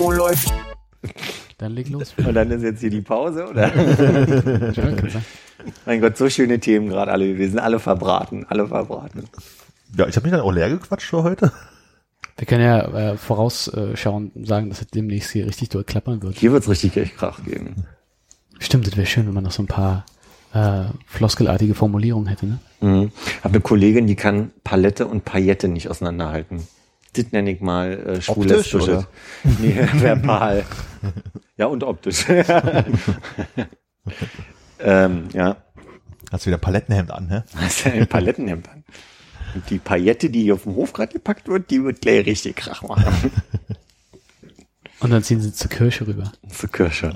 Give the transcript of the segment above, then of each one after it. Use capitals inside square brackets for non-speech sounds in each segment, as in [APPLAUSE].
Oh, läuft. Dann leg los. Und dann ist jetzt hier die Pause, oder? Mein Gott, so schöne Themen gerade alle. Wir sind alle verbraten, alle verbraten. Ja, ich habe mich dann auch leer gequatscht für heute. Wir können ja äh, vorausschauen und sagen, dass es demnächst hier richtig doll klappern wird. Hier wird's richtig echt Krach geben. Stimmt, das wäre schön, wenn man noch so ein paar äh, floskelartige Formulierungen hätte, ne? Mhm. Habe eine Kollegin, die kann Palette und Paillette nicht auseinanderhalten. Das nenne ich mal äh, schwules Optisch, oder? [LAUGHS] Nee, verbal. ja, und optisch. [LAUGHS] ähm, ja, Hast wieder Palettenhemd an, hä? hast ja ein Palettenhemd an. Und die Paillette, die hier auf dem Hof gerade gepackt wird, die wird gleich richtig Krach machen. [LAUGHS] Und dann ziehen sie zur Kirche rüber. Zur Kirsche.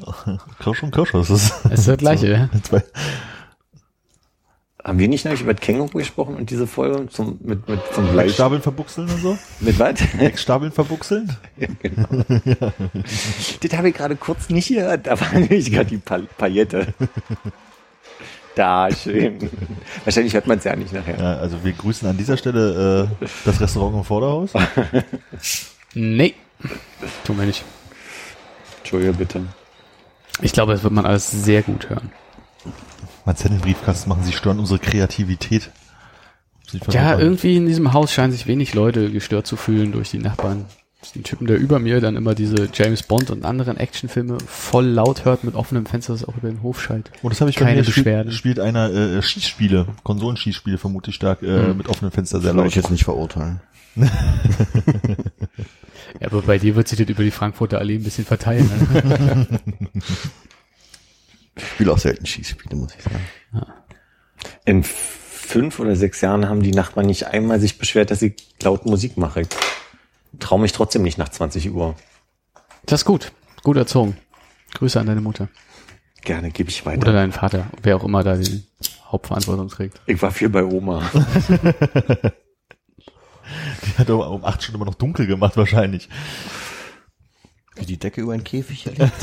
Kirsch und Kirsch, das ist. Das ist das Gleiche, ja? Haben wir nicht eigentlich über das Känguru gesprochen und diese Folge zum, mit, mit, vom Fleisch? Verbuchseln und so? Mit was? Eckstapeln verbuchseln? [LAUGHS] genau. Das habe ich gerade kurz nicht gehört. Da war nämlich gerade die pa Paillette. Da, schön. Wahrscheinlich hört man es ja nicht nachher. Ja, also wir grüßen an dieser Stelle äh, das Restaurant im Vorderhaus. [LAUGHS] Nee. Tun wir nicht. Entschuldige bitte. Ich glaube, das wird man alles sehr gut hören. Mal Zettel in den Briefkasten machen, sie stören unsere Kreativität. Ja, irgendwie in diesem Haus scheinen sich wenig Leute gestört zu fühlen durch die Nachbarn. Das ist ein Typen, der über mir dann immer diese James Bond und anderen Actionfilme voll laut hört mit offenem Fenster, das auch über den Hof schallt. Und das habe ich bei Keine mir spielt, Beschwerden. spielt einer äh, Schießspiele, Konsolenschießspiele vermutlich stark äh, Mhm. mit offenem Fenster sehr Soll laut. ich jetzt nicht verurteilen. [LAUGHS] Ja, aber bei dir wird sich das über die Frankfurter Allee ein bisschen verteilen. Ne? [LAUGHS] Ich spiele auch selten Schießspiele, muss ich sagen. In fünf oder sechs Jahren haben die Nachbarn nicht einmal sich beschwert, dass ich laut Musik mache. Ich trau mich trotzdem nicht nach 20 Uhr. Das ist gut. Gut erzogen. Grüße an deine Mutter. Gerne, gebe ich Oder weiter. deinen Vater. Wer auch immer da die Hauptverantwortung trägt. Ich war viel bei Oma. [LAUGHS] Die hat aber um acht Stunden immer noch dunkel gemacht wahrscheinlich. Wie die Decke über einen Käfig erlebt. [LAUGHS]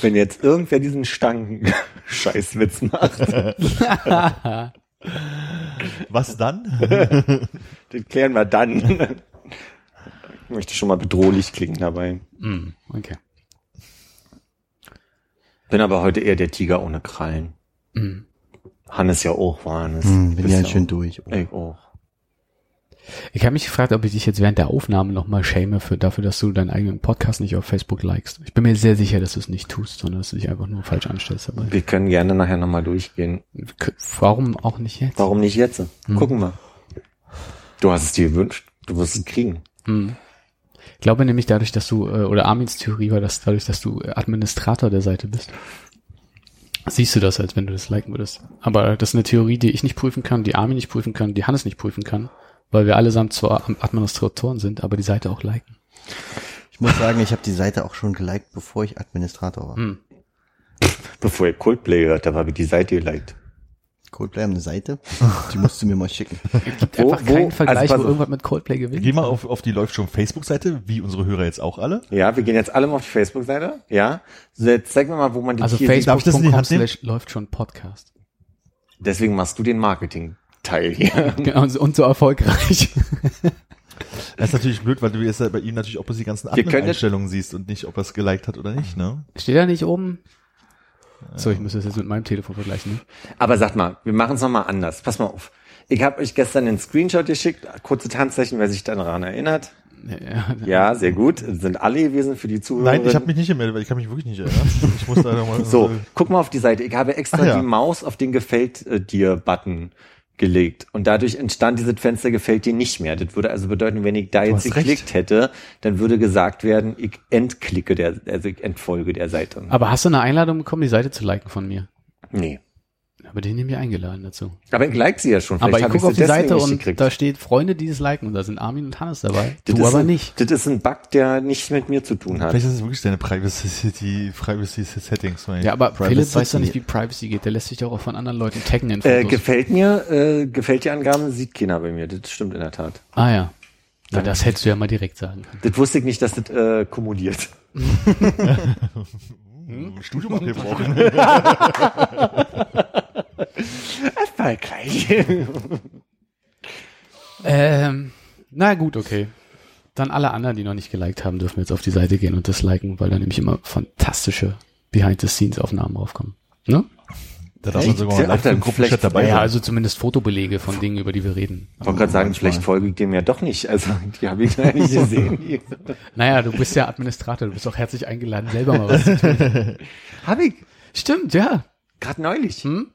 Wenn jetzt irgendwer diesen Stangen-Scheißwitz macht, [LAUGHS] Was dann? [LAUGHS] den klären wir dann. Ich möchte schon mal bedrohlich klingen dabei. Mm, okay. Bin aber heute eher der Tiger ohne Krallen. Mm. Hannes ja auch war Hannes. Hm, bin ja du schön auch. durch. Ich auch. Ich habe mich gefragt, ob ich dich jetzt während der Aufnahme nochmal schäme für dafür, dass du deinen eigenen Podcast nicht auf Facebook likest. Ich bin mir sehr sicher, dass du es nicht tust, sondern dass du dich einfach nur falsch anstellst. Aber Wir können gerne nachher nochmal durchgehen. warum auch nicht jetzt? Warum nicht jetzt? Gucken wir. Du hast es dir gewünscht. Du wirst es kriegen. Hm. Ich glaube nämlich dadurch, dass du, äh, oder Armins Theorie war, dass dadurch, dass du Administrator der Seite bist, siehst du das, als wenn du das liken würdest. Aber das ist eine Theorie, die ich nicht prüfen kann, die Armin nicht prüfen kann, die Hannes nicht prüfen kann, weil wir allesamt zwar Administratoren sind, aber die Seite auch liken. Ich muss sagen, ich habe die Seite auch schon geliked, bevor ich Administrator war. Hm. Bevor ihr Coldplay hört, da habe ich die Seite geliked. Coldplay haben eine Seite. [LAUGHS] Die musst du mir mal schicken. Gibt Wo- einfach keinen wo- Vergleich, also wo irgendwas mit Coldplay gewinnt. Geh mal auf, auf die läuft schon Facebook-Seite, wie unsere Hörer jetzt auch alle. Ja, wir gehen jetzt alle mal auf die Facebook-Seite. Ja. So, jetzt zeig mir mal, wo man die Also facebook.com slash läuft schon Podcast. Deswegen machst du den Marketing-Teil hier. [LAUGHS] Genau, und, so erfolgreich. [LAUGHS] Das ist natürlich blöd, weil du jetzt ja bei ihm natürlich auch bloß die ganzen jetzt- Admin-Einstellungen siehst und nicht, ob er es geliked hat oder nicht, ne? Steht da nicht oben? So, ich muss das jetzt mit meinem Telefon vergleichen. Ne? Aber sag mal, wir machen es nochmal anders. Pass mal auf. Ich habe euch gestern einen Screenshot geschickt, kurze Tanzzeichen, wer sich daran erinnert. Ja, Ja, sehr gut. Sind alle gewesen für die Zuhörer. Nein, ich habe mich nicht gemeldet, weil ich kann mich wirklich nicht erinnern. Ich muss da nochmal. [LAUGHS] So, guck mal auf die Seite. Ich habe extra Ach ja. die Maus auf den Gefällt dir Button gelegt und dadurch entstand dieses Fenster gefällt dir nicht mehr. Das würde also bedeuten, wenn ich da jetzt hast recht. geklickt hätte, dann würde gesagt werden, ich entklicke der, also ich entfolge der Seite. Aber hast du eine Einladung bekommen, die Seite zu liken von mir? nee. Aber den nehmen wir eingeladen dazu. Aber ich like sie ja schon. aber ich gucke auf die Seite und gekriegt. da steht Freunde, die das liken und da sind Armin und Hannes dabei. Das du ist aber ein, nicht. Das ist ein Bug, der nicht mit mir zu tun hat. Vielleicht ist es wirklich deine Privacy, Privacy Settings. Ja, aber Privacy- Philipp weiß doch nicht, wie Privacy geht. Der lässt sich doch auch von anderen Leuten taggen in Äh, Fotos. gefällt mir, äh, gefällt die Angaben, sieht keiner bei mir. Das stimmt in der Tat. ah ja. Na, das hättest du ja mal direkt sagen können. Das wusste ich nicht, dass das äh, kumuliert. [LAUGHS] Studium abgebrochen. [LAUGHS] [LAUGHS] Mal gleich. Ähm, na gut, okay. Dann alle anderen, die noch nicht geliked haben, dürfen jetzt auf die Seite gehen und das liken, weil da nämlich immer fantastische Behind-the-Scenes-Aufnahmen draufkommen. Ne? Da darf man sogar mal live Gruppenchat dabei Ja, also zumindest Fotobelege von Dingen, über die wir reden. Ich wollte gerade sagen, manchmal. vielleicht folge ich dem ja doch nicht. Also, die habe ich leider nicht [LAUGHS] gesehen. Naja, du bist ja Administrator, du bist auch herzlich eingeladen, selber mal was zu tun. [LAUGHS] habe ich. Stimmt, ja. Gerade neulich. Hm?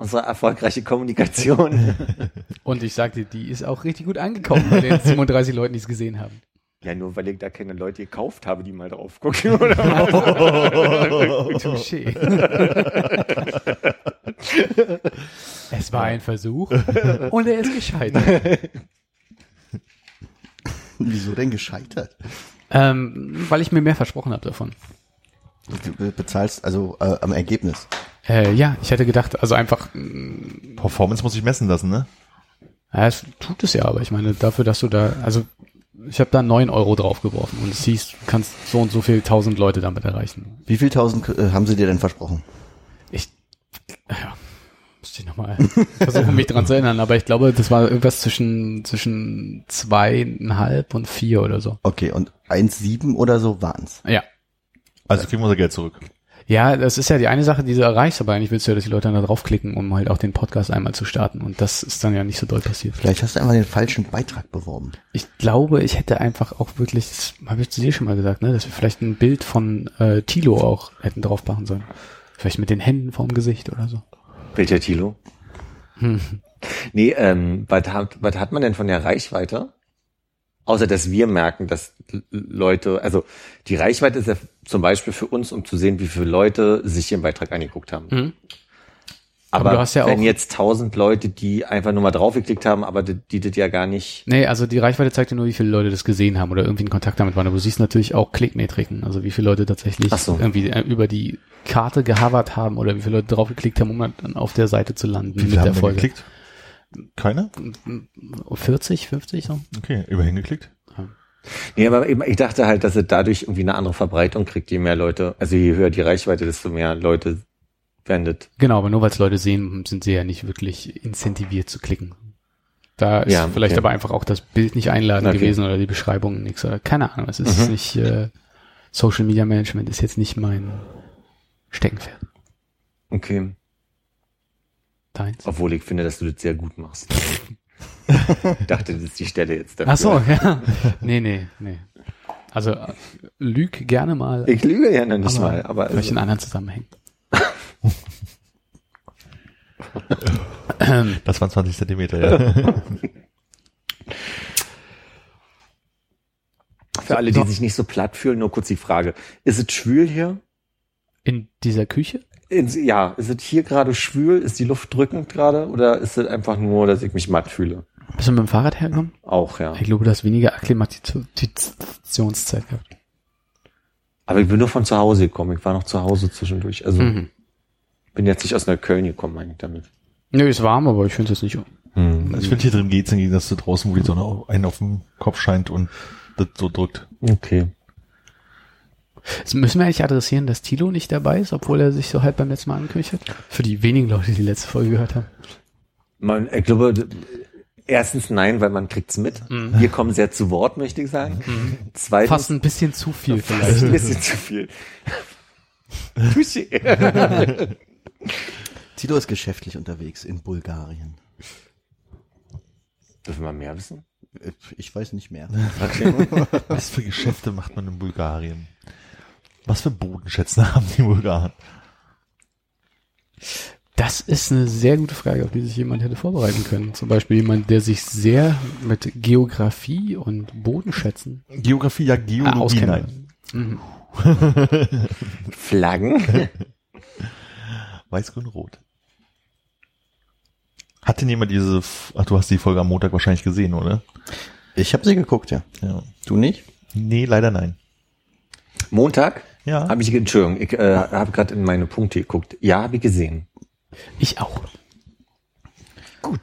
Unsere erfolgreiche Kommunikation. [LAUGHS] Und ich sagte, die ist auch richtig gut angekommen bei den 37 Leuten, die es gesehen haben. ja, nur weil ich da keine Leute gekauft habe, die mal drauf gucken. Oder? [LAUGHS] Touché. es war ein Versuch und er ist gescheitert. [LAUGHS] Wieso denn gescheitert? Ähm, weil ich mir mehr versprochen habe davon. Du be- bezahlst also äh, am Ergebnis. Äh, ja, ich hätte gedacht, also einfach, mh, Performance muss ich messen lassen, ne? ja, es tut es ja, aber ich meine, dafür, dass du da, also ich habe da neun Euro draufgeworfen und es hieß, du kannst so und so viel tausend Leute damit erreichen. Wie viel tausend äh, haben sie dir denn versprochen? Ich, ja, müsste ich nochmal [LAUGHS] versuchen, mich dran zu erinnern, aber ich glaube, das war irgendwas zwischen, zwischen zweieinhalb und vier oder so. Okay, und 1,7 oder so waren's. Ja. Also kriegen wir unser Geld zurück. Ja, das ist ja die eine Sache, die du erreichst, aber eigentlich willst du ja, dass die Leute dann da draufklicken, um halt auch den Podcast einmal zu starten. Und das ist dann ja nicht so doll passiert. Vielleicht hast du einfach den falschen Beitrag beworben. Ich glaube, ich hätte einfach auch wirklich, das habe ich zu dir schon mal gesagt, ne, dass wir vielleicht ein Bild von äh, Tilo auch hätten drauf machen sollen. Vielleicht mit den Händen vorm Gesicht oder so. Welcher Tilo? Nee, ähm, was hat, was hat man denn von der Reichweite? Außer, dass wir merken, dass Leute, also die Reichweite ist ja zum Beispiel für uns, um zu sehen, wie viele Leute sich den Beitrag angeguckt haben. Mhm. Aber, Aber du hast ja wenn auch- jetzt tausend Leute, die einfach nur mal draufgeklickt haben, aber die, die das ja gar nicht. Nee, also die Reichweite zeigt dir nur, wie viele Leute das gesehen haben oder irgendwie in Kontakt damit waren. Aber du siehst natürlich auch Klickmetriken, also wie viele Leute tatsächlich so. irgendwie äh, über die Karte gehavert haben oder wie viele Leute draufgeklickt haben, um dann auf der Seite zu landen Wie viele mit haben der Folge. geklickt? Keiner? 40, 50 so? Okay, immerhin geklickt. Nee, aber eben, ich dachte halt, dass es dadurch irgendwie eine andere Verbreitung kriegt, je mehr Leute, also je höher die Reichweite, desto mehr Leute wendet. Genau, aber nur weil es Leute sehen, sind sie ja nicht wirklich incentiviert zu klicken. Da ist Ja, vielleicht okay. aber einfach auch das Bild nicht einladend Okay. gewesen oder die Beschreibung nichts. Oder keine Ahnung, es ist Mhm. nicht, äh, Social Media Management ist jetzt nicht mein Steckenpferd. Okay. Deins. Obwohl ich finde, dass du das sehr gut machst. [LAUGHS] ich dachte, das ist die Stelle jetzt dafür. Ach so, ja. Nee, nee, nee. Also, lüg gerne mal. Ich lüge ja noch nicht aber mal, aber Vielleicht also, in anderen Zusammenhängen. [LAUGHS] Das waren 20 Zentimeter, ja. [LAUGHS] für alle, die sich nicht so platt fühlen, nur kurz die Frage. Ist es schwül hier? In dieser Küche? In, ja, ist es hier gerade schwül? Ist die Luft drückend gerade? Oder ist es einfach nur, dass ich mich matt fühle? Bist du mit dem Fahrrad hergekommen? Auch, ja. Ich glaube, du hast weniger Akklimatisationszeit gehabt. Aber ich bin nur von zu Hause gekommen. Ich war noch zu Hause zwischendurch. Also Mhm. bin jetzt nicht aus Neukölln gekommen, meine ich damit. Nö, ist warm, aber ich finde es jetzt nicht. Hm. Ich finde, hier drin geht's hingegen, dass du draußen, wo die Sonne einen auf dem Kopf scheint und das so drückt. Okay. Jetzt müssen wir eigentlich adressieren, dass Tilo nicht dabei ist, obwohl er sich so halb beim letzten Mal angekündigt hat? Für die wenigen Leute, die die letzte Folge gehört haben. Man, ich glaube, erstens nein, weil man kriegt's mit. Wir kommen sehr zu Wort, möchte ich sagen. Zweitens, Fast ein bisschen zu viel Fast vielleicht. ein bisschen zu viel. [LAUGHS] Touché. [LAUGHS] Tito ist geschäftlich unterwegs in Bulgarien. Dürfen wir mehr wissen? Äh, Ich weiß nicht mehr. [LAUGHS] Was für Geschäfte macht man in Bulgarien? Was für Bodenschätze [LAUGHS] haben die Bulgaren? Das ist eine sehr gute Frage, auf die sich jemand hätte vorbereiten können. Zum Beispiel jemand, der sich sehr mit Geografie und Bodenschätzen Geografie, ja, ah, Geologie, auskennt. nein. Mhm. [LAUGHS] Flaggen? [LAUGHS] Weiß, grün, rot. Hat denn jemand diese, F- ach, du hast die Folge am Montag wahrscheinlich gesehen, oder? Ich habe sie geguckt, ja. Ja. Du nicht? Nee, leider nein. Montag? Ja. Habe ich, Entschuldigung, ich äh, habe gerade in meine Punkte geguckt. Ja, habe ich gesehen. Ich auch. Gut.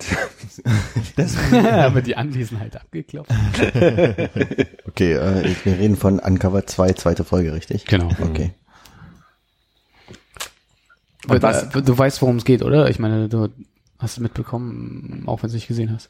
[LAUGHS] [LAUGHS] Aber die Anwesenheit abgeklopft. [LAUGHS] Okay, äh, wir reden von Uncover 2, zweite Folge, richtig? Genau. Okay. Und was- Äh, Du weißt, worum es geht, oder? Ich meine, du hast es mitbekommen, auch wenn du es nicht gesehen hast.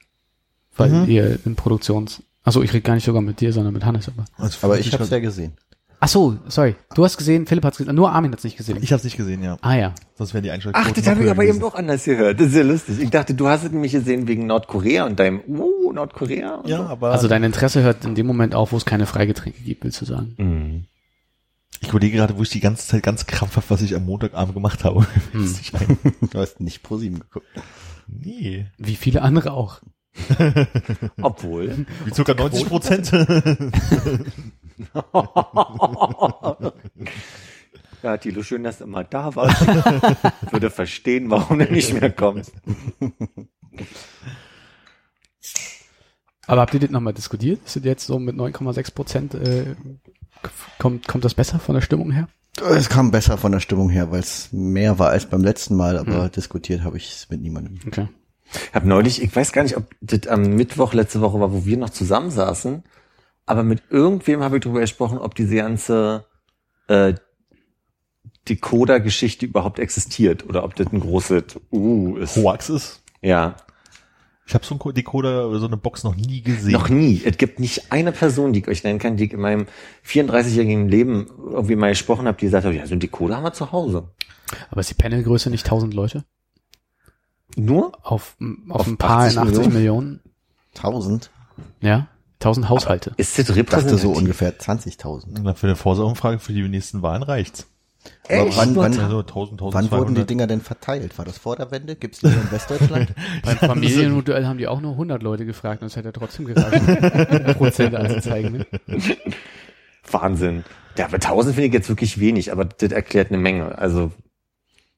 Weil Mhm. ihr in Produktions... Achso, ich rede gar nicht sogar mit dir, sondern mit Hannes. Aber. Also Aber ich habe es ja gesehen. Ach so, sorry. Du hast gesehen, Philipp hat es gesehen. Nur Armin hat es nicht gesehen. Ich habe es nicht gesehen, ja. ah ja. Sonst wären die Einschaltquoten Ach, das habe ich aber eben gewesen. auch anders gehört. Das ist ja lustig. Ich dachte, du hast es nämlich gesehen wegen Nordkorea und deinem, uh, Nordkorea. Und Ja, so. aber Also dein Interesse hört in dem Moment auf, wo es keine Freigetränke gibt, willst du sagen. Mhm. ich überlege gerade, wo ich die ganze Zeit ganz krampfhaft, was ich am Montagabend gemacht habe. [LAUGHS] Hm. [LAUGHS] Du hast nicht pro sieben geguckt. nee. Wie viele andere auch. Obwohl. Wie circa 90 Prozent. [LAUGHS] [LAUGHS] ja, Tilo, schön, dass du immer da warst. Ich würde verstehen, warum du nicht mehr kommst. Aber habt ihr das nochmal diskutiert? Ist das jetzt so mit 9,6 Prozent, äh, kommt, kommt das besser von der Stimmung her? Es kam besser von der Stimmung her, weil es mehr war als beim letzten Mal, aber diskutiert habe ich es mit niemandem. Okay. Ich habe neulich, ich weiß gar nicht, ob das am Mittwoch letzte Woche war, wo wir noch zusammensaßen, aber mit irgendwem habe ich darüber gesprochen, ob diese ganze äh, Decoder-Geschichte überhaupt existiert oder ob das ein großes Uh ist. Hoax ist. Ja, Ich habe so einen Decoder oder so eine Box noch nie gesehen. noch nie. Es gibt nicht eine Person, die ich euch nennen kann, die ich in meinem 34-jährigen Leben irgendwie mal gesprochen habe, die gesagt hat, ja, so ein Decoder haben wir zu Hause. Aber ist die Panelgröße nicht 1000 Leute? Nur? Auf, auf, Auf ein paar 80 in 80 Millionen? Tausend? Ja? 1000 Haushalte. Ist das repräsentativ? so ungefähr 20.000. Na, für eine Vorsaumfrage für die nächsten Wahlen reicht's. Aber Echt? wann, wann, Also 1000, 1200. wann wurden die Dinger denn verteilt? War das vor der Wende? Gibt's die nur in Westdeutschland? [LAUGHS] Beim Familienduell haben die auch nur 100 Leute gefragt und es hätte trotzdem gereicht, [LAUGHS] Prozent anzuzeigen. Ne? Wahnsinn. Ja, aber 1000 finde ich jetzt wirklich wenig, aber das erklärt eine Menge. Also,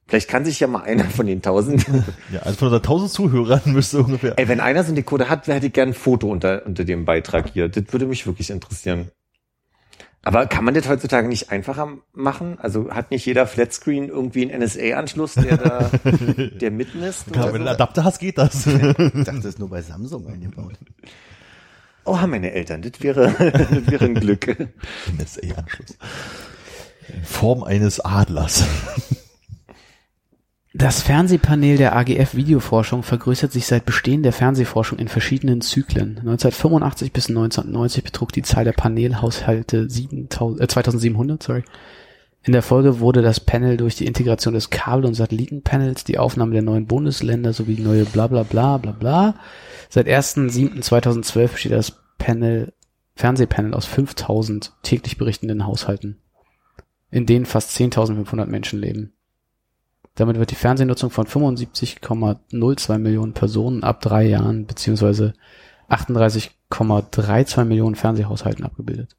vielleicht kann sich ja mal einer von den 1000, [LAUGHS] Ja, also von unseren 1000 Zuhörern müsste ungefähr. ey, wenn einer so einen Decoder hat, hätte ich gern ein Foto unter, unter dem Beitrag hier. Das würde mich wirklich interessieren. Aber kann man das heutzutage nicht einfacher machen? Also hat nicht jeder Flatscreen irgendwie einen NSA-Anschluss, der da, [LAUGHS] der mitmisst? Klar, oder wenn du so? einen Adapter hast, geht das. Ich [LAUGHS] dachte, das ist nur bei Samsung eingebaut. Oh, haben meine Eltern. Das wäre, das wäre ein Glück. NSA-Anschluss. In Form eines Adlers. Das Fernsehpanel der AGF Videoforschung vergrößert sich seit Bestehen der Fernsehforschung in verschiedenen Zyklen. 1985 bis 1990 betrug die Zahl der Panelhaushalte 7000, äh, 2700, sorry. In der Folge wurde das Panel durch die Integration des Kabel- und Satellitenpanels, die Aufnahme der neuen Bundesländer sowie neue bla bla bla bla bla. Seit 1.7.2012 besteht das Panel, Fernsehpanel aus 5000 täglich berichtenden Haushalten, in denen fast 10.500 Menschen leben. Damit wird die Fernsehnutzung von 75,02 Millionen Personen ab drei Jahren beziehungsweise 38,32 Millionen Fernsehhaushalten abgebildet.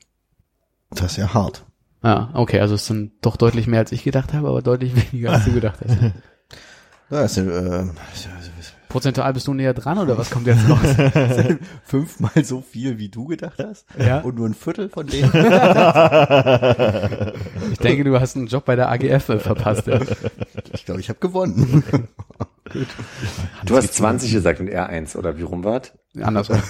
Das ist ja hart. Ah, okay, also es sind doch deutlich mehr als ich gedacht habe, aber deutlich weniger als du [LAUGHS] gedacht hast. Ja, sind, äh, Prozentual bist du näher dran oder was kommt jetzt raus? [LAUGHS] fünfmal so viel, wie du gedacht hast. Ja. Und nur ein Viertel von denen. Ich denke, du hast einen Job bei der AGF verpasst. Ja. ich glaube, ich habe gewonnen. Du hast 20 gesagt und er 1, oder wie rum war's? Andersrum,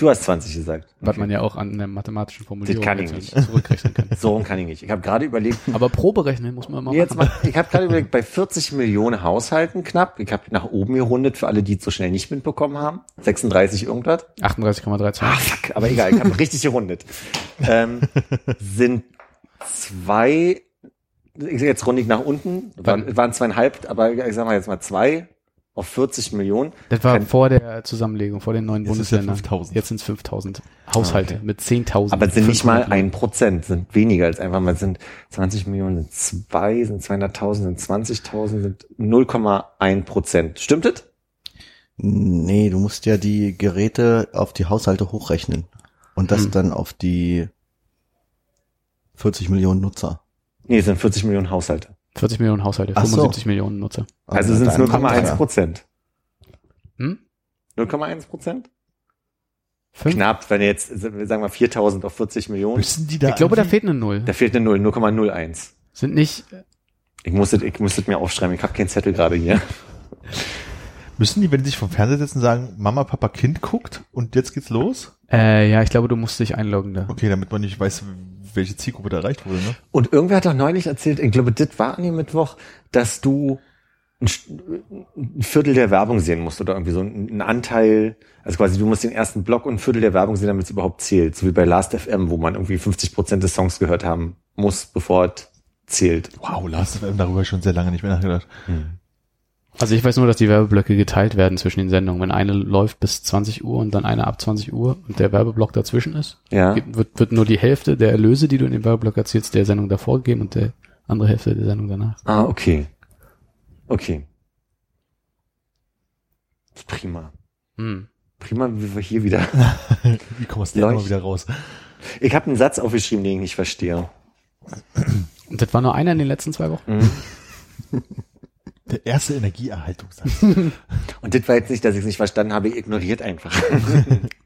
Du hast 20 gesagt. was man ja auch an der mathematischen Formulierung Das kann ich nicht. zurückrechnen kann. [LAUGHS] So rum kann ich nicht. Ich habe gerade überlegt, Aber Probe rechnen muss man mal Jetzt machen. mal, ich habe gerade überlegt, bei 40 Millionen Haushalten knapp, ich habe nach oben gerundet für alle, die es so schnell nicht mitbekommen haben, 36 irgendwas. 38,32. Ah, fuck, aber egal, ich habe richtig gerundet. Ähm, sind zwei, ich- jetzt runde ich nach unten, waren, waren zweieinhalb, aber ich sag mal jetzt mal zwei auf 40 Millionen. Das war Kein- vor der Zusammenlegung, vor den neuen Jetzt ist ja Bundesländern. 5000. Jetzt sind es 5000 Haushalte Okay. mit 10.000. Aber es sind nicht mal 500 ein Prozent, sind weniger als einfach mal, sind 20 Millionen, sind zwei, sind 200.000, sind 20.000, sind 0,1 Prozent. Stimmt das? nee, du musst ja die Geräte auf die Haushalte hochrechnen. Und das Hm. dann auf die 40 Millionen Nutzer. Nee, es sind 40 Millionen Haushalte. 40 Millionen Haushalte, Ach so. 75 Millionen Nutzer. Also sind es dann- 0,1 ja. Prozent. Hm? 0,1 Prozent? Fünf? Knapp, wenn jetzt, sagen wir 4000 auf 40 Millionen. Müssen die da Ich glaube, da fehlt eine Null. Da fehlt eine 0, 0,01. Sind nicht, Ich muss das, ich muss das mir aufschreiben, ich habe keinen Zettel gerade hier. müssen die, wenn die sich vom Fernseher setzen, sagen, Mama, Papa, Kind guckt und jetzt geht's los? äh, ja, ich glaube, du musst dich einloggen da. Okay, damit man nicht weiß, welche Zielgruppe da erreicht wurde, ne? Und irgendwer hat doch neulich erzählt, ich glaube, das war an dem Mittwoch, dass du ein, Viertel der Werbung sehen musst oder irgendwie so ein Anteil, also quasi du musst den ersten Block und ein Viertel der Werbung sehen, damit es überhaupt zählt. So wie bei Last FM, wo man irgendwie 50 Prozent des Songs gehört haben muss, bevor es zählt. Wow, Last FM, darüber schon sehr lange nicht mehr nachgedacht. Also ich weiß nur, dass die Werbeblöcke geteilt werden zwischen den Sendungen. Wenn eine läuft bis 20 Uhr und dann eine ab 20 Uhr und der Werbeblock dazwischen ist, Ja. wird, wird nur die Hälfte der Erlöse, die du in dem Werbeblock erzielst, der Sendung davor gegeben und der andere Hälfte der Sendung danach. Ah, okay. Okay. Prima. Hm. Prima, wie wir hier wieder. [LAUGHS] Wie aus der Leucht- immer wieder raus? Ich habe einen Satz aufgeschrieben, den ich nicht verstehe. Und das war nur einer in den letzten zwei Wochen? Mhm. [LAUGHS] Der erste Energieerhaltungssatz. [LAUGHS] Und das war jetzt nicht, dass ich es nicht verstanden habe, ich ignoriert einfach. [LAUGHS]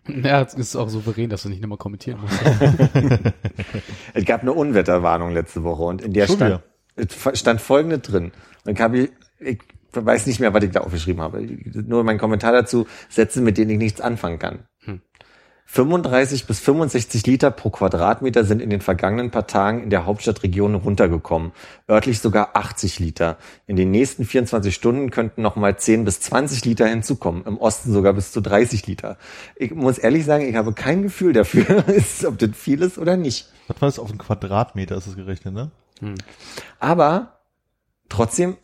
Ja, es ist auch souverän, dass du nicht nochmal kommentieren musst. [LAUGHS] Es gab eine Unwetterwarnung letzte Woche und in der Schon stand, es stand folgende drin. Dann kam ich, ich weiß nicht mehr, was ich da aufgeschrieben habe. Nur mein Kommentar dazu, Sätze, mit denen ich nichts anfangen kann. Hm. 35 bis 65 Liter pro Quadratmeter sind in den vergangenen paar Tagen in der Hauptstadtregion runtergekommen. Örtlich sogar 80 Liter. In den nächsten 24 Stunden könnten nochmal 10 bis 20 Liter hinzukommen. Im Osten sogar bis zu 30 Liter. Ich muss ehrlich sagen, ich habe kein Gefühl dafür, [LAUGHS] ist, ob das viel ist oder nicht. Was war das? Auf einen Quadratmeter ist es gerechnet, ne? Aber trotzdem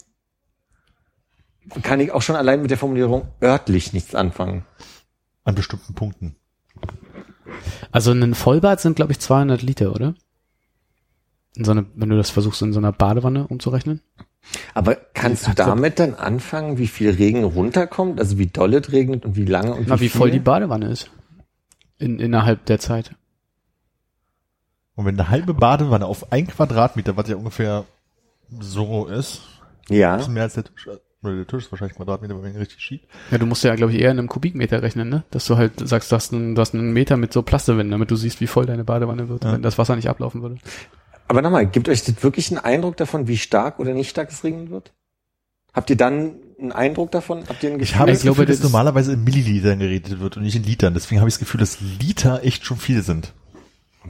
kann ich auch schon allein mit der Formulierung örtlich nichts anfangen. An bestimmten Punkten. Also ein Vollbad sind, glaube ich, 200 Liter, oder? In so eine, wenn du das versuchst, in so einer Badewanne umzurechnen? Aber kannst du damit dann anfangen, wie viel Regen runterkommt? Also wie doll es regnet und wie lange und Na, wie voll die? Badewanne ist. In, innerhalb der Zeit. Und wenn eine halbe Badewanne auf ein Quadratmeter, was ja ungefähr so ist, Ja, bisschen mehr als der Tisch, der Tisch ist wahrscheinlich Quadratmeter, wenn man richtig schiebt. Ja, du musst ja, glaube ich, eher in einem Kubikmeter rechnen, ne? Dass du halt sagst, du hast einen, du hast einen Meter mit so Plastewänden, damit du siehst, wie voll deine Badewanne wird, Ja. wenn das Wasser nicht ablaufen würde. aber nochmal, gibt euch das wirklich einen Eindruck davon, wie stark oder nicht stark es regnen wird? Habt ihr dann einen Eindruck davon? Habt ihr ein Ich Gefühl? habe Ich das glaube, Gefühl, dass das normalerweise in Millilitern geredet wird und nicht in Litern. Deswegen habe ich das Gefühl, dass Liter echt schon viel sind.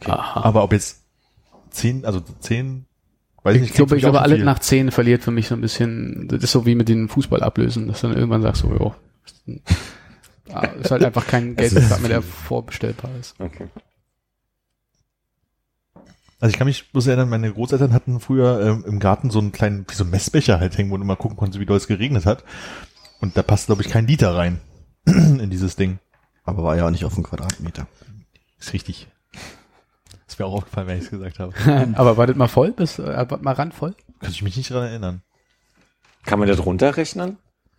Aha. Aber ob jetzt zehn, also zehn, weiß ich nicht. Ich glaube, ich glaube, alle viel. nach zehn verliert für mich so ein bisschen, das ist so wie mit den Fußballablösen, dass dann irgendwann sagst du, jo, [LAUGHS] ah, ist halt einfach kein Geld ist mehr, der [LAUGHS] vorbestellbar ist. Okay. Also ich kann mich bloß erinnern, meine Großeltern hatten früher ähm, im Garten so einen kleinen, wie so einen Messbecher halt hängen, wo du mal gucken konntest, wie doll es geregnet hat. Und da passt, glaube ich, kein Liter rein [CLEARS THROAT] in dieses Ding. Aber war ja auch nicht auf einen Quadratmeter. Ist richtig. Das wäre auch aufgefallen, wenn ich es gesagt habe. [LAUGHS] Aber war das mal voll? Bis, äh, war mal randvoll? Könnte ich mich nicht dran erinnern. Kann man das runterrechnen?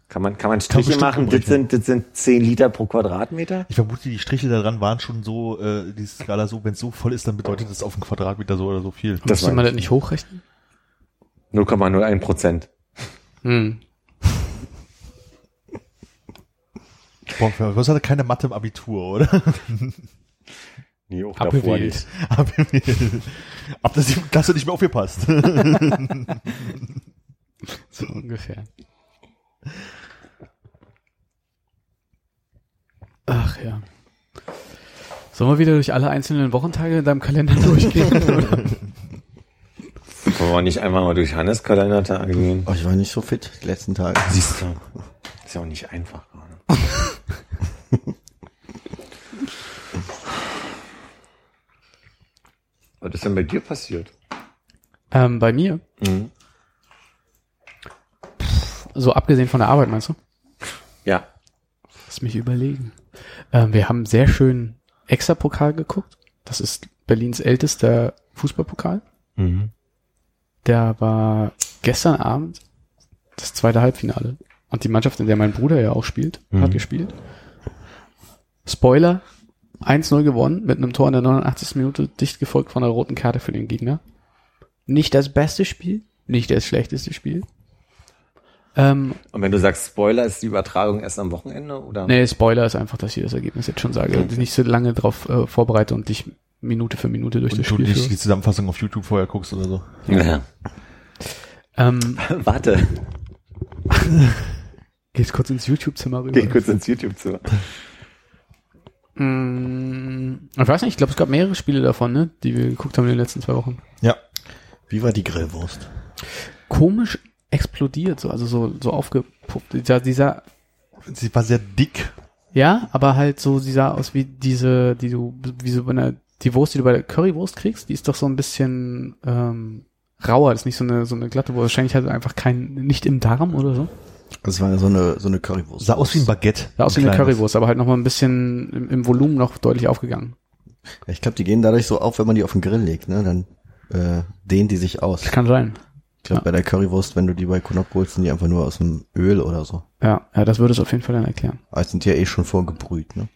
Kann man, kann man Striche machen? Das sind, das sind 10 Liter pro Quadratmeter? Ich vermute, die Striche da dran waren schon so, äh, die Skala so, wenn es so voll ist, dann bedeutet das auf einen Quadratmeter so oder so viel. Das Müsste man das nicht hochrechnen? 0,01 Prozent. Hm. Boah, was hatte keine Mathe im Abitur, oder? [LAUGHS] Nee, auch Abgewählt. Ab Ab der siebten Klasse nicht mehr aufgepasst. [LAUGHS] So ungefähr. Ach ja. Sollen wir wieder durch alle einzelnen Wochentage in deinem Kalender [LAUGHS] durchgehen? oder? Wollen wir nicht einmal mal durch Hannes Kalendertage gehen? Oh, ich war nicht so fit die letzten Tage. Siehst du. Ist ja auch nicht einfach gerade. [LAUGHS] Was ist denn bei dir passiert? ähm, bei mir, Mhm. so abgesehen von der Arbeit, meinst du? Ja. Lass mich überlegen. Ähm, wir haben sehr schön Extra-Pokal geguckt. Das ist Berlins ältester Fußballpokal. Mhm. Der war gestern Abend das zweite Halbfinale. Und die Mannschaft, in der mein Bruder ja auch spielt, Mhm. hat gespielt. Spoiler, 1-0 gewonnen mit einem Tor in der 89. Minute, dicht gefolgt von einer roten Karte für den Gegner. Nicht das beste Spiel, nicht das schlechteste Spiel. Ähm, Und wenn du sagst Spoiler, ist die Übertragung erst am Wochenende oder? nee, Spoiler ist einfach, dass ich das Ergebnis jetzt schon sage. Nicht so lange drauf äh, vorbereite und dich Minute für Minute durch Und das du Spiel nicht führe. die Zusammenfassung auf YouTube vorher guckst oder so. Ja. Ähm, [LAUGHS] Warte, [LAUGHS] gehst kurz ins YouTube-Zimmer rüber. geh kurz ins YouTube-Zimmer. Mm, ich weiß nicht, ich glaube, es gab mehrere Spiele davon, ne, die wir geguckt haben in den letzten zwei Wochen. Ja. Wie war die Grillwurst? Komisch explodiert, so, also so, so aufgepuppt. Dieser, dieser, Sie war sehr dick. ja, aber halt so, sie sah aus wie diese, die du, wie so bei einer, die Wurst, die du bei der Currywurst kriegst, die ist doch so ein bisschen, ähm, rauer, das ist nicht so eine, so eine glatte Wurst. Wahrscheinlich er einfach kein, nicht im Darm oder so. Das war ja so eine, so eine Currywurst. Sah aus wie ein Baguette. Sah aus wie Ein eine kleines. Currywurst, aber halt nochmal ein bisschen im, im Volumen noch deutlich aufgegangen. Ich glaube, die gehen dadurch so auf, wenn man die auf den Grill legt, ne? Dann äh, dehnen die sich aus. Das kann sein. Ich glaube, Ja. bei der Currywurst, wenn du die bei Konop holst, sind die einfach nur aus dem Öl oder so. Ja, ja, das würde es auf jeden Fall dann erklären. Aber sind ja eh schon vorgebrüht, ne?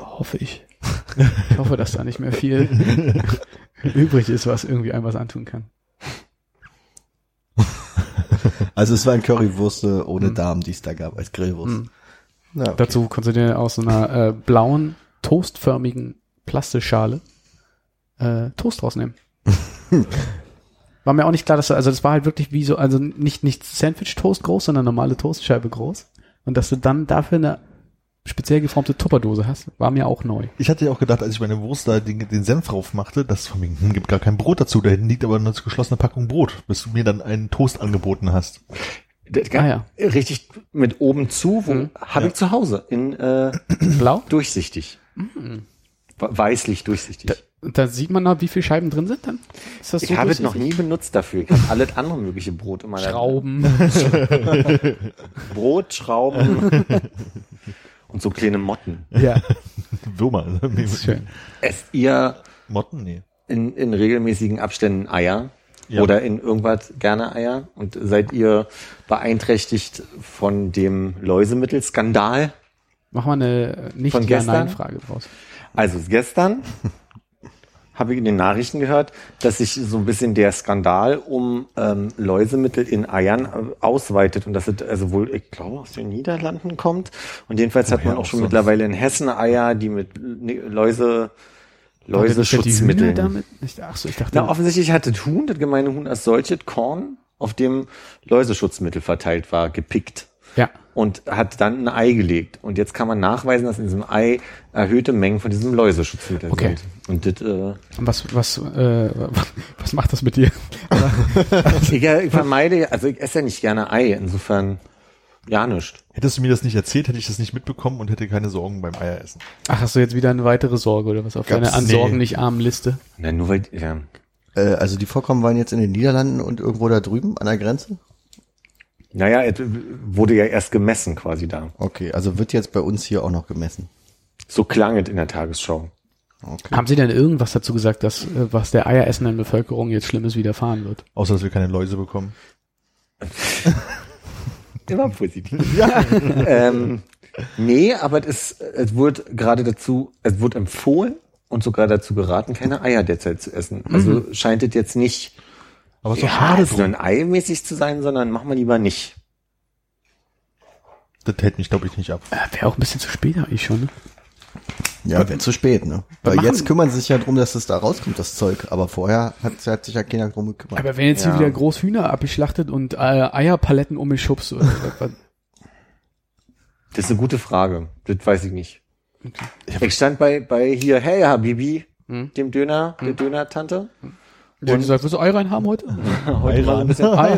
Hoffe ich. Ich hoffe, dass da nicht mehr viel [LAUGHS] [LAUGHS] übrig ist, was irgendwie einem was antun kann. [LAUGHS] Also es war ein Currywurst ohne Hm. Darm, die es da gab als Grillwurst. Hm. Ja, okay. Dazu konntest du dir aus so einer äh, blauen, toastförmigen Plastikschale äh, Toast rausnehmen. [LAUGHS] War mir auch nicht klar, dass du, also das war halt wirklich wie so, also nicht, nicht Sandwich-Toast groß, sondern normale Toastscheibe groß. Und dass du dann dafür eine speziell geformte Tupperdose hast, war mir auch neu. Ich hatte ja auch gedacht, als ich meine Wurst da den, den Senf drauf machte, dass von mir, hm, gibt gar kein Brot dazu, da hinten liegt aber eine geschlossene Packung Brot, bis du mir dann einen Toast angeboten hast. Ah, ja. Richtig mit oben zu, wo Mhm. habe ich zu Hause in äh, Blau? durchsichtig. Mhm. We- Weißlich durchsichtig. Und da sieht man noch, wie viele Scheiben drin sind dann? Ist das ich habe es noch nie benutzt dafür. Ich habe alles andere mögliche Brot in meiner Schrauben. [LAUGHS] Brot, Schrauben [LAUGHS] und so kleine Motten. ja, [LAUGHS] Würmer. das ist schön. Esst ihr Motten? Nee. in, in regelmäßigen Abständen Eier? Ja. Oder in irgendwas gerne Eier? Und seid ihr beeinträchtigt von dem Läusemittelskandal? Mach mal eine nicht Von gestern? Ja-Nein-Frage draus. Also gestern [LAUGHS] habe ich in den Nachrichten gehört, dass sich so ein bisschen der Skandal um ähm, Läusemittel in Eiern äh, ausweitet und dass es also wohl, ich glaube, aus den Niederlanden kommt. Und jedenfalls hat man auch schon mittlerweile in Hessen Eier, die mit ne, Läuse, Läuseschutzmitteln. damit? Ach so, ich dachte, Na, offensichtlich hat das Huhn, das gemeine Huhn als solches Korn, auf dem Läuseschutzmittel verteilt war, gepickt. Und hat dann ein Ei gelegt. Und jetzt kann man nachweisen, dass in diesem Ei erhöhte Mengen von diesem Läuseschutzmittel Okay. sind. Und das, äh, Und was, was, äh, [LAUGHS] was macht das mit dir? [LAUGHS] ich, ich vermeide, ja- also ich esse ja nicht gerne Ei, insofern ja nicht. Hättest du mir das nicht erzählt, hätte ich das nicht mitbekommen und hätte keine Sorgen beim Eieressen. Ach, hast du jetzt wieder eine weitere Sorge oder was auf Gab's- deiner an Sorgen nee. nicht armen Liste? Na, nur weil, ja. Äh, also die Vorkommen waren jetzt in den Niederlanden und irgendwo da drüben an der Grenze? Naja, es wurde ja erst gemessen quasi da. Okay, also wird jetzt bei uns hier auch noch gemessen. So klang es in der Tagesschau. Okay. Haben Sie denn irgendwas dazu gesagt, dass äh, was der eieressenden Bevölkerung jetzt Schlimmes widerfahren wird? Außer, dass wir keine Läuse bekommen. [LAUGHS] Immer positiv. Ja. [LAUGHS] ähm, nee, aber es, ist, es wurde gerade dazu, es wurde empfohlen und sogar dazu geraten, keine Eier derzeit zu essen. Also scheint es jetzt nicht Aber ist doch ja, schade so ein drum. Ei-mäßig zu sein, sondern mach mal lieber nicht. Das hält mich, glaube ich, nicht ab. Äh, Wäre auch ein bisschen zu spät eigentlich schon, ne? Ja, wäre zu spät, ne? Was Weil machen- jetzt kümmern sie sich ja drum, dass es da rauskommt, das Zeug. Aber vorher hat, hat sich ja keiner drum gekümmert. Aber wenn jetzt Ja. hier wieder groß Hühner abgeschlachtet und äh, Eierpaletten um mich schubst, oder was- Das ist eine gute Frage. Das weiß ich nicht. Ich stand bei, bei hier, hey Habibi, Hm? dem Döner, der Döner-Tante. Die hat gesagt, willst du Ei rein haben heute? [LAUGHS] Heute mal ein bisschen Ei.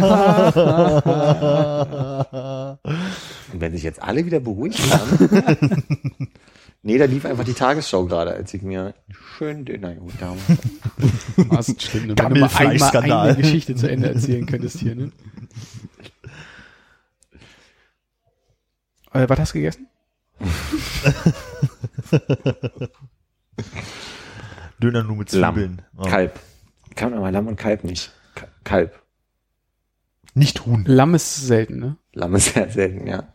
Und wenn sich jetzt alle wieder beruhigt haben. [LAUGHS] nee, da lief einfach die Tagesschau gerade, als ich mir einen schönen Döner geholt habe. [LAUGHS] Das ist schlimm, ne? wenn du mal einmal eine Geschichte zu Ende erzählen könntest hier, ne? Äh, was hast du gegessen? Döner nur mit Lamm. Zwiebeln. Oh. Kalb. Kann man aber Lamm und Kalb nicht. Ka- Kalb. Nicht Huhn. Lamm ist selten, ne? Lamm ist [LAUGHS] sehr selten, ja.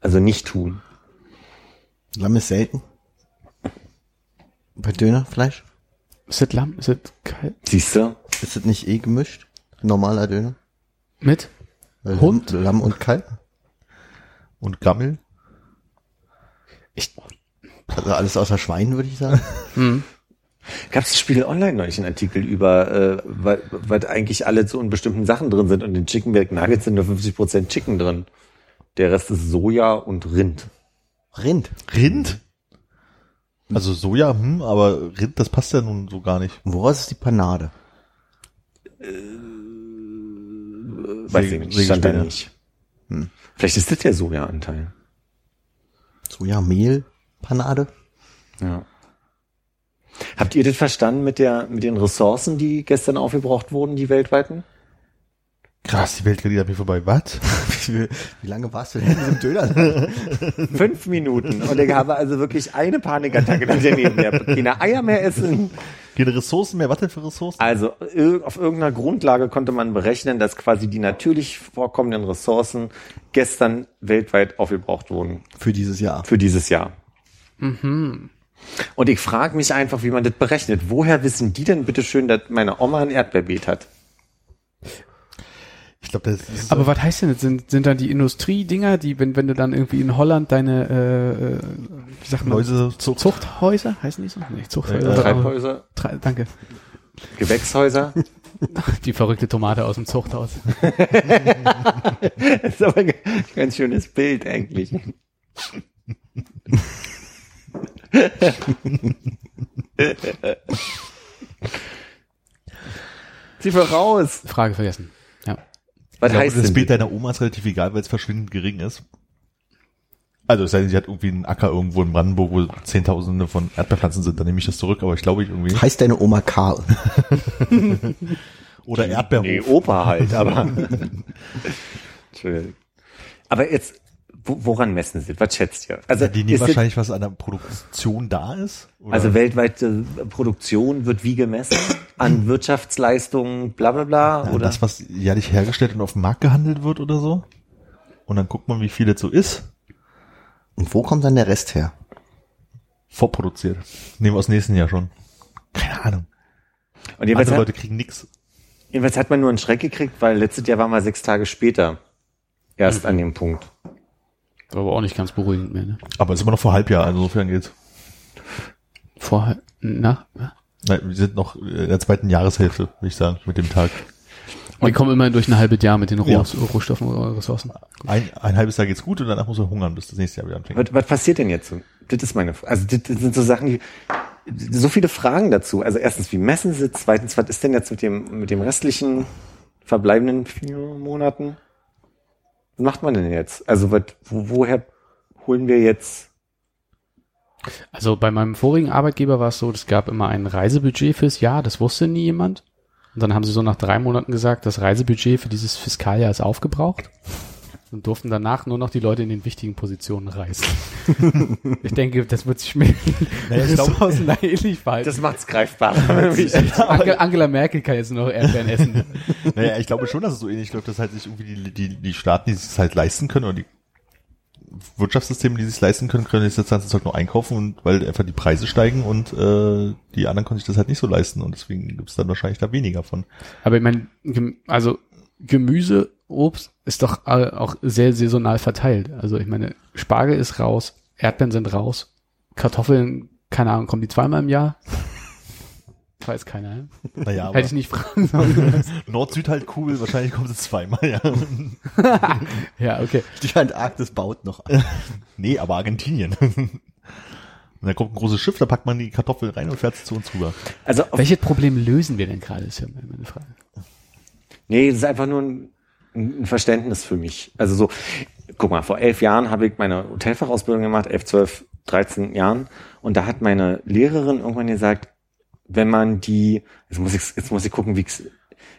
Also nicht tun. Lamm ist selten. Bei Dönerfleisch? Ist das Lamm? Ist das kalt? Siehst du? Ist das nicht eh gemischt? Normaler Döner? Mit? Hund? Lamm und Kalb? Und Gammel? Ich, Also alles außer Schwein, würde ich sagen. Gab es Spiegel Online neulich einen Artikel über, äh, weil, weil eigentlich alle so in bestimmten Sachen drin sind und in Chicken Nuggets sind nur 50% Chicken drin. Der Rest ist Soja und Rind. Rind. Rind? Also Soja, hm, aber Rind, das passt ja nun so gar nicht. Und woraus ist die Panade? Weiß ich nicht, stand da nicht. Hm. Vielleicht ist das der Soja-Anteil. Sojamehl? Panade? Ja. Habt ihr das verstanden mit der, mit den Ressourcen, die gestern aufgebraucht wurden, die weltweiten? Krass, die Welt geht an mir vorbei. Was? [LAUGHS] Wie, wie lange warst du denn in diesem Döner? [LAUGHS] Fünf Minuten. Und ich habe also wirklich eine Panikattacke nach der neben mir. Keine Eier mehr essen. Keine Ressourcen mehr? Was denn für Ressourcen? Also auf irgendeiner Grundlage konnte man berechnen, dass quasi die natürlich vorkommenden Ressourcen gestern weltweit aufgebraucht wurden Für dieses Jahr. für dieses Jahr. Und ich frage mich einfach, wie man das berechnet. Woher wissen die denn bitte schön, dass meine Oma ein Erdbeerbeet hat? Ich glaube, das ist aber was heißt denn das? Sind, sind dann die Industriedinger, die, wenn, wenn du dann irgendwie in Holland deine, äh, äh, wie sagt man? Läusezucht. Zuchthäuser? Heißen die so? Nee, Zuchthäuser. Äh, Treibhäuser, Tre danke. Gewächshäuser. [LAUGHS] Die verrückte Tomate aus dem Zuchthaus. [LAUGHS] Das ist aber ein ganz schönes Bild eigentlich. [LAUGHS] [LAUGHS] Zieh voraus. Frage vergessen. Ja. Was Ich glaube, heißt das denn Bild deiner Oma ist relativ egal, weil es verschwindend gering ist. Also es sei denn, sie hat irgendwie einen Acker irgendwo in Brandenburg, wo Zehntausende von Erdbeerpflanzen sind, dann nehme ich das zurück, aber ich glaube ich irgendwie. Heißt deine Oma Karl? Oder Erdbeerhof. Nee, Opa halt, aber. [LAUGHS] Entschuldigung. Aber jetzt, woran messen Sie? Was schätzt ihr? Also, die nehmen wahrscheinlich, was an der Produktion da ist. Oder? also weltweite Produktion wird wie gemessen? An Wirtschaftsleistungen, bla bla bla? Ja, oder? das, was jährlich hergestellt und auf dem Markt gehandelt wird oder so. Und dann guckt man, wie viel das so ist. Und wo kommt dann der Rest her? Vorproduziert. Nehmen wir aus nächsten Jahr schon. Keine Ahnung. Und Andere hat, Leute kriegen nix. jedenfalls hat man nur einen Schreck gekriegt, weil letztes Jahr waren wir sechs Tage später erst an dem Punkt. War aber auch nicht ganz beruhigend mehr, ne? Aber es ist immer noch vor Halbjahr, also insofern geht's. Vorher, na, Nein, wir sind noch in der zweiten Jahreshälfte, würde ich sagen, mit dem Tag. wir kommen immerhin durch ein halbes Jahr mit den Roh Ja. Rohstoffen oder Ressourcen. Ein, ein halbes Jahr geht's gut und danach muss er hungern, bis das nächste Jahr wieder anfängt. Was, was passiert denn jetzt? so? Das ist meine, also das, das sind so Sachen, die, so viele Fragen dazu. Also erstens, wie messen Sie? Zweitens, was ist denn jetzt mit dem, mit dem restlichen verbleibenden vier Monaten? Was macht man denn jetzt? Also was, wo, woher holen wir jetzt? Also bei meinem vorigen Arbeitgeber war es so, es gab immer ein Reisebudget fürs Jahr, das wusste nie jemand. Und dann haben sie so nach drei Monaten gesagt, das Reisebudget für dieses Fiskaljahr ist aufgebraucht. Und durften danach nur noch die Leute in den wichtigen Positionen reisen. [LAUGHS] ich denke, das wird sich mit Naja, ich glaube- Ressourcen da ähnlich verhalten. Das macht's greifbar. [LAUGHS] Angela, Merkel kann jetzt nur noch Erdbeeren essen. [LAUGHS] Naja, ich glaube schon, dass es so ähnlich läuft, dass halt sich irgendwie die, die, die Staaten, die sich es halt leisten können, oder die Wirtschaftssysteme, die sich leisten können, können jetzt das ganze Zeug nur einkaufen und weil einfach die Preise steigen und äh, die anderen können sich das halt nicht so leisten und deswegen gibt es dann wahrscheinlich da weniger von. Aber ich meine, also Gemüse, Obst ist doch auch sehr saisonal verteilt. Also ich meine, Spargel ist raus, Erdbeeren sind raus, Kartoffeln, keine Ahnung, kommen die zweimal im Jahr? [LAUGHS] Weiß keiner. ne? Naja, aber Hätte ich nicht fragen sollen. [LAUGHS] Nord-Süd-Halbkugel, wahrscheinlich kommt es zweimal, ja. [LAUGHS] ja, okay. Die Antarktis baut noch an. nee, aber Argentinien. Und dann kommt ein großes Schiff, da packt man die Kartoffeln rein und fährt es zu uns rüber. Also, Welches Problem lösen wir denn gerade, ist ja meine Frage. nee, das ist einfach nur ein, ein Verständnis für mich. Also so, guck mal, vor elf Jahren habe ich meine Hotelfachausbildung gemacht, elf, zwölf, 13 Jahren. Und da hat meine Lehrerin irgendwann gesagt, wenn man die, jetzt muss ich, jetzt muss ich gucken, wie ich's-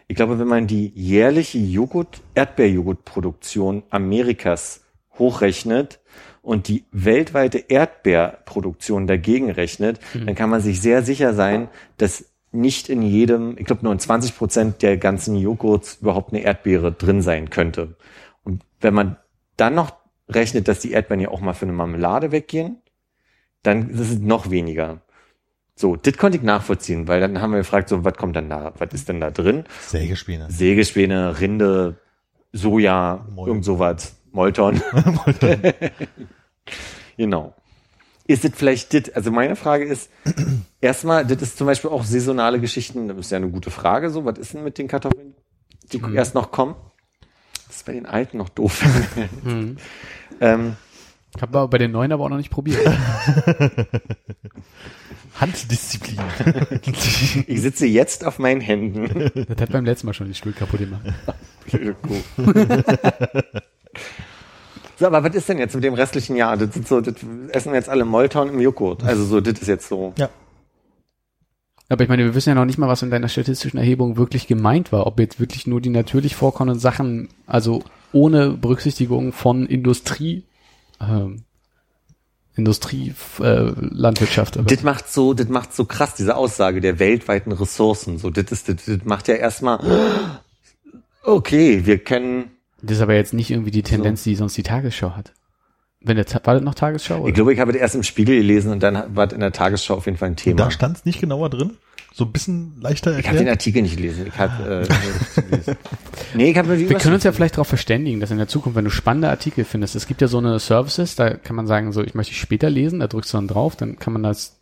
ich glaube, wenn man die jährliche Joghurt, Erdbeerjoghurtproduktion Amerikas hochrechnet und die weltweite Erdbeerproduktion dagegen rechnet, dann kann man sich sehr sicher sein, dass nicht in jedem, ich glaube nur in 20 Prozent der ganzen Joghurts überhaupt eine Erdbeere drin sein könnte. Und wenn man dann noch rechnet, dass die Erdbeeren ja auch mal für eine Marmelade weggehen, dann ist es noch weniger. So, das konnte ich nachvollziehen, weil dann haben wir gefragt, so, was kommt dann da, was ist denn da drin? Sägespäne. Sägespäne, Rinde, Soja, Mol. irgend sowas, Molton. [LAUGHS] [LAUGHS] genau. Ist es vielleicht dit, also meine Frage ist, [CLEARS THROAT] erstmal, das ist zum Beispiel auch saisonale Geschichten, das ist ja eine gute Frage, so, was ist denn mit den Kartoffeln, die erst noch kommen? Das ist bei den alten noch doof. [LAUGHS] ähm, Ich habe bei den neuen aber auch noch nicht probiert. [LAUGHS] Handdisziplin. [LAUGHS] ich sitze jetzt auf meinen Händen. Das hat beim letzten Mal schon den Stuhl kaputt gemacht. So, aber was ist denn jetzt mit dem restlichen Jahr? Das, sind so, das essen wir jetzt alle Molton im Joghurt. Also so, das ist jetzt so. ja. Aber ich meine, wir wissen ja noch nicht mal, was in deiner statistischen Erhebung wirklich gemeint war. Ob jetzt wirklich nur die natürlich vorkommenden Sachen, also ohne Berücksichtigung von Industrie, ähm, Industrie, äh, Landwirtschaft. Das macht so, das macht so krass, diese Aussage der weltweiten Ressourcen. So, das ist, das, das macht ja erstmal, okay, wir können, Das ist aber jetzt nicht irgendwie die Tendenz, die sonst die Tagesschau hat. Wenn der, war das noch Tagesschau? ich Oder? glaube, ich habe das erst im Spiegel gelesen und dann war das in der Tagesschau auf jeden Fall ein Thema. Da stand es nicht genauer drin. So ein bisschen leichter ich habe den erklärt. Artikel nicht gelesen. Ich habe, äh, [LAUGHS] nee, ich die Wir können uns ja vielleicht darauf verständigen, dass in der Zukunft, wenn du spannende Artikel findest, es gibt ja so eine Services, da kann man sagen, so, ich möchte später lesen, da drückst du dann drauf, dann kann man das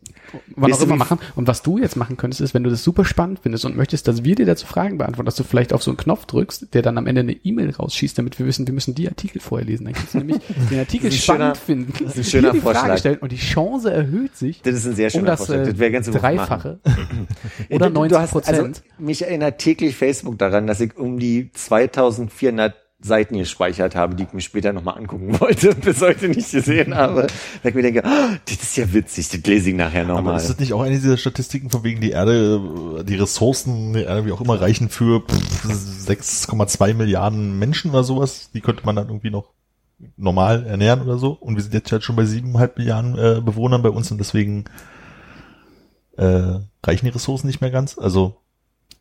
wann auch immer machen. Und was du jetzt machen könntest, ist, wenn du das super spannend findest und möchtest, dass wir dir dazu Fragen beantworten, dass du vielleicht auf so einen Knopf drückst, der dann am Ende eine E-Mail rausschießt, damit wir wissen, wir müssen die Artikel vorher lesen. Dann kannst du nämlich [LAUGHS] den Artikel spannend schöner- finden. das ist ein schöner die Frage Vorschlag. stellen und die Chance erhöht sich Das ist ein sehr um schöner das, Vorschlag. äh, Das wäre ganz Dreifache [LAUGHS] oder Du- du 90 hast- Prozent. Also, mich erinnert täglich Facebook daran, dass ich um die 2400 Seiten gespeichert habe, die ich mir später nochmal angucken [LAUGHS] wollte und bis heute nicht gesehen habe. Weil ich mir denke, oh, das ist ja witzig, das lese ich nachher Aber nochmal. ist das nicht auch eine dieser Statistiken von wegen die Erde, die Ressourcen der Erde, wie auch immer, reichen für pff, 6,2 Milliarden Menschen oder sowas? Die könnte man dann irgendwie noch normal ernähren oder so. Und wir sind jetzt halt schon bei 7,5 Milliarden äh, Bewohnern bei uns und deswegen äh, reichen die Ressourcen nicht mehr ganz. Also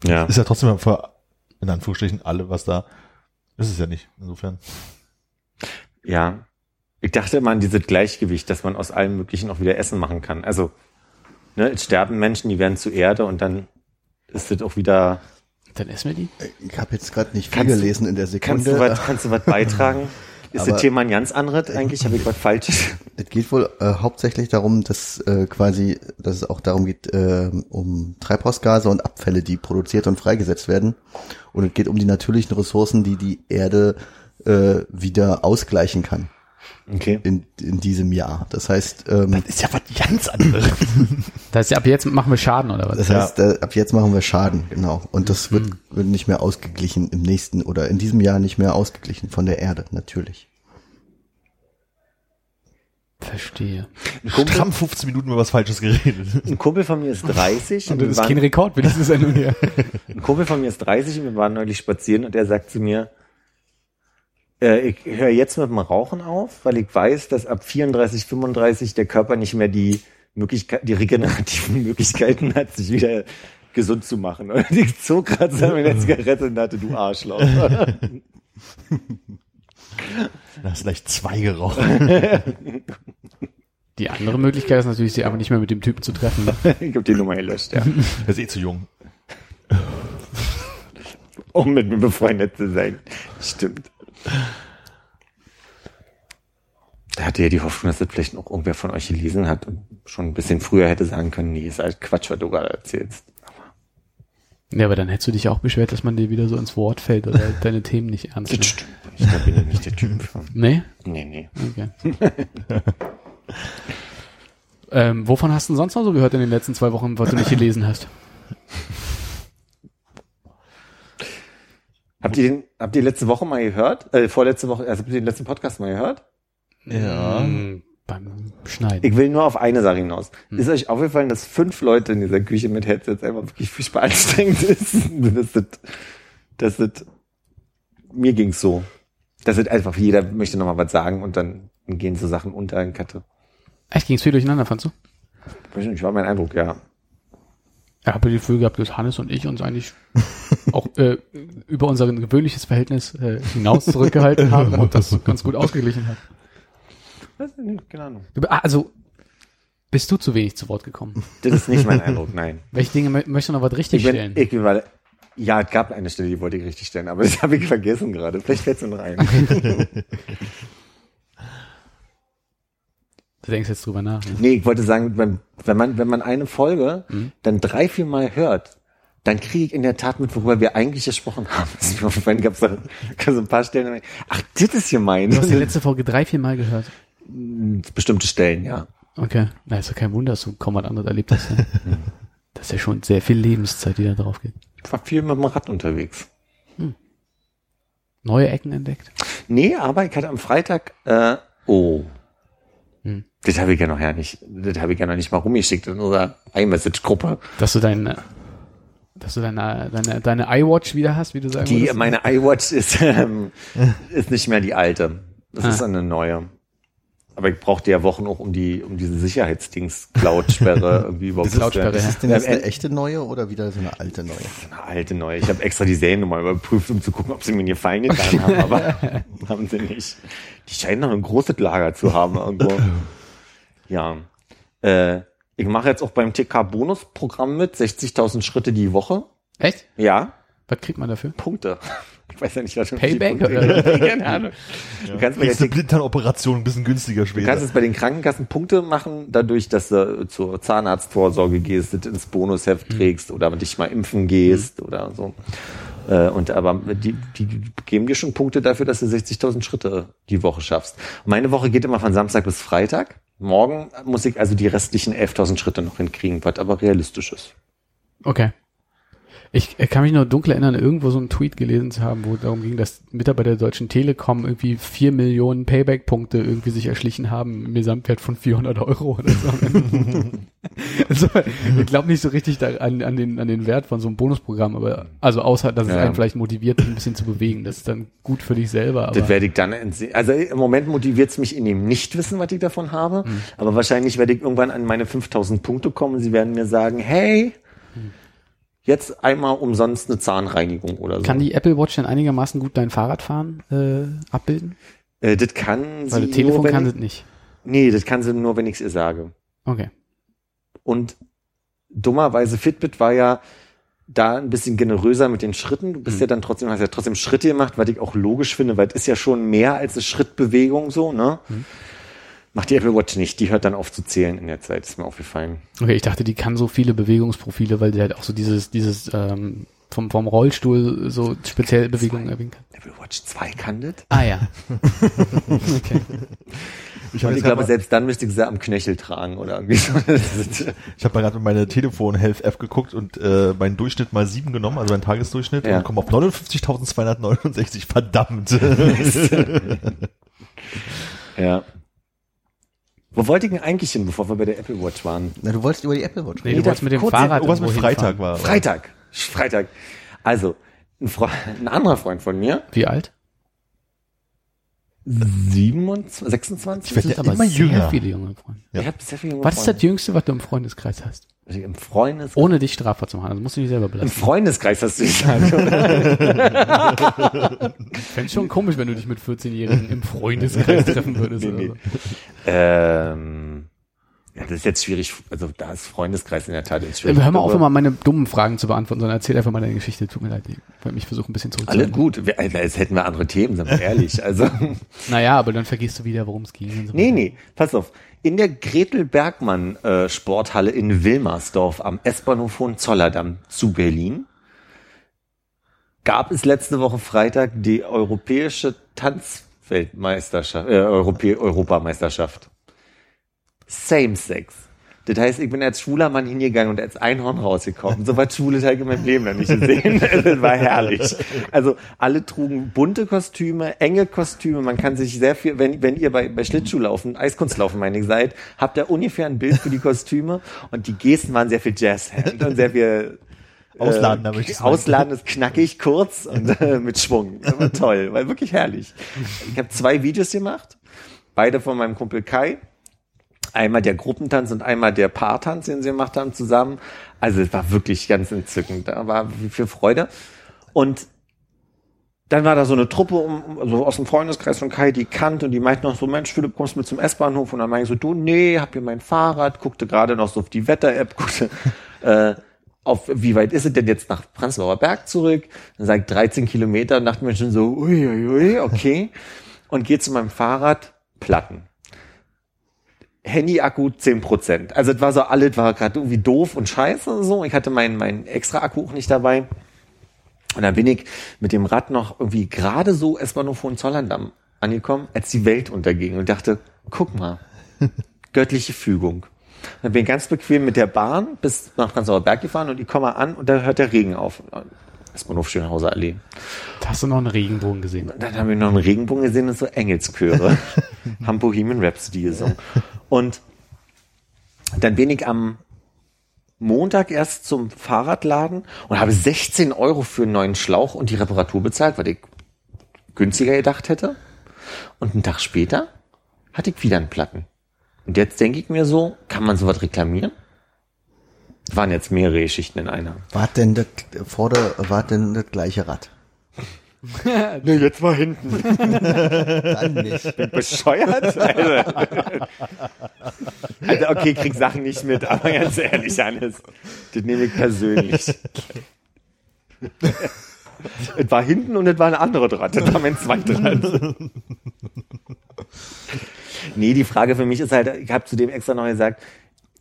Ja. ist ja trotzdem für, in Anführungsstrichen, alle, was da ist es ja nicht. Insofern. Ja. Ich dachte immer an dieses Gleichgewicht, dass man aus allem Möglichen auch wieder Essen machen kann. Also, ne, es sterben Menschen, die werden zu Erde und dann ist das auch wieder, dann essen wir die. Ich habe jetzt gerade nicht viel Kannst du- gelesen in der kannst Sekunde. du was, kannst du was [LAUGHS] beitragen? Ist Aber- das Thema ein ganz anderes? Eigentlich habe ich was Falsches. [LAUGHS] Es geht wohl äh, hauptsächlich darum, dass äh, quasi, dass es auch darum geht, äh, um Treibhausgase und Abfälle, die produziert und freigesetzt werden. Und es geht um die natürlichen Ressourcen, die die Erde äh, wieder ausgleichen kann Okay. in, in diesem Jahr. Das heißt, ähm, Ist ja was ganz anderes. [LAUGHS] Das heißt, ab jetzt machen wir Schaden oder was? das heißt, äh, ab jetzt machen wir Schaden, genau. Und das wird, wird nicht mehr ausgeglichen im nächsten oder in diesem Jahr nicht mehr ausgeglichen von der Erde, natürlich. Verstehe. Stramm 15 Minuten über was Falsches geredet. Ein Kumpel von mir ist 30 [LAUGHS] Und das ist kein Rekord für diese Sendung hier. [LAUGHS] Ein Kumpel von mir ist 30 und wir waren neulich spazieren und er sagt zu mir, äh, ich höre jetzt mit dem Rauchen auf, weil ich weiß, dass ab 34, 35 der Körper nicht mehr die Möglichkeit, die regenerativen [LAUGHS] Möglichkeiten hat, sich wieder gesund zu machen. Und ich zog gerade so meine Zigarette und dachte, du Arschloch. [LAUGHS] Da hast gleich zwei geraucht. Die andere Möglichkeit ist natürlich, sie einfach nicht mehr mit dem Typen zu treffen. Ne? [LAUGHS] ich habe die Nummer gelöscht, ja. Er ist eh zu jung. Um mit mir befreundet zu sein. Stimmt. Da hatte ja die Hoffnung, dass das vielleicht noch irgendwer von euch gelesen hat und schon ein bisschen früher hätte sagen können, nee, ist halt Quatsch, was du gerade erzählst. Ja, aber dann hättest du dich auch beschwert, dass man dir wieder so ins Wort fällt oder [LAUGHS] deine Themen nicht ernst Das nimmt. stimmt. Ich da bin ich nicht der Typ für. Nee? Nee, nee. Okay. ähm, wovon hast du denn sonst noch so gehört in den letzten zwei Wochen, was du nicht gelesen hast? [LAUGHS] Habt ihr den, habt ihr letzte Woche mal gehört? Äh, vorletzte Woche, also habt ihr den letzten Podcast mal gehört? Ja. Mm, Beim Schneiden. Ich will nur auf eine Sache hinaus. Ist euch aufgefallen, dass fünf Leute in dieser Küche mit Headsets einfach wirklich furchtbar anstrengend ist? [LAUGHS] Das ist, das ist, mir ging's so. Das ist einfach, jeder möchte noch mal was sagen und dann gehen so Sachen unter in Kette. Echt, ging's viel durcheinander, fandst du? Weiß nicht, war mein Eindruck, ja. Ich habe die Gefühl gehabt, dass Hannes und ich uns eigentlich [LAUGHS] auch äh, über unser gewöhnliches Verhältnis äh, hinaus zurückgehalten haben und das ganz gut ausgeglichen hat. Ich nicht, keine Ahnung. Du- ah, Also, bist du zu wenig zu Wort gekommen? Das ist nicht mein Eindruck, nein. [LAUGHS] Welche Dinge mö möchtest du noch was richtig Ich bin stellen? äquivalent. Ja, es gab eine Stelle, die wollte ich richtig stellen, aber [LAUGHS] das habe ich vergessen gerade. Vielleicht fällt es noch rein. Du denkst jetzt drüber nach. Ne? Nee, ich wollte sagen, wenn, wenn man, wenn man eine Folge dann drei, vier Mal hört, dann kriege ich in der Tat mit, worüber wir eigentlich gesprochen haben. [LAUGHS] Dann gab es so, ein paar Stellen, ach, das ist gemeint. Du hast die letzte Folge drei, vier Mal gehört. [LAUGHS] Bestimmte Stellen, ja. Okay. Na, ist ja kein Wunder, dass du kaum was anderes erlebt hast. [LAUGHS] Ja. Das ist ja schon sehr viel Lebenszeit, die da drauf geht. Ich war viel mit dem Rad unterwegs. Neue Ecken entdeckt. Nee, aber ich hatte am Freitag, äh, oh. Das habe ich ja noch ja nicht, das habe ich ja noch nicht mal rumgeschickt in unserer iMessage-Gruppe. Dass du dein, dass du deine, deine, deine iWatch wieder hast, wie du sagen Die, würdest? meine iWatch ist, ähm, ist nicht mehr die alte. Das Ah. ist eine neue. Aber ich brauchte ja Wochen auch um die, um diese Sicherheitsdings, Cloud-Sperre, [LAUGHS] irgendwie überhaupt. Cloud-Sperre, Das ja. Ist denn jetzt eine äh, echte neue oder wieder so eine alte neue? Eine alte neue. Ich habe extra die Seriennummer überprüft, um zu gucken, ob sie mir einen Gefallen getan haben, aber [LAUGHS] haben sie nicht. Die scheinen noch ein großes Lager zu haben irgendwo. [LAUGHS] Ja. Äh, ich mache jetzt auch beim TK-Bonus-Programm mit, 60.000 Schritte die Woche. Echt? Ja, Was kriegt man dafür? Punkte. [LAUGHS] Ich weiß ja nicht, was schon Payback, oder? [LAUGHS] Keine Ahnung. Du kannst bei der Blinddarmoperation ein bisschen günstiger Du kannst später. jetzt bei den Krankenkassen Punkte machen, dadurch, dass du zur Zahnarztvorsorge gehst, das ins Bonusheft trägst oder dich mal impfen gehst oder so. Äh, Und aber die, die geben dir schon Punkte dafür, dass du 60.000 Schritte die Woche schaffst. Meine Woche geht immer von Samstag bis Freitag. Morgen muss ich also die restlichen 11.000 Schritte noch hinkriegen, was aber realistisch ist. Okay. Ich kann mich nur dunkel erinnern, irgendwo so einen Tweet gelesen zu haben, wo es darum ging, dass Mitarbeiter der Deutschen Telekom irgendwie vier Millionen Payback-Punkte irgendwie sich erschlichen haben im Gesamtwert von 400 Euro oder so. [LAUGHS] also, ich glaube nicht so richtig an, an, den, an den Wert von so einem Bonusprogramm, aber also außer, dass es Ja. einen vielleicht motiviert, ein bisschen zu bewegen. Das ist dann gut für dich selber. Aber Das werde ich dann, also im Moment motiviert es mich in dem Nichtwissen, was ich davon habe. Hm. Aber wahrscheinlich werde ich irgendwann an meine 5000 Punkte kommen. Sie werden mir sagen, hey, jetzt einmal umsonst eine Zahnreinigung oder so. kann die Apple Watch denn einigermaßen gut dein Fahrradfahren äh, abbilden? äh, das kann Weil sie das Telefon nur, kann ich, das nicht. Nee, das kann sie nur, wenn ich es ihr sage. Okay. Und dummerweise Fitbit war ja da ein bisschen generöser mit den Schritten. Du bist Hm. ja dann trotzdem, hast ja trotzdem Schritte gemacht, was ich auch logisch finde, weil es ist ja schon mehr als eine Schrittbewegung so, ne? Hm. Macht die Apple Watch nicht, die hört dann auf zu zählen in der Zeit, ist mir aufgefallen. Okay, ich dachte, die kann so viele Bewegungsprofile, weil die halt auch so dieses, dieses ähm, vom, vom Rollstuhl so spezielle Bewegungen erwähnen kann. Apple Watch 2 kann das? Ah ja. [LAUGHS] okay. Ich Und habe ich glaube, selbst dann müsste ich sie am Knöchel tragen oder irgendwie so. [LAUGHS] ich hab mal gerade meine Telefon-Health-App geguckt und äh, meinen Durchschnitt mal sieben genommen, also meinen Tagesdurchschnitt, Ja. und komme auf 59.269. Verdammt. [LAUGHS] ja. Wo wollte ich denn eigentlich hin, bevor wir bei der Apple Watch waren? Na, du wolltest über die Apple Watch Nee, reden. du wolltest mit dem Fahrrad Oh, was mit Freitag war. Freitag. Freitag. Also, ein, ein anderer Freund von mir, Wie alt? 27, 26? Ich werd Das ja immer sehr jünger. viele junge Freunde. Ich habe sehr viele junge Was ist das. Jüngste, was du im Freundeskreis hast? Im Freundes Ohne dich strafbar zu machen. Also musst du dich selber Im belasten. Freundeskreis hast du gesagt, oder? Fände schon komisch, wenn du dich mit 14-Jährigen im Freundeskreis [LAUGHS] treffen würdest. Nee, oder nee. so. ähm, ja, das ist jetzt schwierig. Also da ist Freundeskreis in der Tat jetzt schwierig. Hör mal auf, immer meine dummen Fragen zu beantworten, sondern erzähl einfach mal deine Geschichte. Tut mir leid, ich versuchen, ein bisschen Alle zurückzuhalten. gut. Wir, also, jetzt hätten wir andere Themen, sind wir ehrlich. [LAUGHS] Also, Naja, aber dann vergisst du wieder, worum es ging. und so nee, weiter. nee, pass auf. In der Gretel Bergmann äh, in Wilmersdorf am S-Bahnhof Hohenzollerdam zu Berlin gab es letzte Woche Freitag die europäische Tanzweltmeisterschaft, äh, Europä Europameisterschaft. Same Sex. Das heißt, ich bin als schwuler Mann hingegangen und als Einhorn rausgekommen. So was Schwules habe ich in meinem Leben noch nicht gesehen. [LAUGHS] Das war herrlich. Also alle trugen bunte Kostüme, enge Kostüme. Man kann sich sehr viel, wenn, wenn ihr bei, bei Schlittschuhlaufen, Eiskunstlaufen meine ich seid, habt ihr ungefähr ein Bild für die Kostüme und die Gesten waren sehr viel Jazzhand und sehr viel äh, möchte ich. Ausladen ist knackig, kurz und [LAUGHS] äh, mit Schwung. Das war toll, war wirklich herrlich. Ich habe zwei Videos gemacht, beide von meinem Kumpel Kai. Einmal der Gruppentanz und einmal der Paartanz, den sie gemacht haben zusammen. Also es war wirklich ganz entzückend. Da war viel Freude. Und dann war da so eine Truppe um, also aus dem Freundeskreis von Kai, die kannte und die meinten noch so, Mensch, Philipp, kommst du mit zum S-Bahnhof? Und dann meinte ich so, du, nee, hab hier mein Fahrrad, guckte gerade noch so auf die Wetter-App, [LAUGHS] guckte, äh, auf, wie weit ist es denn jetzt nach Prenzlauer Berg zurück? Dann sagt 13 Kilometer und dachte mir schon so, ui, ui, ui, okay. Und gehe zu meinem Fahrrad, Platten. Handy-Akku 10%. Also es war so alles, war gerade irgendwie doof und scheiße und so. Ich hatte meinen mein extra Akku auch nicht dabei. Und dann bin ich mit dem Rad noch irgendwie gerade so erstmal nur vor Zollerndamm angekommen, als die Welt unterging und dachte, guck mal, [LAUGHS] göttliche Fügung. Dann bin ich ganz bequem mit der Bahn bis nach Prenzlauer Berg gefahren und ich komme an und da hört der Regen auf. Auf Schönhauser Allee. Da hast du noch einen Regenbogen gesehen. Dann haben wir noch einen Regenbogen gesehen und so Engelschöre. [LAUGHS] haben Bohemian Rhapsody gesungen. Und dann bin ich am Montag erst zum Fahrradladen und habe 16 Euro für einen neuen Schlauch und die Reparatur bezahlt, weil ich günstiger gedacht hätte. Und einen Tag später hatte ich wieder einen Platten. Und jetzt denke ich mir so, kann man sowas reklamieren? Waren jetzt mehrere Geschichten in einer. War denn das vorder, war denn das gleiche Rad? [LAUGHS] nee, jetzt mal hinten. Dann nicht. Bin bescheuert? Also, also okay, krieg Sachen nicht mit, aber ganz ehrlich, Hannes, das nehme ich persönlich. es war hinten und es war eine andere Draht. Das war mein zweiter Draht. nee, die Frage für mich ist halt, ich habe zu dem extra noch gesagt,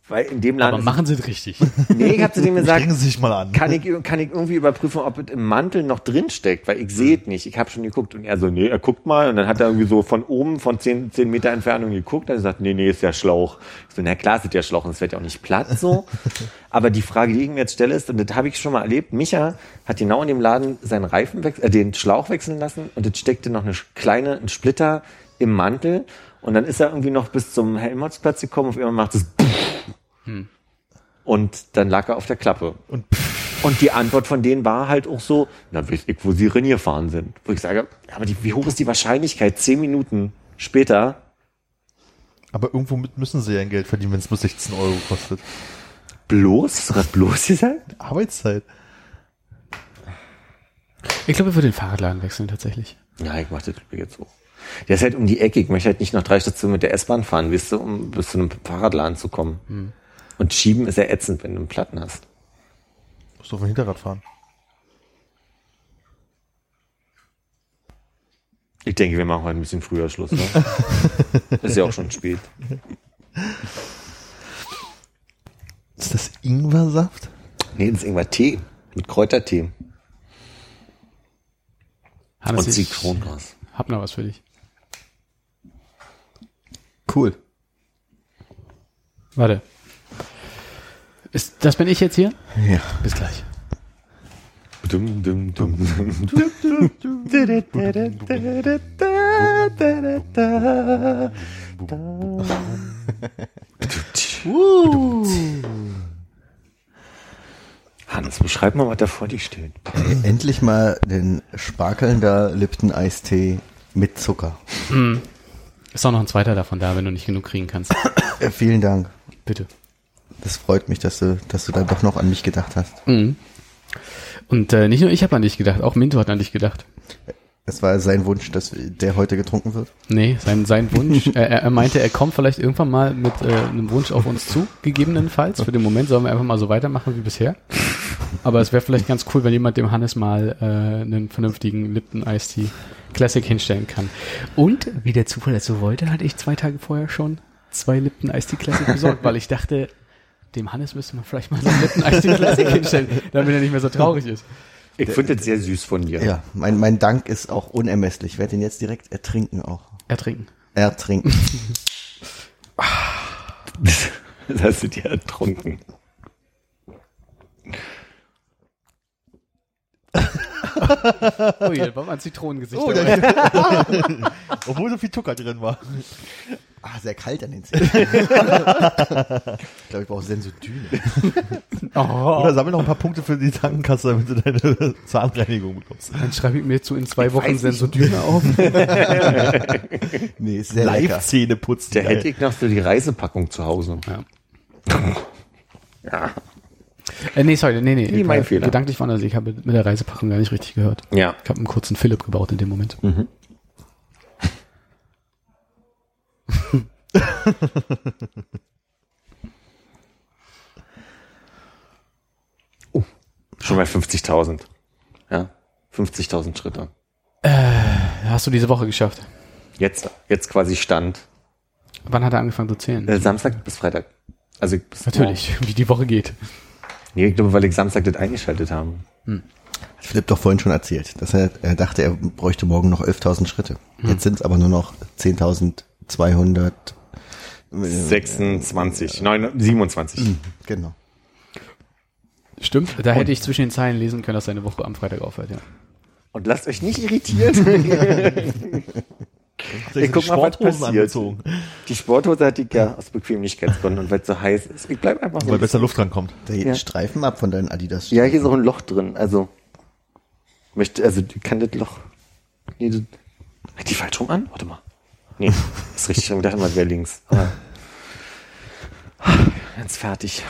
weil in dem Laden. Aber machen sie es richtig. Nee, ich habe zu dem [LAUGHS] gesagt, Strengen Sie sich mal an. kann ich, kann ich irgendwie überprüfen, ob es im Mantel noch drin steckt, weil ich sehe es nicht. Ich habe schon geguckt und er so, nee, er guckt mal und dann hat er irgendwie so von oben, von zehn, zehn Meter Entfernung geguckt, dann sagt, nee, nee, ist ja Schlauch. Ich so, na klar, ist ja Schlauch und es wird ja auch nicht platt so. [LAUGHS] Aber die Frage, die ich mir jetzt stelle, ist, und das habe ich schon mal erlebt, Micha hat genau in dem Laden seinen Reifen wechseln, äh, den Schlauch wechseln lassen und es steckte noch eine kleine, ein Splitter im Mantel und dann ist er irgendwie noch bis zum Helmholtzplatz gekommen, auf einmal macht es und dann lag er auf der Klappe. Und Und die Antwort von denen war halt auch so, na, weiß ich, wo sie reingefahren sind. Wo ich sage, aber die, wie hoch ist die Wahrscheinlichkeit, zehn Minuten später, aber irgendwo mit müssen sie ja ein Geld verdienen, wenn es nur 16 Euro kostet. bloß, gerade bloß gesagt? Arbeitszeit. Ich glaube, ich würde den Fahrradladen wechseln tatsächlich. Ja, ich mach das jetzt so. Der ist halt um die Ecke. Ich möchte halt nicht noch drei Stationen mit der S-Bahn fahren, weißt du, um bis zu einem Fahrradladen zu kommen. Und schieben ist ja ätzend, wenn du einen Platten hast. Musst du auf dem Hinterrad fahren. Ich denke, wir machen heute ein bisschen früher Schluss. Ne? [LAUGHS] ist ja auch schon spät. Ist das Ingwersaft? Nee, das ist irgendwann Tee. Mit Kräutertee. Hannes, Und Zitronengras. hab noch was für dich. Cool. Warte. Ist, das bin ich jetzt hier? Ja. Bis gleich. Dum, dum, dum, dum. [LAUGHS] Hans, beschreib mal, was da vor dir steht. Endlich mal den sparkelnder Lipton-Eistee mit Zucker. Ist auch noch ein zweiter davon da, wenn du nicht genug kriegen kannst. Äh, vielen Dank. Bitte. Das freut mich, dass du, dass du da doch noch an mich gedacht hast. Mhm. Und äh, nicht nur ich habe an dich gedacht, auch Minto hat an dich gedacht. Es war sein Wunsch, dass der heute getrunken wird. Nee, sein, sein Wunsch, [LAUGHS] er, er meinte, er kommt vielleicht irgendwann mal mit äh, einem Wunsch auf uns zu, gegebenenfalls. Für den Moment sollen wir einfach mal so weitermachen wie bisher. Aber es wäre vielleicht ganz cool, wenn jemand dem Hannes mal äh, einen vernünftigen Lipton Ice Tea Classic hinstellen kann. Und, wie der Zufall das so wollte, hatte ich zwei Tage vorher schon zwei Lipton Ice Tea Classic besorgt, [LAUGHS] weil ich dachte, dem Hannes müsste man vielleicht mal so einen Ice Tea Classic hinstellen, damit er nicht mehr so traurig ist. Ich finde das sehr süß von dir. Ja, mein, mein Dank ist auch unermesslich. Ich werde ihn jetzt direkt ertrinken auch. Ertrinken. Ertrinken. [LAUGHS] Das hast du dir ertrunken. Oh je, war mal ein Zitronengesicht. Oh, [LAUGHS] Obwohl so viel Zucker drin war. Ah, sehr kalt an den Zähnen. [LAUGHS] ich glaube, ich brauche Sensodyne. oh, Oder sammel noch ein paar Punkte für die Krankenkasse, damit du deine [LAUGHS] Zahnreinigung bekommst. dann schreibe ich mir zu in zwei Wochen weiß nicht. Sensodyne auf. [LAUGHS] Nee, ist sehr lecker. Live-Zähne putzen. Da hätte ich noch so die Reisepackung zu Hause. Ja. Ja. Äh, nee, sorry, nee, nee. Nee, mein Äh, Fehler. Gedanklich woanders. Ich habe mit der Reisepackung gar nicht richtig gehört. Ja. Ich habe einen kurzen Philipp gebaut in dem Moment. [LAUGHS] Oh, Schon bei 50.000. Ja, 50.000 Schritte. Hast du diese Woche geschafft? Jetzt, jetzt quasi Stand. Wann hat er angefangen zu zählen? Äh, Samstag bis Freitag. Also bis Natürlich, wie die Woche geht. Nee, ich glaube, weil ich Samstag das eingeschaltet haben. Hat Philipp doch vorhin schon erzählt, dass er, er dachte, er bräuchte morgen noch 11.000 Schritte. Jetzt sind es aber nur noch 10.200. 26, 9, 27. Genau. Stimmt. Da hätte ich zwischen den Zeilen lesen können, dass seine Woche am Freitag aufhört, ja. Und lasst euch nicht irritieren. [LAUGHS] [LAUGHS] ich guck mal, was passiert. angezogen, Die Sporthose hatte ich ja aus Bequemlichkeitsgründen und weil es so heiß ist. Ich bleib einfach so. weil besser Luft rankommt. Da geht Ja. ein Streifen ab von deinen Adidas. Ja, hier ist auch ein Loch drin. Also, möchte, also, kann das Loch. Nee, das, ich die falsch rum an? Warte mal. Nee, [LAUGHS] ist richtig. Ich dachte mal, wäre links. Aber, ganz fertig.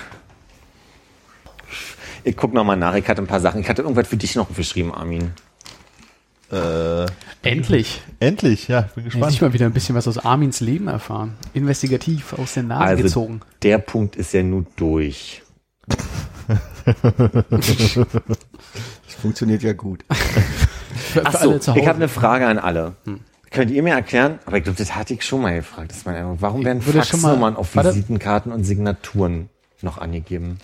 Ich guck noch mal nach. Ich hatte ein paar Sachen. Ich hatte irgendwas für dich noch geschrieben, Armin. Äh, Endlich. endlich, ja, bin Jetzt gespannt. ich mal wieder ein bisschen was aus Armins Leben erfahren. Investigativ aus der Nase Also, gezogen. der Punkt ist ja nun durch. [LAUGHS] Das funktioniert ja gut. Für, für Ach so, alle zu Hause. ich habe eine Frage an alle. Könnt ihr mir erklären, aber ich glaube, das hatte ich schon mal gefragt, dass man einfach, warum werden Faxnummern auf warte. Visitenkarten und Signaturen noch angegeben?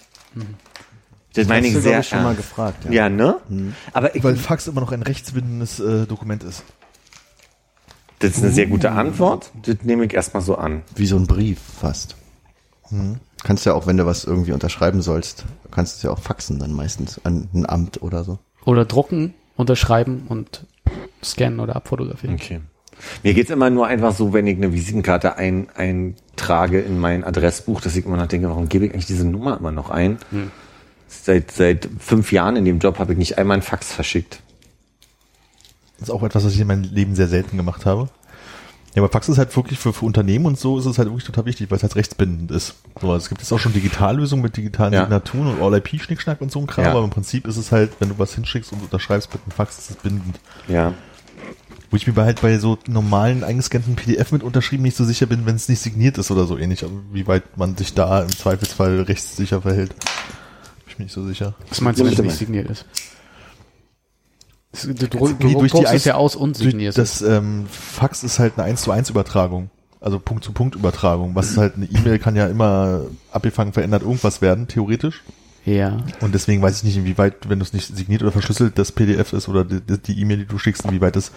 Das Hast meine ich sehr ich, schon mal gefragt. Ja. Ja, ne? Aber ich, Weil Fax immer noch ein rechtsbindendes äh, Dokument ist. das ist eine sehr gute Antwort. Das nehme ich erstmal so an. Wie so ein Brief fast. Kannst ja auch, wenn du was irgendwie unterschreiben sollst, kannst du es ja auch faxen dann meistens an ein Amt oder so. Oder drucken, unterschreiben und scannen oder abfotografieren. Okay. Mir geht's immer nur einfach so, wenn ich eine Visitenkarte ein, eintrage in mein Adressbuch, dass ich immer noch denke, warum gebe ich eigentlich diese Nummer immer noch ein? Seit, seit fünf Jahren in dem Job habe ich nicht einmal einen Fax verschickt. Das ist auch etwas, was ich in meinem Leben sehr selten gemacht habe. Ja, aber Fax ist halt wirklich für, für Unternehmen und so ist es halt wirklich total wichtig, weil es halt rechtsbindend ist. So, also es gibt jetzt auch schon Digitallösungen mit digitalen Ja. Signaturen und All-IP-Schnickschnack und so ein Kram, Ja. aber im Prinzip ist es halt, wenn du was hinschickst und unterschreibst mit einem Fax, ist es bindend. Ja. Wo ich mir bei halt bei so normalen eingescannten PDF mit unterschrieben nicht so sicher bin, wenn es nicht signiert ist oder so ähnlich, aber wie weit man sich da im Zweifelsfall rechtssicher verhält. Bin ich mir nicht so sicher. Was meinst du, wenn es nicht signiert ist? Du, du, du, du durch die Eins- ja aus Durch- unsigniert. Das ähm, Fax ist halt eine 1 zu 1 Übertragung. Also Punkt zu Punkt Übertragung. Was ist halt eine E-Mail kann ja immer abgefangen, verändert irgendwas werden, theoretisch. Ja. Und deswegen weiß ich nicht, inwieweit, wenn du es nicht signiert oder verschlüsselt, das PDF ist oder die die E-Mail, die du schickst, inwieweit es,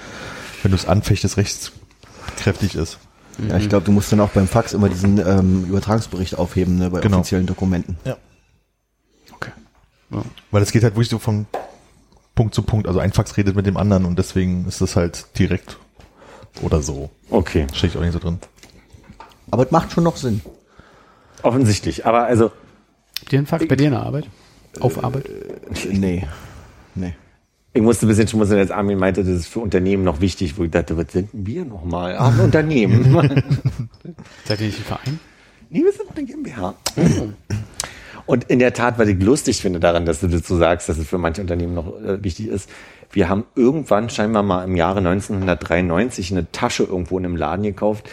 wenn du es anfechtest, rechtskräftig ist. Ja, ich glaube, du musst dann auch beim Fax immer diesen ähm, Übertragungsbericht aufheben, ne, bei Genau. offiziellen Dokumenten. Ja. Okay. Ja. Weil es geht halt wirklich so von Punkt zu Punkt. Also ein Fax redet mit dem anderen und deswegen ist das halt direkt oder so. Okay. Ich auch nicht so drin. Aber es macht schon noch Sinn. Offensichtlich. Aber also, Habt ihr einen Fax bei dir in der Arbeit? Auf Arbeit? Nee. Nee. ich musste ein bisschen schmunzeln, als Armin meinte, das ist für Unternehmen noch wichtig, wo ich dachte, was sind denn wir nochmal? Ah, ein Unternehmen. [LAUGHS] Seid ihr nicht ein Verein? Nee, wir sind eine GmbH. Und in der Tat, was ich lustig finde daran, dass du das so sagst, dass es für manche Unternehmen noch äh, wichtig ist, wir haben irgendwann scheinbar mal im Jahre 1993 eine Tasche irgendwo in einem Laden gekauft.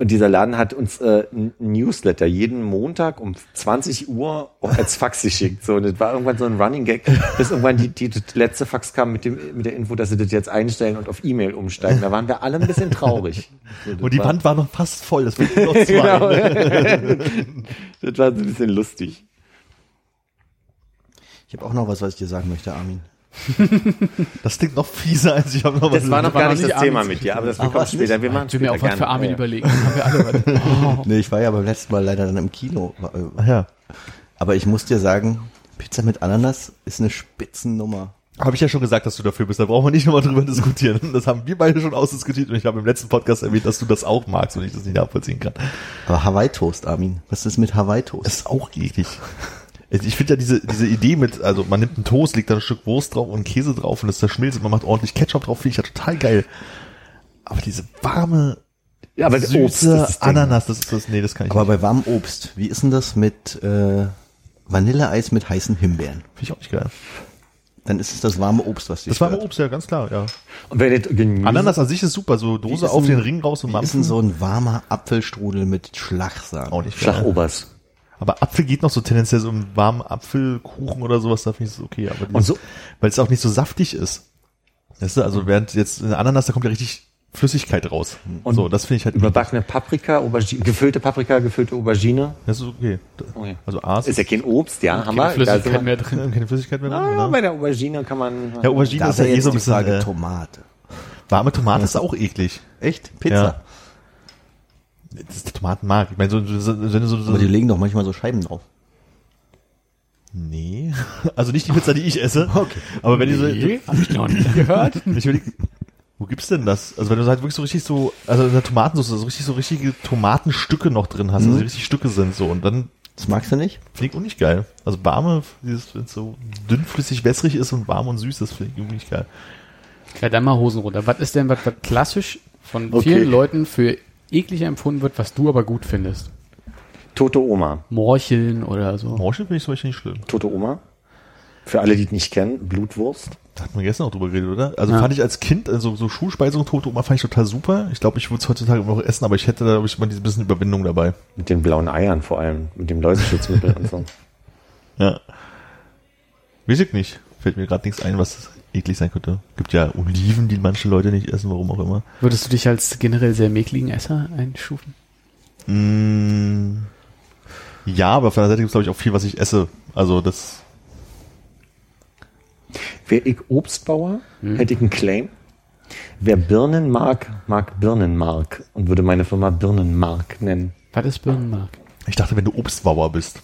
Und dieser Laden hat uns äh, ein Newsletter jeden Montag um 20 Uhr auch als Fax [LAUGHS] geschickt. So, und das war irgendwann so ein Running Gag, bis irgendwann die, die, die letzte Fax kam mit, dem, mit der Info, dass sie das jetzt einstellen und auf E-Mail umsteigen. Da waren wir alle ein bisschen traurig. So, Und die war- Wand war noch fast voll, das [LAUGHS] nur noch zwei. [LAUGHS] Das war so ein bisschen lustig. Ich habe auch noch was, was ich dir sagen möchte, Armin. [LAUGHS] Das klingt noch fieser, als ich habe noch was. Das war noch gar nicht das Thema Armin's mit dir, aber das Ach, kommt was später. Wir machen Ich will mir auch was für Armin Ja. überlegen. Haben wir alle was. [LAUGHS] Oh. Nee, ich war ja beim letzten Mal leider dann im Kino. Ja. Aber ich muss dir sagen, Pizza mit Ananas ist eine Spitzennummer. Habe ich ja schon gesagt, dass du dafür bist. Da brauchen wir nicht nochmal drüber diskutieren. [LAUGHS] Das haben wir beide schon ausdiskutiert und ich habe im letzten Podcast erwähnt, dass du das auch magst und ich das nicht nachvollziehen kann. Aber Hawaii-Toast, Armin. Was ist mit Hawaii-Toast? Das ist auch eklig. Ich finde ja diese, diese Idee mit, also man nimmt einen Toast, legt da ein Stück Wurst drauf und Käse drauf und das zerschmilzt und man macht ordentlich Ketchup drauf, finde ich ja total geil. Aber diese warme, Ja, aber süße Obst ist das. Ananas, das ist das, nee, das kann ich Aber nicht. bei warmem Obst, wie ist denn das mit äh, Vanilleeis mit heißen Himbeeren? Finde ich auch nicht geil. Dann ist es das warme Obst, was dir Das war stört. Obst, ja, ganz klar, ja. Und wenn Gemüse, Ananas an sich ist super, so Dose auf denn- den Ring raus und Wie ist denn mampfen. so ein warmer Apfelstrudel mit Schlagsamen? auch nicht geil. Schlachobers. Aber Apfel geht noch so tendenziell so im warmen Apfelkuchen oder sowas, da finde ich es okay. Aber Und so, weil es auch nicht so saftig ist. Weißt du, also während jetzt eine Ananas, da kommt ja richtig Flüssigkeit raus. Und so, das finde ich halt überbackene Paprika, Aubergine, gefüllte Paprika, gefüllte Aubergine. Das ist okay. Okay. Also A Ist ja kein Obst, ja, haben Keine wir. Sind [LAUGHS] Flüssigkeit mehr drin. keine Flüssigkeit mehr Ah, drin, ja, ne? bei der Aubergine kann man. Ja, Aubergine ist ja eh so ein bisschen, Frage äh, Tomate. warme Tomate ist auch eklig. Echt? Pizza? Ja. Das ist der Tomatenmark. Ich meine, so, so, so, so, so Aber die legen doch manchmal so Scheiben drauf. nee. [LAUGHS] Also nicht die Pizza, die ich esse. Okay. Aber wenn die so, Nee, hab ich noch nicht gehört. [LAUGHS] Ich überleg, wo gibt's denn das? Also wenn du halt wirklich so richtig so, also in der Tomatensauce so richtig so richtige Tomatenstücke noch drin hast, also die richtig Stücke sind so und dann Das magst du nicht? finde ich auch nicht geil. Also warme, dieses, wenn es so dünnflüssig wässrig ist und warm und süß, das finde ich auch nicht geil. Ja, dann mal Hosen runter. Was ist denn, was, was klassisch von Okay. vielen Leuten für eklig empfunden wird, was du aber gut findest? Tote Oma. Morcheln oder so. Morschen finde ich zum Beispiel nicht schlimm. Tote Oma. Für alle, die es nicht kennen, Blutwurst. Da hatten wir gestern auch drüber geredet, oder? Also Ja. fand ich als Kind, also so Schulspeisung, tote Oma fand ich total super. Ich glaube, ich würde es heutzutage immer noch essen, aber ich hätte da, glaube ich, mal diese bisschen Überwindung dabei. Mit den blauen Eiern vor allem. Mit dem Läuseschutzmittel und so. Ja. Weiß ich nicht. Fällt mir gerade nichts ein, was eklig sein könnte. Gibt ja Oliven, die manche Leute nicht essen, warum auch immer. Würdest du dich als generell sehr mäkligen Esser einstufen? Mm, ja, aber auf der anderen Seite gibt es, glaube ich, auch viel, was ich esse. Also das. Wäre ich Obstbauer, hätte ich einen Claim. Wer Birnen mag, mag Birnenmark und würde meine Firma Birnenmark nennen. Was ist Birnenmark? Ich dachte, wenn du Obstbauer bist.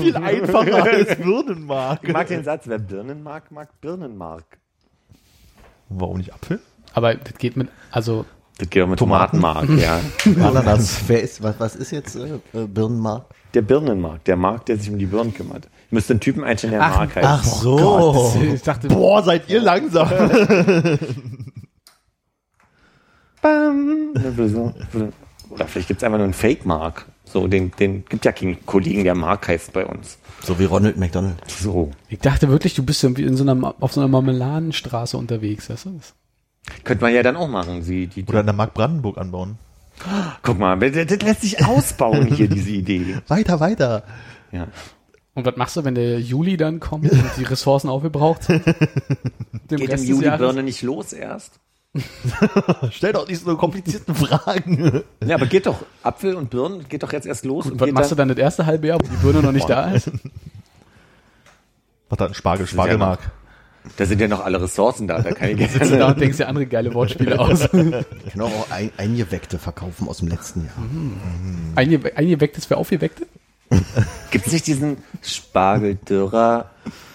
Viel einfacher [LAUGHS] als Birnenmark. Ich mag den Satz, wer Birnen mag, mag Birnenmark. Warum nicht Apfel? Aber das geht mit, also, Das geht auch mit Tomaten. Tomatenmark, ja. [LAUGHS] Ananas. Wer ist, was, was ist jetzt äh, äh, Birnenmark? Der Birnenmark, der Mark, der sich um die Birnen kümmert. Ich müsste einen Typen einstellen, der Ach, Mark heißt. so. [LAUGHS] ich dachte, Boah, seid ihr langsam. Bam. Oder vielleicht gibt's einfach nur einen Fake-Mark. So, den, den gibt ja keinen Kollegen, der Mark heißt bei uns. So wie Ronald McDonald. So. ich dachte wirklich, du bist irgendwie in so einer, auf so einer Marmeladenstraße unterwegs, weißt du das? Könnte man ja dann auch machen. Sie, die, Oder in der Mark Brandenburg anbauen. guck mal, das, das lässt sich ausbauen hier, [LAUGHS] diese Idee. Weiter, weiter. Ja. Und was machst du, wenn der Juli dann kommt und die Ressourcen aufgebraucht sind? [LAUGHS] Dem Geht im Rest des Juli? Birne nicht los erst? [LAUGHS] Stell doch nicht so komplizierten Fragen. Ja, aber geht doch. Apfel und Birnen geht doch jetzt erst los. Und und was machst du dann das erste halbe Jahr, wo die Birne noch nicht da ist? Was da ein Spargel, Spargelmark. Da sind ja noch alle Ressourcen da. Da kann ich Sitzt du da und denkst dir andere geile Wortspiele [LAUGHS] aus. Ich kann auch ein, eingeweckte verkaufen aus dem letzten Jahr. Einge eingewecktes für aufgeweckte? Gibt es nicht diesen Spargeldürrer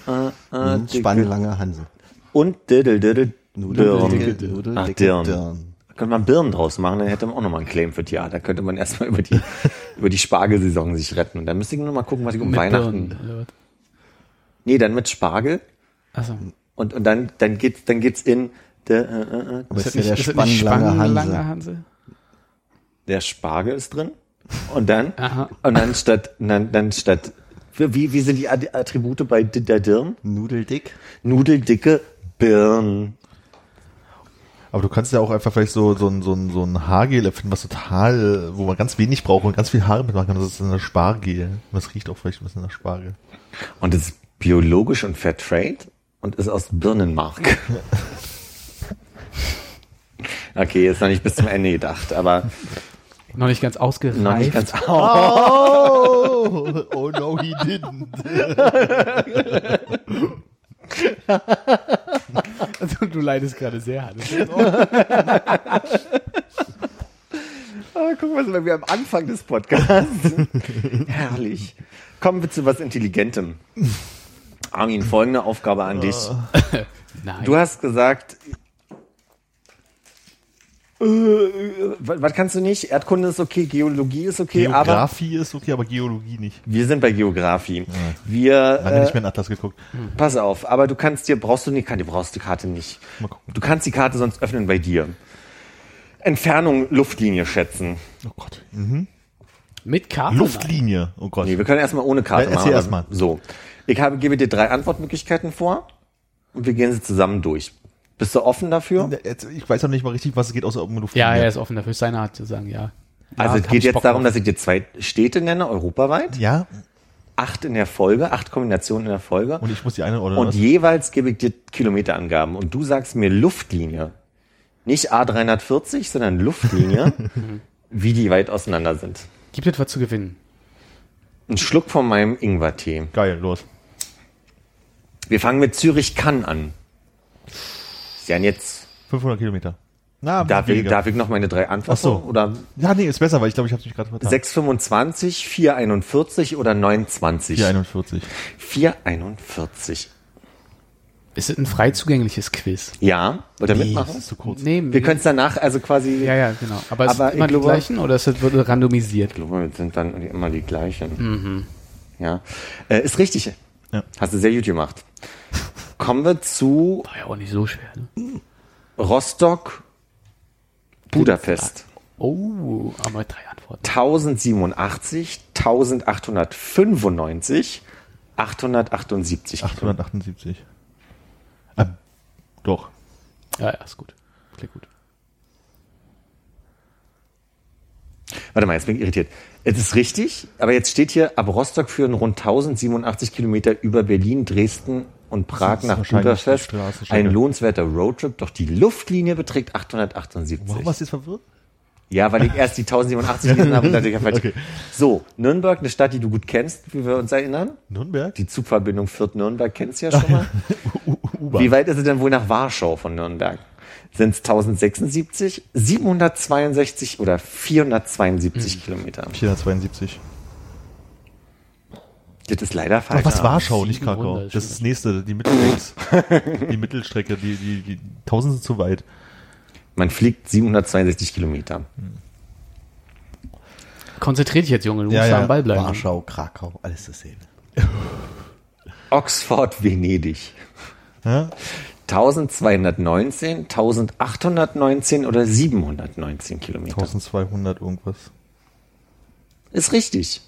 äh, äh, Mhm. Spannlange Hansel. und Diddle Diddle Birn? Nudeldicke, Nudeldicke Ach, Dirn. Dirn. Könnte man Birnen draus machen, dann hätte man auch nochmal einen Claim für Theater. Da könnte man erstmal über die, [LAUGHS] über die Spargelsaison sich retten. Und dann müsste ich nur mal gucken, was ich um Mit Weihnachten. Birnen. Nee, dann mit Spargel. Achso. Und, und dann, dann geht's, dann geht's in der, äh, äh, äh, Aber Ist ist das ja der nicht, das Spannlange Hansel. Spangenlange Hansel? der Spargel ist drin. Und dann, [LAUGHS] Aha. und dann statt, dann, dann statt, wie, wie sind die Attribute bei der Dirn? Nudeldick. Nudeldicke Birnen. Aber du kannst ja auch einfach vielleicht so, so ein, so ein, so ein Haargel erfinden, was total, wo man ganz wenig braucht und ganz viel Haare mitmachen kann. Das ist eine Spargel. Und das riecht auch vielleicht ein bisschen nach Spargel. Und es ist biologisch und fair trade und ist aus Birnenmark. [LAUGHS] Okay, ist noch nicht bis zum Ende gedacht, aber Noch nicht ganz ausgereift. noch nicht ganz. Oh, oh no, he didn't. [LAUGHS] Also, du leidest gerade sehr, Hannes. [LAUGHS] Ah, guck mal, sind wir am Anfang des Podcasts. [LAUGHS] Herrlich. Kommen wir zu was Intelligentem. Armin, folgende Aufgabe an dich. [LAUGHS] Nein. Du hast gesagt, was, was kannst du nicht? Erdkunde ist okay, Geologie ist okay, aber Geografie ist okay, aber Geologie nicht. wir sind bei Geografie. Wir, Lange nicht äh, mehr in Atlas geguckt. pass auf, aber du kannst dir, brauchst du nicht, du brauchst die Karte nicht. Mal gucken. Du kannst die Karte sonst öffnen bei dir. Entfernung, Luftlinie schätzen. Oh Gott. Mhm. Mit Karte? Luftlinie. Oh Gott. Nee, wir können erstmal ohne Karte Ja, erzähl machen. erst mal. So. Ich habe, gebe dir drei Antwortmöglichkeiten vor und wir gehen sie zusammen durch. Bist du offen dafür? Jetzt, ich weiß noch nicht mal richtig, was es geht, außer um Luftlinie. Ja, er ist offen dafür. Ist seine Art zu sagen, ja. Also es hab geht jetzt Bock darum, dass ich dir zwei Städte nenne, europaweit. Ja, Acht in der Folge, acht Kombinationen in der Folge. und ich muss die eine oder Und was? jeweils gebe ich dir Kilometerangaben. Und du sagst mir Luftlinie. Nicht A340, sondern Luftlinie, [LAUGHS] wie die weit auseinander sind. Gibt etwas zu gewinnen. Ein Schluck von meinem Ingwertee. Geil, los. Wir fangen mit Zürich-Cannes an. Ist ja jetzt, 500 Kilometer. Na, darf ich, darf ich noch meine drei Antworten? Ach so. Oder Ja, nee, ist besser, weil ich glaube, ich habe mich gerade vertan. 625, 441 oder 920? 441. 441. Ist es ein frei zugängliches Quiz? Ja, wollt ihr Nee, mitmachen? das ist zu kurz. Nee, Wir können es danach, also quasi, Ja, ja, genau. Aber, ist Aber es immer die gleichen oder ist es wird randomisiert? ich glaube, es sind dann immer die gleichen. Ja, äh, ist richtig. Ja. Hast du sehr gut gemacht. Kommen wir zu War ja auch nicht so schwer. Ne? Rostock, Budapest. Oh, aber drei Antworten. 1087, 1895, 878. 878. Ah, doch. Ja, ja, ist gut. Klingt gut. Warte mal, jetzt bin ich irritiert. Es ist richtig, aber jetzt steht hier, ab Rostock führen rund 1087 Kilometer über Berlin, Dresden und Prag nach Budapest. Ein lohnenswerter Roadtrip, doch die Luftlinie beträgt 878. Warum warst du jetzt verwirrt? Ja, weil ich erst die [LAUGHS] 1087 gelesen habe und dadurch falsch. Okay. So, Nürnberg, eine Stadt, die du gut kennst, wie wir uns erinnern. Nürnberg? Die Zugverbindung Fürth-Nürnberg kennst du ja schon mal. [LAUGHS] Wie weit ist es denn wohl nach Warschau von Nürnberg? Sind es 1076, 762 oder 472 Kilometer? 472. Das ist leider falsch. Ach, was Warschau, nicht 700 Krakau. ist Das ist das nächste, die Mittelstrecke. [LAUGHS] die Mittelstrecke, die, die, die 1000 sind zu weit. Man fliegt 762 Kilometer. Konzentrier dich jetzt, Junge. Du Ja, musst ja. da am Ball bleiben. Warschau, Krakau, alles dasselbe. [LAUGHS] Oxford, Venedig. Ja? 1219, 1819 oder 719 Kilometer. 1200 irgendwas. Ist richtig.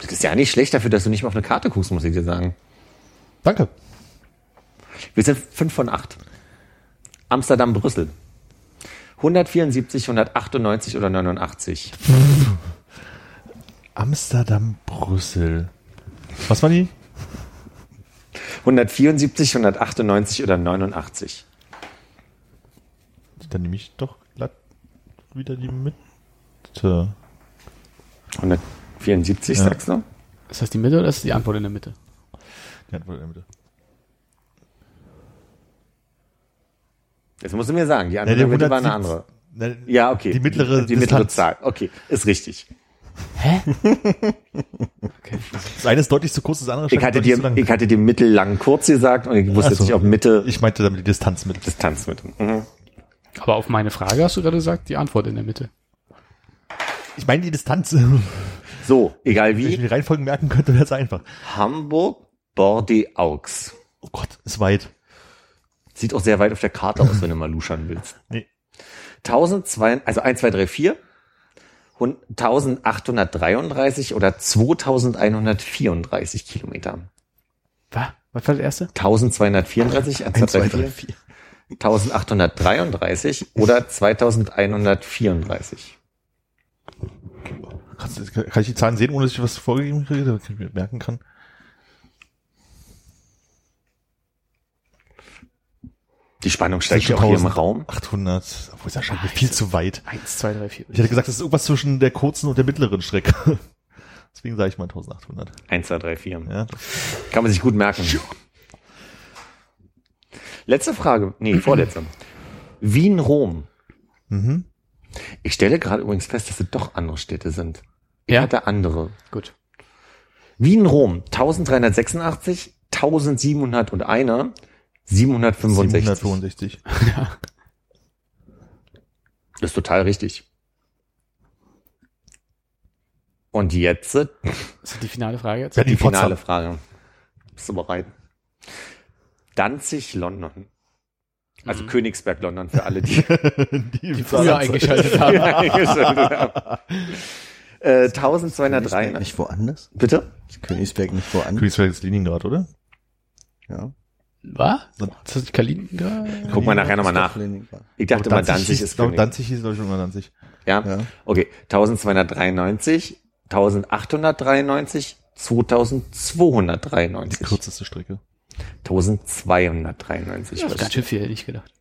Das ist ja nicht schlecht dafür, dass du nicht mal auf eine Karte guckst, muss ich dir sagen. Danke. Wir sind 5 von 8. Amsterdam, Brüssel. 174, 198 oder 89. [LAUGHS] Amsterdam, Brüssel. Was war die? 174, 198 oder 89. Dann nehme ich doch glatt wieder die Mitte. 174, Ja. sagst du? Ist das die Mitte oder ist die Antwort in der Mitte? Die Antwort in der Mitte. Jetzt musst du mir sagen, die Ja, andere der Mitte war eine 170 andere. Ne, Ja, okay. Die mittlere die mittlere Distanz. Zahl. Okay, ist richtig. Okay. [LAUGHS] Das eine ist deutlich zu kurz, das andere Ich hatte dir, zu lang. ich hatte dir mittellang kurz gesagt und ich wusste Ach jetzt so. nicht, ob Mitte Ich meinte damit die Distanz mit. Distanz mit. Mhm. Aber auf meine Frage hast du gerade gesagt, die Antwort in der Mitte. Ich meine die Distanz. Wenn So, egal ich mir wie. die Reihenfolgen merken könnte, wäre es einfach. Hamburg, Bordeaux. Oh Gott, ist weit. Sieht auch sehr weit auf der Karte aus, wenn du mal luschern willst. [LAUGHS] Nee. 1002, also 1, 2, 3, 4. Und 1833 oder 2134 Kilometer. Was? Was war das erste? 1234, 1, 2, 3, 4. 1833 oder 2134. Kannst, kann ich die Zahlen sehen, ohne dass ich was vorgegeben kriege, damit ich mir merken kann? Die Spannung steigt ja auch hier im Raum. 800, obwohl ist ja schon viel zu weit. Eins, zwei, drei, vier. Ich hätte gesagt, das ist irgendwas zwischen der kurzen und der mittleren Strecke. [LAUGHS] Deswegen sage ich mal 1800. 1, 2, 3, 4. Ja. Kann man sich gut merken. Letzte Frage. Nee, vorletzte. Wien, Rom. Mhm. Ich stelle gerade übrigens fest, dass es doch andere Städte sind. Ich Ja? hatte andere. Gut. Wien, Rom. 1386, 1701, 765. 765. Das ist total richtig. Und jetzt Ist das die finale Frage jetzt? Ja, die die finale. Frage. Bist du bereit? Danzig, London. Also Königsberg, London für alle, die [LAUGHS] die, die Früher [LAUGHS] eingeschaltet haben. äh, Königsberg 1203. nicht woanders? Bitte? Ist Königsberg nicht woanders? Königsberg ist Leningrad, oder? Ja. Was? Ist das Kaliningrad? Guck mal nachher nochmal nach. Leningrad. Ich dachte mal, Danzig hieß, ist König. Danzig hieß, glaube ich, schon mal Danzig. Ja? Ja. Okay. 1293, 1893, 2293. Die kürzeste Strecke. 1293. Das ist ganz schön viel, hätte ich gedacht.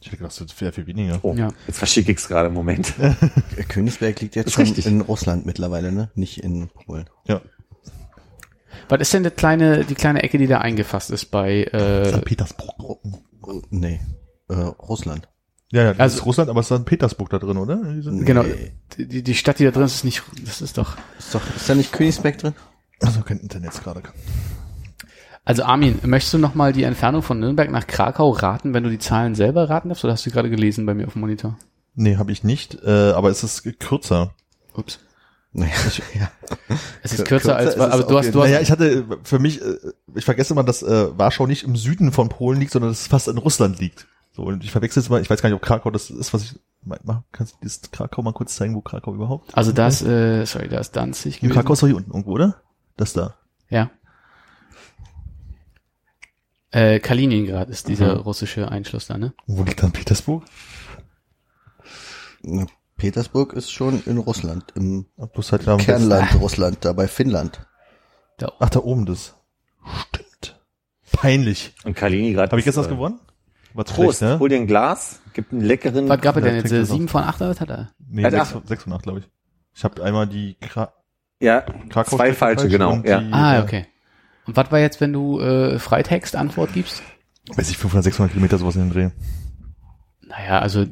Ich hätte gedacht, das wird viel, viel weniger. Oh, Ja. jetzt verschicke ich es gerade. Moment. Äh, [LAUGHS] Königsberg liegt jetzt schon richtig. in Russland mittlerweile, ne? Nicht in Polen. Ja. Was ist denn die kleine, die kleine Ecke, die da eingefasst ist bei, äh, St. Petersburg. Nee, äh, Russland. Ja, ja, das Also- ist Russland, aber es ist St. Petersburg da drin, oder? Diese- genau, Nee. die, die Stadt, die da drin ist, ist nicht, das ist doch, Ist doch, ist da nicht Königsberg drin? Also kein Internet gerade. Also Armin, möchtest du nochmal die Entfernung von Nürnberg nach Krakau raten, wenn du die Zahlen selber raten darfst, oder hast du gerade gelesen bei mir auf dem Monitor? Nee, habe ich nicht, äh, aber es ist kürzer. Ups. Naja, [LAUGHS] ja. Es ist Kür- kürzer, kürzer als, ist aber du hast, du hast, Naja, ich hatte für mich, äh, ich vergesse immer, dass äh, Warschau nicht im Süden von Polen liegt, sondern dass es fast in Russland liegt. So, und ich verwechsel jetzt mal, ich weiß gar nicht, ob Krakau das ist, was ich mach, kannst du dieses Krakau mal kurz zeigen, wo Krakau überhaupt? also da ist, äh, sorry, da ist Danzig gewesen. Krakau ist doch hier unten irgendwo, oder? Das da. Ja. Äh, Kaliningrad ist dieser Mhm. russische Einschluss da, ne? Wo liegt dann Petersburg? Na, Petersburg ist schon in Russland, im Bloß halt Kernland Russland, da bei Finnland. Da, Ach, da oben das. Stimmt. Peinlich. Und Kaliningrad. Habe ich ist, jetzt was äh, gewonnen? War Prost, schlecht, ne? hol dir ein Glas, gib einen leckeren. was gab er denn jetzt? trinkt Äh, das Sieben von acht oder was hat er? Nee, Hat sechs, sechs von acht, glaube ich. Ich habe einmal die Kra ja, Krakau zwei falsche, genau. Ja. Die, Ah, äh, okay. Und was war jetzt, wenn du äh, Freitext Antwort gibst? Weiß ich, 500, 600 Kilometer sowas in den Dreh. Naja, also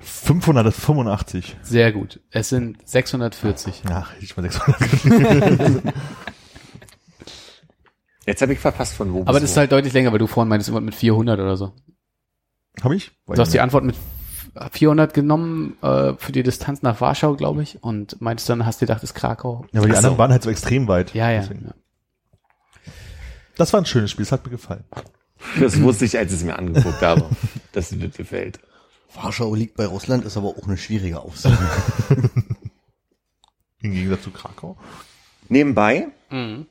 585. sehr gut. Es sind 640. Ach, hätte ich mal 600 Jetzt habe ich verpasst von wo. Aber das ist wo. halt deutlich länger, weil du vorhin meintest immer mit 400 oder so. Habe ich? Du hast die Antwort mit 400 genommen äh, für die Distanz nach Warschau, glaube ich, und meintest dann, hast dir gedacht, ist Krakau. Ja, aber die Ach anderen so. waren halt so extrem weit. Ja, ja. Deswegen. ja. Das war ein schönes Spiel, das hat mir gefallen. Das wusste ich, als ich es mir angeguckt habe. [LAUGHS] dass es mir gefällt. Warschau liegt bei Russland, ist aber auch eine schwierige Aussage. [LAUGHS] Im Gegensatz zu Krakau. Nebenbei, Mhm.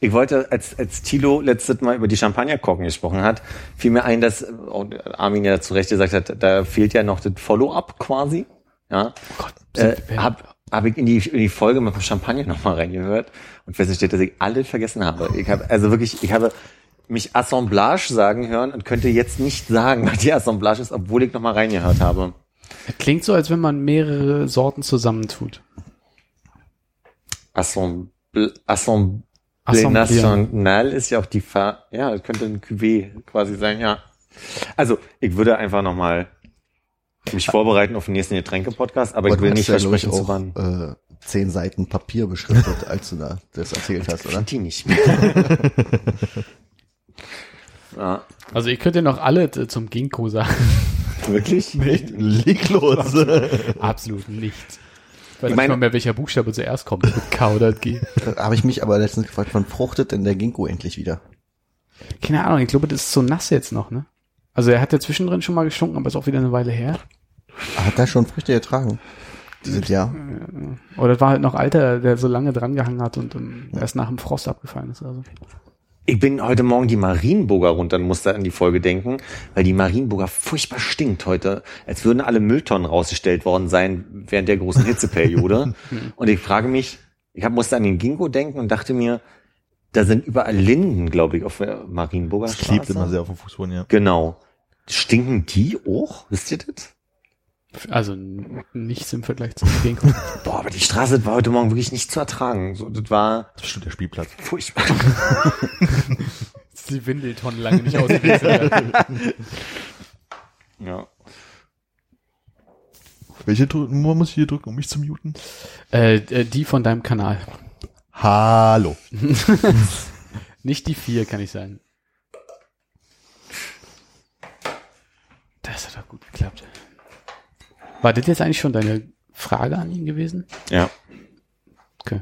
ich wollte, als, als Thilo letztes Mal über die Champagnerkorken gesprochen hat, fiel mir ein, dass oh, Armin ja zu Recht gesagt hat, da fehlt ja noch das Follow-up quasi. Ja. Gott, Äh, hab, hab ich in die, in die Folge mit dem Champagner nochmal reingehört und festgestellt, dass ich alles vergessen habe. Ich habe, also wirklich, ich habe mich Assemblage sagen hören und könnte jetzt nicht sagen, [LAUGHS] was die Assemblage ist, obwohl ich nochmal reingehört habe. Klingt so, als wenn man mehrere Sorten zusammentut. Assemble, Assemble. National ist ja auch die Fa ja, das könnte ein Cuvée quasi sein, ja. Also, ich würde einfach nochmal mich vorbereiten auf den nächsten Getränke-Podcast, aber ich Aber will du nicht ja, ich, versprechen zu wann. auch, äh, zehn Seiten Papier beschriftet, als du da das erzählt hast, oder? Die nicht [LAUGHS] ja, Also ihr könnt ja noch alle zum Ginkgo sagen. wirklich? Echt? Leg los. Absolut nichts. Ich weiß Ich nicht meine- mal mehr, welcher Buchstabe zuerst kommt. K oder G. Da habe ich mich aber letztens gefragt, wann fruchtet denn der Ginkgo endlich wieder? Keine Ahnung, ich glaube, das ist so nass jetzt noch, ne? Also er hat ja zwischendrin schon mal gestunken, aber ist auch wieder eine Weile her. Hat er schon Früchte getragen? Dieses Jahr? Oder das war halt noch alter, der so lange dran gehangen hat und dann erst nach dem Frost abgefallen ist. Also. Ich bin heute Morgen die Marienburger runter und musste an die Folge denken, weil die Marienburger furchtbar stinkt heute, als würden alle Mülltonnen rausgestellt worden sein während der großen Hitzeperiode. [LAUGHS] und ich frage mich, ich hab, musste an den Ginkgo denken und dachte mir, da sind überall Linden, glaube ich, auf der Marienburger Das klebt Straße. immer sehr auf dem Fußboden, ja. Genau. Stinken die auch? Wisst ihr das? Also nichts im Vergleich zum Ginkgo. [LAUGHS] Boah, aber die Straße war heute Morgen wirklich nicht zu ertragen. So, das war Das ist bestimmt der Spielplatz. [LAUGHS] furchtbar. die Windeltonnen lange nicht ausgewechselt [LAUGHS] ja. Welche Nummer muss ich hier drücken, um mich zu muten? äh, äh, die von deinem Kanal. Hallo. Nicht die vier, kann ich sagen. Das hat doch gut geklappt. War das jetzt eigentlich schon deine Frage an ihn gewesen? Ja. Okay.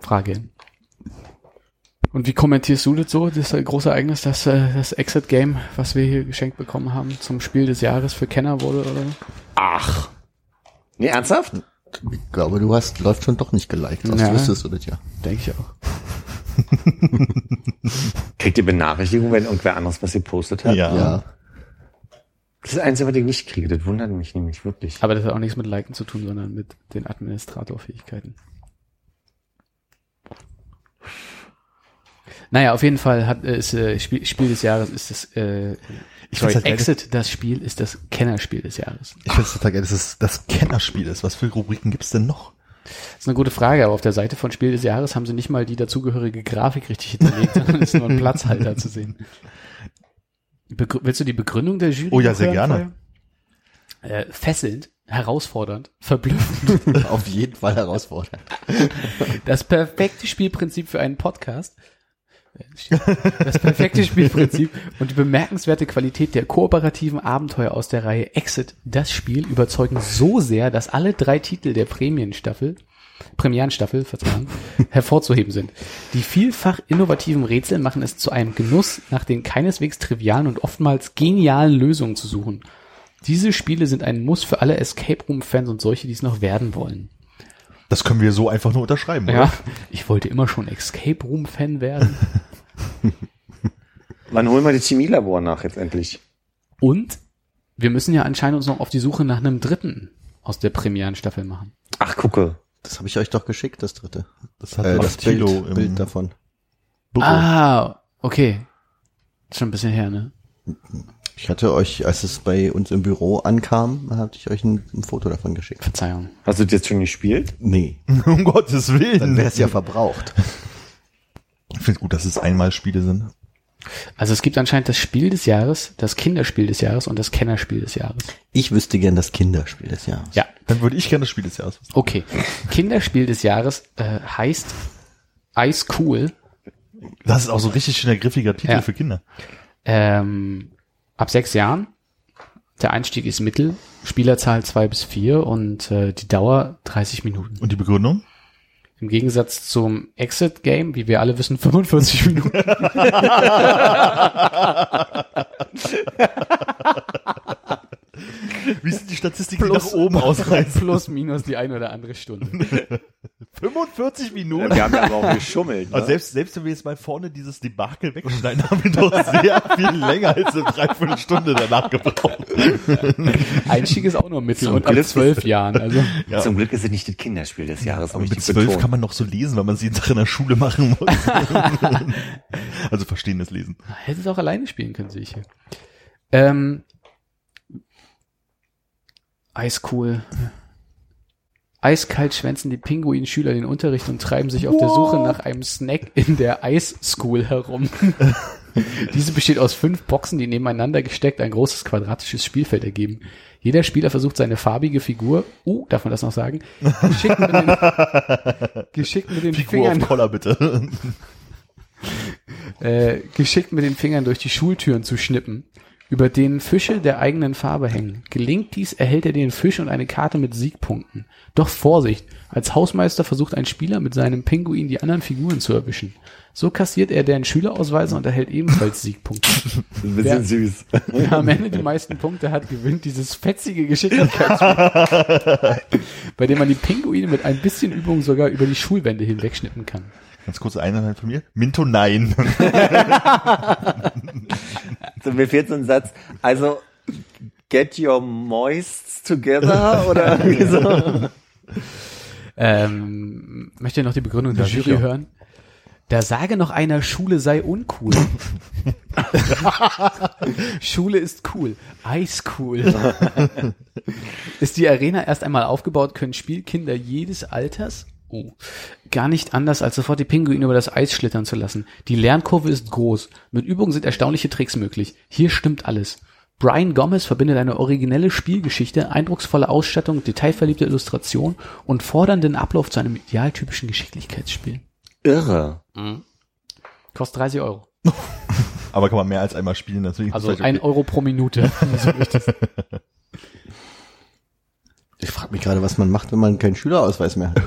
Frage. Und wie kommentierst du das so, das große Ereignis, dass äh, das Exit-Game, was wir hier geschenkt bekommen haben, zum Spiel des Jahres für Kenner wurde? Oder? Ach. Nee, ernsthaft? Ich glaube, du hast, läuft schon doch nicht geliked, sonst Ja. wüsstest du das ja. Denke ich auch. [LAUGHS] Kriegt ihr Benachrichtigungen, wenn irgendwer anderes was gepostet hat? Ja. Ja. Das ist das Einzige, was ich nicht kriege. Das wundert mich nämlich wirklich. Aber das hat auch nichts mit Liken zu tun, sondern mit den Administratorfähigkeiten. Naja, auf jeden Fall hat äh, ist, äh, Spiel, Spiel des Jahres ist das äh, Ich sorry, halt geil, Exit, das Spiel ist das Kennerspiel des Jahres. Ich finde es total geil, dass es das Kennerspiel ist. Was für Rubriken gibt's denn noch? Das ist eine gute Frage, aber auf der Seite von Spiel des Jahres haben sie nicht mal die dazugehörige Grafik richtig hinterlegt, sondern ist nur ein [LAUGHS] Platzhalter zu sehen. Begrü willst du die Begründung der Jury? Oh ja, sehr vorher? Äh, fesselnd, herausfordernd, verblüffend. [LAUGHS] Auf jeden Fall herausfordernd. Das perfekte Spielprinzip für einen Podcast. Das perfekte Spielprinzip und die bemerkenswerte Qualität der kooperativen Abenteuer aus der Reihe Exit, das Spiel, überzeugen so sehr, dass alle drei Titel der Prämienstaffel, Premierenstaffel, Verzeihung, [LAUGHS] hervorzuheben sind. Die vielfach innovativen Rätsel machen es zu einem Genuss, nach den keineswegs trivialen und oftmals genialen Lösungen zu suchen. Diese Spiele sind ein Muss für alle Escape Room Fans und solche, die es noch werden wollen. Das können wir so einfach nur unterschreiben, Ja, oder? ich wollte immer schon Escape Room Fan werden. [LAUGHS] Wann holen wir das Chemielabor nach jetzt endlich? Und wir müssen ja anscheinend uns noch auf die Suche nach einem dritten aus der Premierenstaffel machen. Ach, gucke. Das habe ich euch doch geschickt, das dritte. Das hat Äh, das Bild, im Bild davon. Büro. Ah, okay. Schon ein bisschen her, ne? Ich hatte euch, als es bei uns im Büro ankam, hatte ich euch ein, ein Foto davon geschickt. Verzeihung. Hast du das jetzt schon gespielt? Nee, [LAUGHS] um Gottes dann Willen. wäre es ja verbraucht. Ich finde gut, dass es einmal Spiele sind. Also es gibt anscheinend das Spiel des Jahres, das Kinderspiel des Jahres und das Kennerspiel des Jahres. Ich wüsste gern das Kinderspiel des Jahres. Ja, Dann würde ich gerne das Spiel des Jahres wissen. okay. Kinderspiel des Jahres äh, heißt Ice Cool. Das ist auch so ein richtig schöner, griffiger Titel Ja. für Kinder. Ähm, ab sechs Jahren. Der Einstieg ist Mittel, Spielerzahl zwei bis vier und äh, die Dauer 30 Minuten. Und die Begründung? Im Gegensatz zum Exit-Game, wie wir alle wissen, [LAUGHS] 45 Minuten. [LAUGHS] [LAUGHS] Wie sind die Statistiken, die nach oben ausreißen? Plus, minus die eine oder andere Stunde. [LAUGHS] 45 Minuten? Wir haben ja aber auch geschummelt. Ne? Also selbst, selbst wenn wir jetzt mal vorne dieses Debakel wegschneiden, haben wir doch sehr viel länger als eine Dreiviertelstunde danach gebraucht. [LAUGHS] Einstieg ist auch nur Mittel Zum und ab Glück. zwölf Jahren. Also Ja. Zum Glück ist es nicht das Kinderspiel des Jahres, Aber mit zwölf kann man noch so lesen, weil man es jeden Tag in der Schule machen muss. also verstehendes Lesen. hätte es auch alleine spielen können, sehe ich hier. Ähm, Eiscool. Eiskalt schwänzen die Pinguin-Schüler den Unterricht und treiben sich auf der Suche nach einem Snack in der Ice School herum. [LAUGHS] Diese besteht aus fünf Boxen, die nebeneinander gesteckt ein großes quadratisches Spielfeld ergeben. Jeder Spieler versucht seine farbige Figur, uh, darf man das noch sagen, geschickt mit den, [LAUGHS] geschickt mit den Figur Fingern auf Collar bitte. [LAUGHS] äh, geschickt mit den Fingern durch die Schultüren zu schnippen, über denen Fische der eigenen Farbe hängen. Gelingt dies, erhält er den Fisch und eine Karte mit Siegpunkten. Doch Vorsicht, als Hausmeister versucht ein Spieler mit seinem Pinguin die anderen Figuren zu erwischen. So kassiert er deren Schülerausweise und erhält ebenfalls Siegpunkte. [LAUGHS] Ein bisschen süß. Wer am Ende die meisten Punkte hat, gewinnt dieses fetzige Geschicklichkeitsspiel, [LAUGHS] bei dem man die Pinguine mit ein bisschen Übung sogar über die Schulwände hinwegschnippen kann. Ganz kurze Einheit von mir. Minto nein. [LAUGHS] So, mir fehlt so ein Satz. Also, get your moists together oder irgendwie so. Ähm, möchte noch die Begründung der Jury hören? Da sage noch einer, Schule sei uncool. [LAUGHS] Schule ist cool. Eis cool. ist die Arena erst einmal aufgebaut, können Spielkinder jedes Alters oh, gar nicht anders, als sofort die Pinguine über das Eis schlittern zu lassen. Die Lernkurve ist groß. Mit Übungen sind erstaunliche Tricks möglich. Hier stimmt alles. Brian Gomez verbindet eine originelle Spielgeschichte, eindrucksvolle Ausstattung, detailverliebte Illustration und fordernden Ablauf zu einem idealtypischen Geschicklichkeitsspiel. Irre. Kostet 30 Euro. [LAUGHS] Aber kann man mehr als einmal spielen, deswegen ist Also ein okay. Euro pro Minute. [LAUGHS] Ich frage mich gerade, was man macht, wenn man keinen Schülerausweis mehr hat.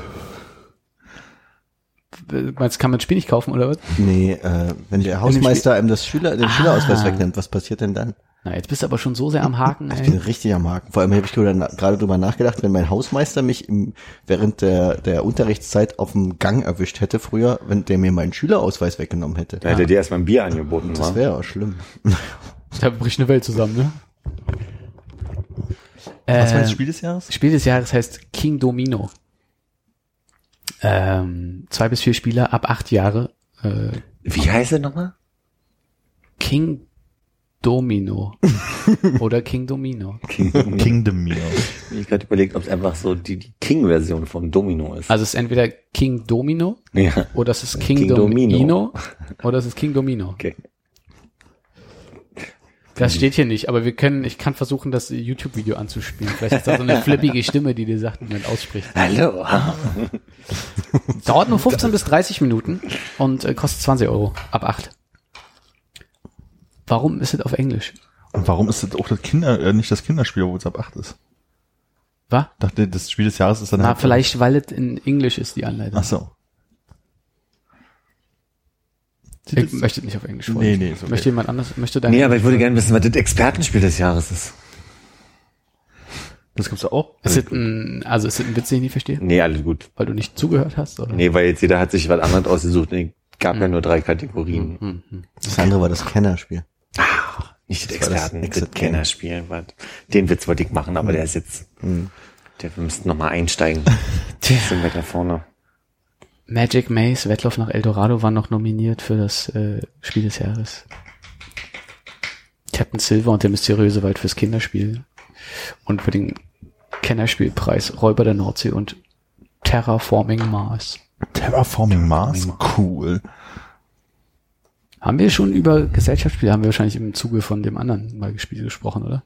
Meinst du, kann man das Spiel nicht kaufen oder was? Nee, äh, wenn der Hausmeister einem das Schüler, den Ah. Schülerausweis wegnimmt, was passiert denn dann? Na, jetzt bist du aber schon so sehr am Haken, Ich bin ey. richtig am Haken. Vor allem habe ich gerade drüber nachgedacht, wenn mein Hausmeister mich im, während der, der Unterrichtszeit auf dem Gang erwischt hätte früher, wenn der mir meinen Schülerausweis weggenommen hätte. Da hätte dir erstmal ein Bier angeboten, Das wäre auch schlimm. Da bricht eine Welt zusammen, ne? Was war das Äh, Spiel des Jahres? Spiel des Jahres heißt King Domino. Ähm, zwei bis vier Spieler ab acht Jahre. Äh, Wie heißt er nochmal? King Domino. [LAUGHS] Oder King Domino. Kingdom Mio. Ich gerade überlegt, ob es einfach so die, die King-Version von Domino ist. Also es ist entweder King Domino ja, oder es ist King, King Domino. Domino. oder es ist King Domino. okay. Das steht hier nicht, aber wir können, ich kann versuchen, das YouTube-Video anzuspielen. Vielleicht ist da so eine [LAUGHS] flippige Stimme, die dir sagt, wie man ausspricht. Hallo. Dauert nur 15 bis 30 Minuten und äh, kostet 20 Euro ab 8. Warum ist es auf Englisch? Und warum ist das auch das Kinder, äh, nicht das Kinderspiel, obwohl es ab 8 ist? Was? Dachte, das Spiel des Jahres ist dann Na, halt- vielleicht, weil es in Englisch ist, die Anleitung. Ach so. Ich möchte nicht auf Englisch Nee, vorlesen. nee, ist okay. Möchte jemand anders, möchte dein Nee, aber ich würde gerne wissen, was das Expertenspiel des Jahres ist. Das gibt's auch. Ist es ein, also ist es ein Witz, den ich nicht verstehe? Nee, alles gut. Weil du nicht zugehört hast, oder? Nee, weil jetzt jeder hat sich was anderes ausgesucht. Nee, gab ja nur drei Kategorien. Hm, hm. Das andere war das Kennerspiel. Nicht das Das das Experten, das, Game. Kennerspiel. Den Witz wollte ich machen, aber der ist jetzt, der, wir müssten nochmal einsteigen. [LAUGHS] Tja. Sind wir da vorne. Magic Maze, Wettlauf nach Eldorado war noch nominiert für das äh, Spiel des Jahres. Captain Silver und der mysteriöse Wald fürs Kinderspiel. Und für den Kennerspielpreis Räuber der Nordsee und Terraforming Mars. Terraforming Mars? Cool. Haben wir schon über Gesellschaftsspiele, haben wir wahrscheinlich im Zuge von dem anderen mal gespielt gesprochen, oder?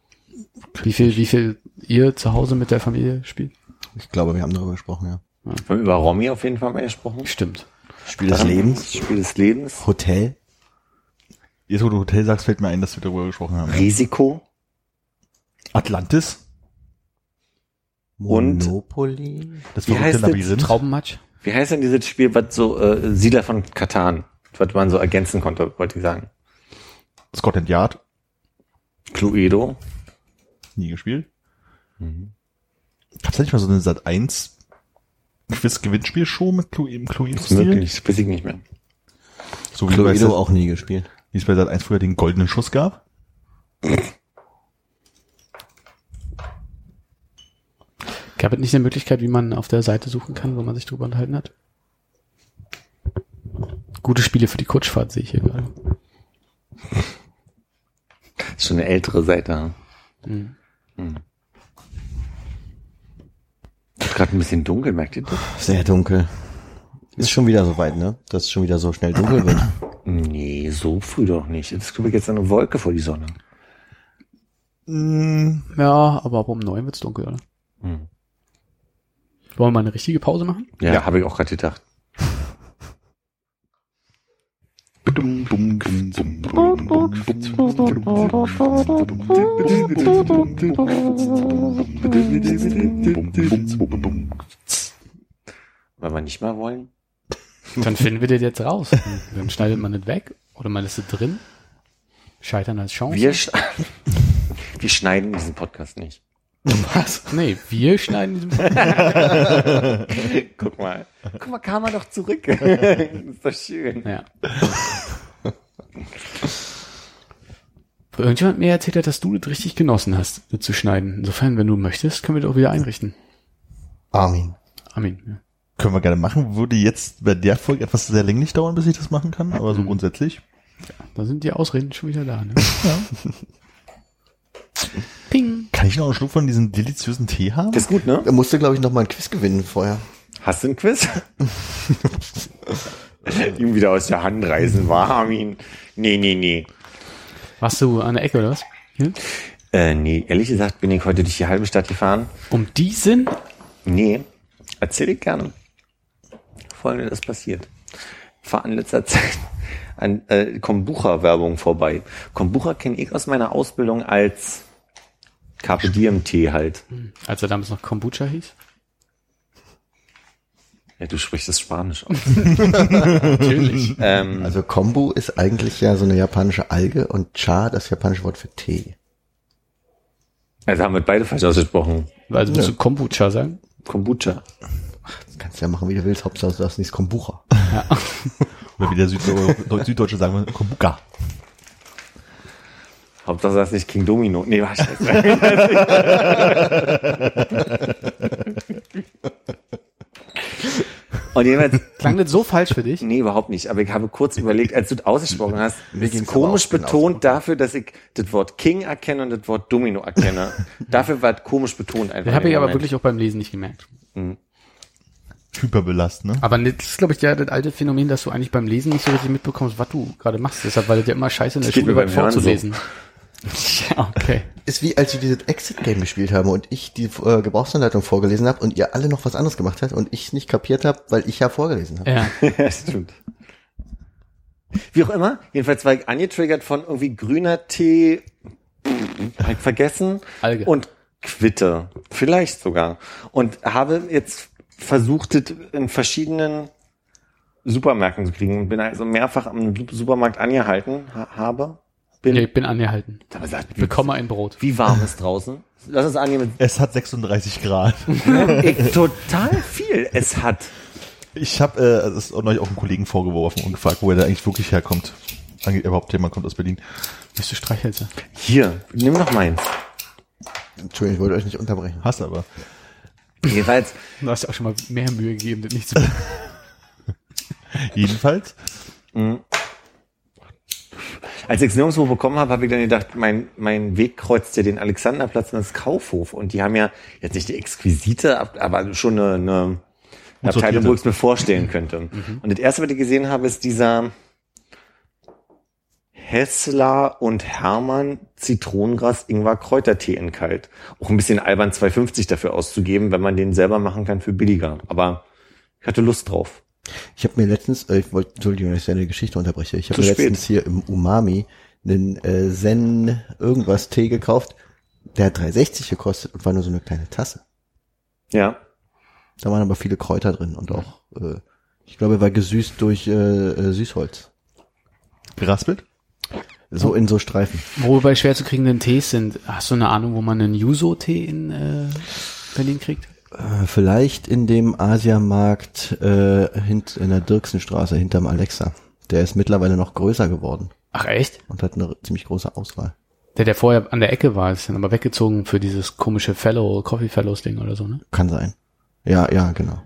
Wie viel, wie viel ihr zu Hause mit der Familie spielt? Ich glaube, wir haben darüber gesprochen, ja. Wir haben über Romy auf jeden Fall mal gesprochen. Stimmt. Spiel des Lebens. Spiel des Lebens. Hotel. Jetzt, wo du Hotel sagst, fällt mir ein, dass wir darüber gesprochen haben. Risiko. Atlantis? Und- Monopoly. Das Wie heißt das? Labyrinth? Traubenmatch? Wie heißt denn dieses Spiel, was so, äh, Siedler von Katan, was man so ergänzen konnte, wollte ich sagen. Scotland Yard? Cluedo. Nie gespielt. Gab's da nicht mal so eine Sat 1 Quiz-Gewinnspiel-Show mit Clue im Ist Cluedo-Stil? möglich, weiß ich nicht mehr. So wie, Cluedo Sat- auch nie gespielt. wie es bei Sat 1 früher den goldenen Schuss gab? Gab es nicht eine Möglichkeit, wie man auf der Seite suchen kann, wo man sich drüber unterhalten hat? Gute Spiele für die Kutschfahrt sehe ich hier gerade. Ist schon eine ältere Seite. Mhm. Hm. Ist gerade ein bisschen dunkel, merkt ihr das? Sehr dunkel. Ist schon wieder so weit, ne? Dass es schon wieder so schnell dunkel wird. Nee, so früh doch nicht. Jetzt kriege ich jetzt eine Wolke vor die Sonne. Ja, aber ab um neun wird's dunkel, oder? Hm. Wollen wir mal eine richtige Pause machen? Ja, habe ich auch gerade gedacht. Wenn wir nicht mal wollen. Dann finden wir das jetzt raus. Dann schneidet man das weg oder man ist es drin. Scheitern als Chance. Wir, sch wir schneiden diesen Podcast nicht. Was? Nee, wir schneiden diesen [LAUGHS] Guck mal. Guck mal, kam er doch zurück. [LAUGHS] ist doch schön. Ja. Irgendjemand mir erzählt hat, dass du das richtig genossen hast, das zu schneiden. Insofern, wenn du möchtest, können wir das auch wieder einrichten. Armin. Amin. Ja. Können wir gerne machen. Würde jetzt bei der Folge etwas sehr länglich dauern, bis ich das machen kann, aber so Mhm. grundsätzlich. Da sind die Ausreden schon wieder da. Ne? [LAUGHS] Ping. Kann ich noch einen Schluck von diesem deliziösen Tee haben? Das ist gut, ne? Er musste, glaube ich, noch mal ein Quiz gewinnen vorher. Hast du ein Quiz? [LAUGHS] [LAUGHS] Ihm wieder aus der Hand reißen war, Armin. Nee, nee, nee. Warst du an der Ecke oder was? Hier? Äh, nee, ehrlich gesagt bin ich heute durch die halbe Stadt gefahren. Um diesen? Nee, erzähl ich gerne. Folgendes ist passiert. War in letzter [LAUGHS] Zeit an äh, Kombucha-Werbung vorbei. Kombucha kenne ich aus meiner Ausbildung als Carpe Diem Tee halt. Als er damals noch Kombucha hieß? Ja, du sprichst das Spanisch aus. [LAUGHS] Natürlich. ähm, Also Kombu ist eigentlich ja so eine japanische Alge und Cha das japanische Wort für Tee. Also haben wir beide falsch ausgesprochen. Also musst du Kombucha sagen? Kombucha. Das kannst du ja machen, wie du willst. Hauptsache, du hast nichts Kombucha. [LAUGHS] Oder wie der Süddeu Süddeutsche sagen wir, Kombuka. Hauptsache das ist nicht King Domino. Nee, war scheiße. [LAUGHS] Und jedenfalls, Klang das so falsch für dich? nee, überhaupt nicht. Aber ich habe kurz überlegt, als du das ausgesprochen hast, ist komisch betont dafür, dass ich das Wort King erkenne und das Wort Domino erkenne. [LAUGHS] dafür war es komisch betont einfach. Das habe ich aber wirklich auch beim Lesen nicht gemerkt. Hyperbelast, ne? Aber das ist, glaube ich, ja das alte Phänomen, dass du eigentlich beim Lesen nicht so richtig mitbekommst, was du gerade machst. Deshalb, weil das ja immer scheiße in der Das Schule beim Hören vorzulesen. Ja, [LAUGHS] okay. Ist wie, als wir dieses Exit-Game gespielt haben und ich die äh, Gebrauchsanleitung vorgelesen habe und ihr alle noch was anderes gemacht habt und ich nicht kapiert habe, weil ich ja vorgelesen habe. Ja. [LAUGHS] ja, stimmt. Wie auch immer, jedenfalls war ich angetriggert von irgendwie grüner Tee, hab ich vergessen, Alge. und Quitte, vielleicht sogar. Und habe jetzt versucht, das in verschiedenen Supermärkten zu kriegen. Bin also mehrfach am Supermarkt angehalten, ha habe. Bin, ja, ich bin angehalten. aber sagt, wie, Bekomme ein Brot. wie warm ist draußen? Lass uns annehmen, Es hat 36 Grad. [LAUGHS] ich, total viel es hat. Ich habe äh, es ist auch neulich auch einen Kollegen vorgeworfen und gefragt, wo er da eigentlich wirklich herkommt. Ange- Überhaupt jemand kommt aus Berlin. Bist du Streichhölzer? Hier, nimm noch meins. Entschuldigung, ich wollte euch nicht unterbrechen. Hast aber. Jedenfalls, Du hast ja auch schon mal mehr Mühe gegeben, das nicht zu. [LAUGHS] Jedenfalls, Als ich es nirgendwo bekommen habe, habe ich dann gedacht, mein, mein Weg kreuzt ja den Alexanderplatz und das Kaufhof. Und die haben ja jetzt nicht die exquisite, ab- aber schon eine, eine Abteilung, sortierte. wo ich es mir vorstellen könnte. Und das erste, was ich gesehen habe, ist dieser Hessler und Hermann Zitronengras Ingwer Kräutertee in kalt. Auch ein bisschen albern 2,50 dafür auszugeben, wenn man den selber machen kann für billiger. Aber ich hatte Lust drauf. Ich habe mir letztens, äh, ich wollte, Entschuldigung, dass ich deine Geschichte unterbreche. Ich habe mir spät. letztens hier im Umami einen äh, Zen irgendwas Tee gekauft. Der hat 3,60 gekostet und war nur so eine kleine Tasse. Ja. Da waren aber viele Kräuter drin und auch, äh, ich glaube, er war gesüßt durch äh, äh, Süßholz. geraspelt? So in so Streifen. Wo bei schwer zu kriegenden Tees sind, hast du eine Ahnung, wo man einen Yuzo-Tee in äh, Berlin kriegt? Äh, vielleicht in dem Asiamarkt äh, hint, in der Dirksenstraße hinterm Alexa. Der ist mittlerweile noch größer geworden Ach echt? und hat eine ziemlich große Auswahl. Der, der vorher an der Ecke war, ist dann aber weggezogen für dieses komische Fellow, Coffee Fellows Ding oder so, ne? Kann sein. Ja, ja, genau.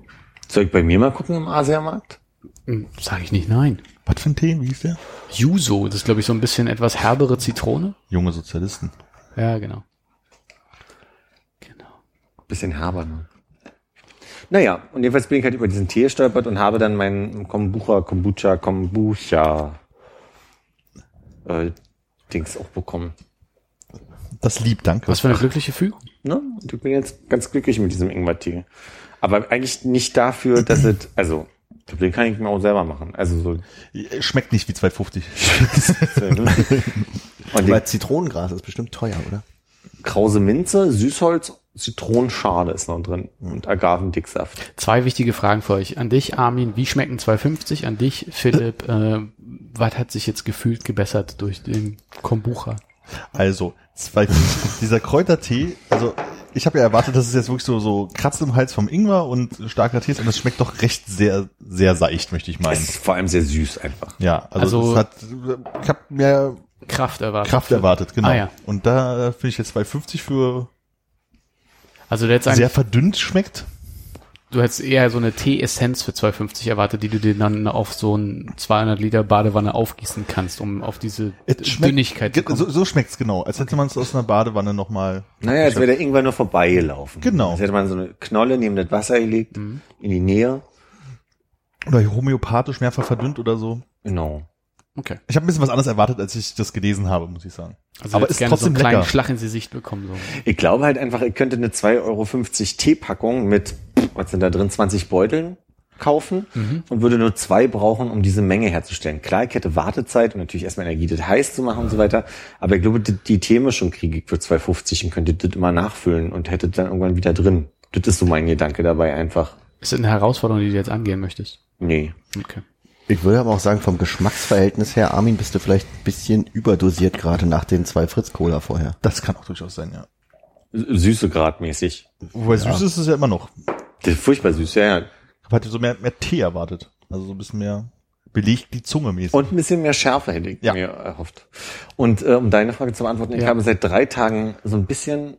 Soll ich bei mir mal gucken im Asiamarkt? Hm, Sag ich nicht nein. Was für ein Tee? Wie hieß der? Yuzo, das ist glaube ich so ein bisschen etwas herbere Zitrone. Junge Sozialisten. Ja, genau. Genau. Bisschen herber, ne? Naja, und jedenfalls bin ich halt über diesen Tee gestolpert und habe dann meinen Kombucha, Kombucha, Kombucha äh, Dings auch bekommen. Das lieb, danke. Was für eine glückliche Fügung. Ne? Und ich bin jetzt ganz glücklich mit diesem Ingwer-Tee. Aber eigentlich nicht dafür, dass es, also, ich den kann ich mir auch selber machen. Also so. Schmeckt nicht wie 2,50. [LAUGHS] Und Aber Zitronengras ist bestimmt teuer, oder? krause Minze, Süßholz, Zitronenschale ist noch drin und Agavendicksaft. Zwei wichtige Fragen für euch. An dich, Armin, wie schmecken 250? An dich, Philipp, äh, was hat sich jetzt gefühlt gebessert durch den Kombucha? Also, zwei, [LAUGHS] dieser Kräutertee, also ich habe ja erwartet, dass es jetzt wirklich so, so kratzt im Hals vom Ingwer und starker Tee ist und das schmeckt doch recht sehr, sehr seicht, möchte ich Es meinen. ist vor allem sehr süß einfach. Ja, also, Also- es hat, ich habe mehr Kraft erwartet. Kraft erwartet, genau. Ah, ja. Und da äh, finde ich jetzt 2,50 für Also hättest, sehr verdünnt schmeckt. du hättest eher so eine Tee-Essenz für 250 erwartet, die du dir dann auf so ein 200 Liter Badewanne aufgießen kannst, um auf diese Es schmeckt- Dünnigkeit zu kommen. So, so schmeckt's genau, als hätte man es aus einer Badewanne nochmal. Naja, als wäre der Ingwer nur vorbeigelaufen. Genau. Als hätte man so eine Knolle neben das Wasser gelegt, in die Nähe. Oder homöopathisch mehrfach verdünnt oder so. Genau. Okay. Ich habe ein bisschen was anderes erwartet, als ich das gelesen habe, muss ich sagen. Also Aber ist gerne so trotzdem einen kleinen lecker. Schlag ins Gesicht bekommen. So. Ich glaube halt einfach, ich könnte eine 2,50 Euro Teepackung mit, was sind da drin, 20 Beuteln kaufen und würde nur zwei brauchen, um diese Menge herzustellen. Klar, ich hätte Wartezeit und natürlich erstmal Energie, das heiß zu machen und so weiter. Aber ich glaube, die, die Theemischung kriege ich für 2,50 und könnte das immer nachfüllen und hätte dann irgendwann wieder drin. Das ist so mein Gedanke dabei einfach. Ist das eine Herausforderung, die du jetzt angehen möchtest? Nee. Okay. Ich würde aber auch sagen, vom Geschmacksverhältnis her, Armin, bist du vielleicht ein bisschen überdosiert gerade nach den zwei Fritz-Cola vorher. Das kann auch durchaus sein, ja. Süße gradmäßig. Wobei süß ist es ja immer noch. Das ist furchtbar süß, ja, ja. Ich hatte so mehr, mehr Tee erwartet. Also so ein bisschen mehr belegt die Zunge mäßig. Und ein bisschen mehr Schärfe hätte ich Ja. mir erhofft. Und äh, um deine Frage zu beantworten, ich Ja. habe seit drei Tagen so ein bisschen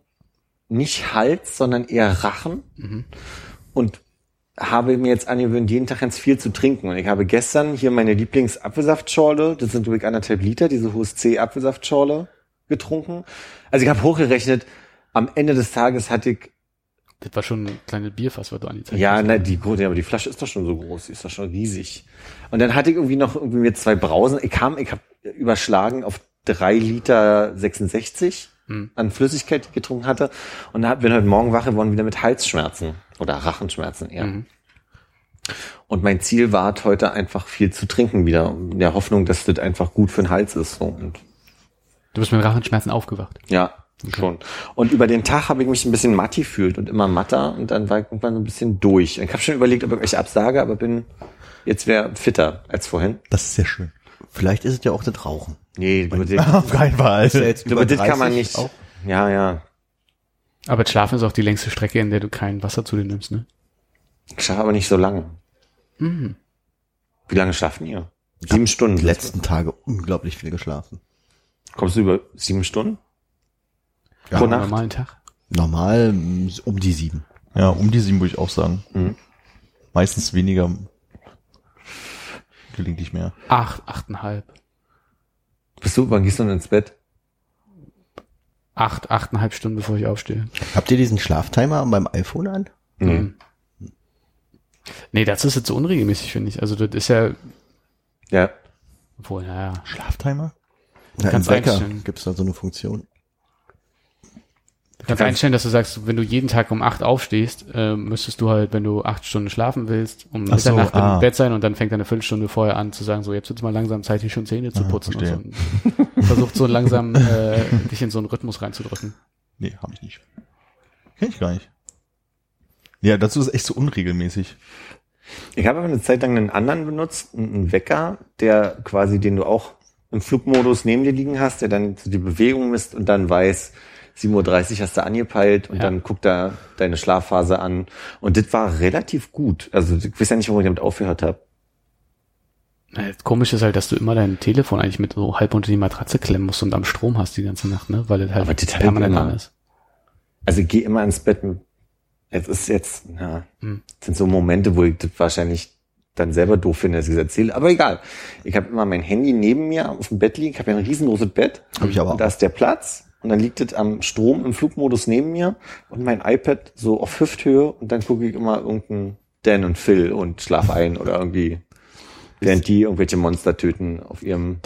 nicht Hals, sondern eher Rachen. Und habe mir jetzt angewöhnt, jeden Tag ganz viel zu trinken. Und ich habe gestern hier meine Lieblingsapfelsaftschorle, das sind glaube ich anderthalb Liter, diese HSC Apfelsaftschorle getrunken. Also ich habe hochgerechnet, am Ende des Tages hatte ich Das war schon ein kleines Bierfass, was du angezeigt ja, hast. na, die, ja, aber die Flasche ist doch schon so groß, die ist doch schon riesig. Und dann hatte ich irgendwie noch irgendwie mir zwei Brausen. Ich kam, ich habe überschlagen auf drei Liter 66 Hm. an Flüssigkeit, die ich getrunken hatte. Und da bin heute Morgen wach geworden wieder mit Halsschmerzen oder Rachenschmerzen eher. Mhm. Und mein Ziel war heute einfach viel zu trinken wieder, in der Hoffnung, dass das einfach gut für den Hals ist. So. Und Du bist mit Rachenschmerzen aufgewacht. ja, schon. Und über den Tag habe ich mich ein bisschen matti fühlt und immer matter und dann war ich irgendwann so ein bisschen durch. Ich habe schon überlegt, ob ich euch absage, aber bin jetzt wäre fitter als vorhin. Das ist sehr schön. Vielleicht ist es ja auch das Rauchen. Nee, über den, Auf keinen Fall. Ja über das kann man 30 nicht. Auch. Ja, ja. Aber das Schlafen ist auch die längste Strecke, in der du kein Wasser zu dir nimmst, ne? Ich schlafe aber nicht so lange. Mhm. Wie lange schlafen ihr? Sieben Stunden. Die letzten Tage unglaublich viel geschlafen. Kommst du über sieben Stunden? Ja, Pro Nacht? normalen Tag. Normal mm, um die sieben. Ja, um die sieben würde ich auch sagen. Mhm. Meistens weniger gelingt nicht mehr. Acht, achteinhalb. Bist du, wann gehst du denn ins Bett? Acht, achteinhalb Stunden, bevor ich aufstehe. Habt ihr diesen Schlaftimer beim iPhone an? Mhm. Nee, das ist jetzt so unregelmäßig, finde ich. Also das ist ja, Ja. obwohl, naja. Schlaftimer? Na, Kannst Im Wecker gibt's da so eine Funktion. Du kannst einstellen, dass du sagst, wenn du jeden Tag um acht aufstehst, äh, müsstest du halt, wenn du acht Stunden schlafen willst, um Ach so, Mitternacht ah. im Bett sein und dann fängt er eine Viertelstunde vorher an zu sagen, so jetzt wird's mal langsam Zeit, hier schon Zähne zu Ah, putzen verstehe. und so. Und [LAUGHS] versucht so langsam äh, dich in so einen Rhythmus reinzudrücken. Nee, habe ich nicht. Kenn ich gar nicht. Ja, dazu ist es echt so unregelmäßig. Ich habe aber eine Zeit lang einen anderen benutzt, einen Wecker, der quasi, den du auch im Flugmodus neben dir liegen hast, der dann so die Bewegung misst und dann weiß, 7.30 Uhr hast du angepeilt und Ja. dann guckt er deine Schlafphase an. Und das war relativ gut. Also ich weiß ja nicht, warum ich damit aufgehört habe. Äh, Komisch ist halt, dass du immer dein Telefon eigentlich mit so halb unter die Matratze klemmen musst und am Strom hast die ganze Nacht, ne? Weil es halt Aber das permanent immer. an ist. Also ich gehe immer ins Bett jetzt ist jetzt, ja, Hm. das sind so Momente, wo ich das wahrscheinlich dann selber doof finde, dass ich das erzähle. Aber egal. Ich habe immer mein Handy neben mir auf dem Bett liegen. Ich habe ja ein riesengroßes Bett. Hab ich aber Und da ist der Platz. Und dann liegt es am Strom im Flugmodus neben mir und mein iPad so auf Hüfthöhe und dann gucke ich immer irgendeinen Dan und Phil und schlaf ein oder irgendwie, während die irgendwelche Monster töten auf ihrem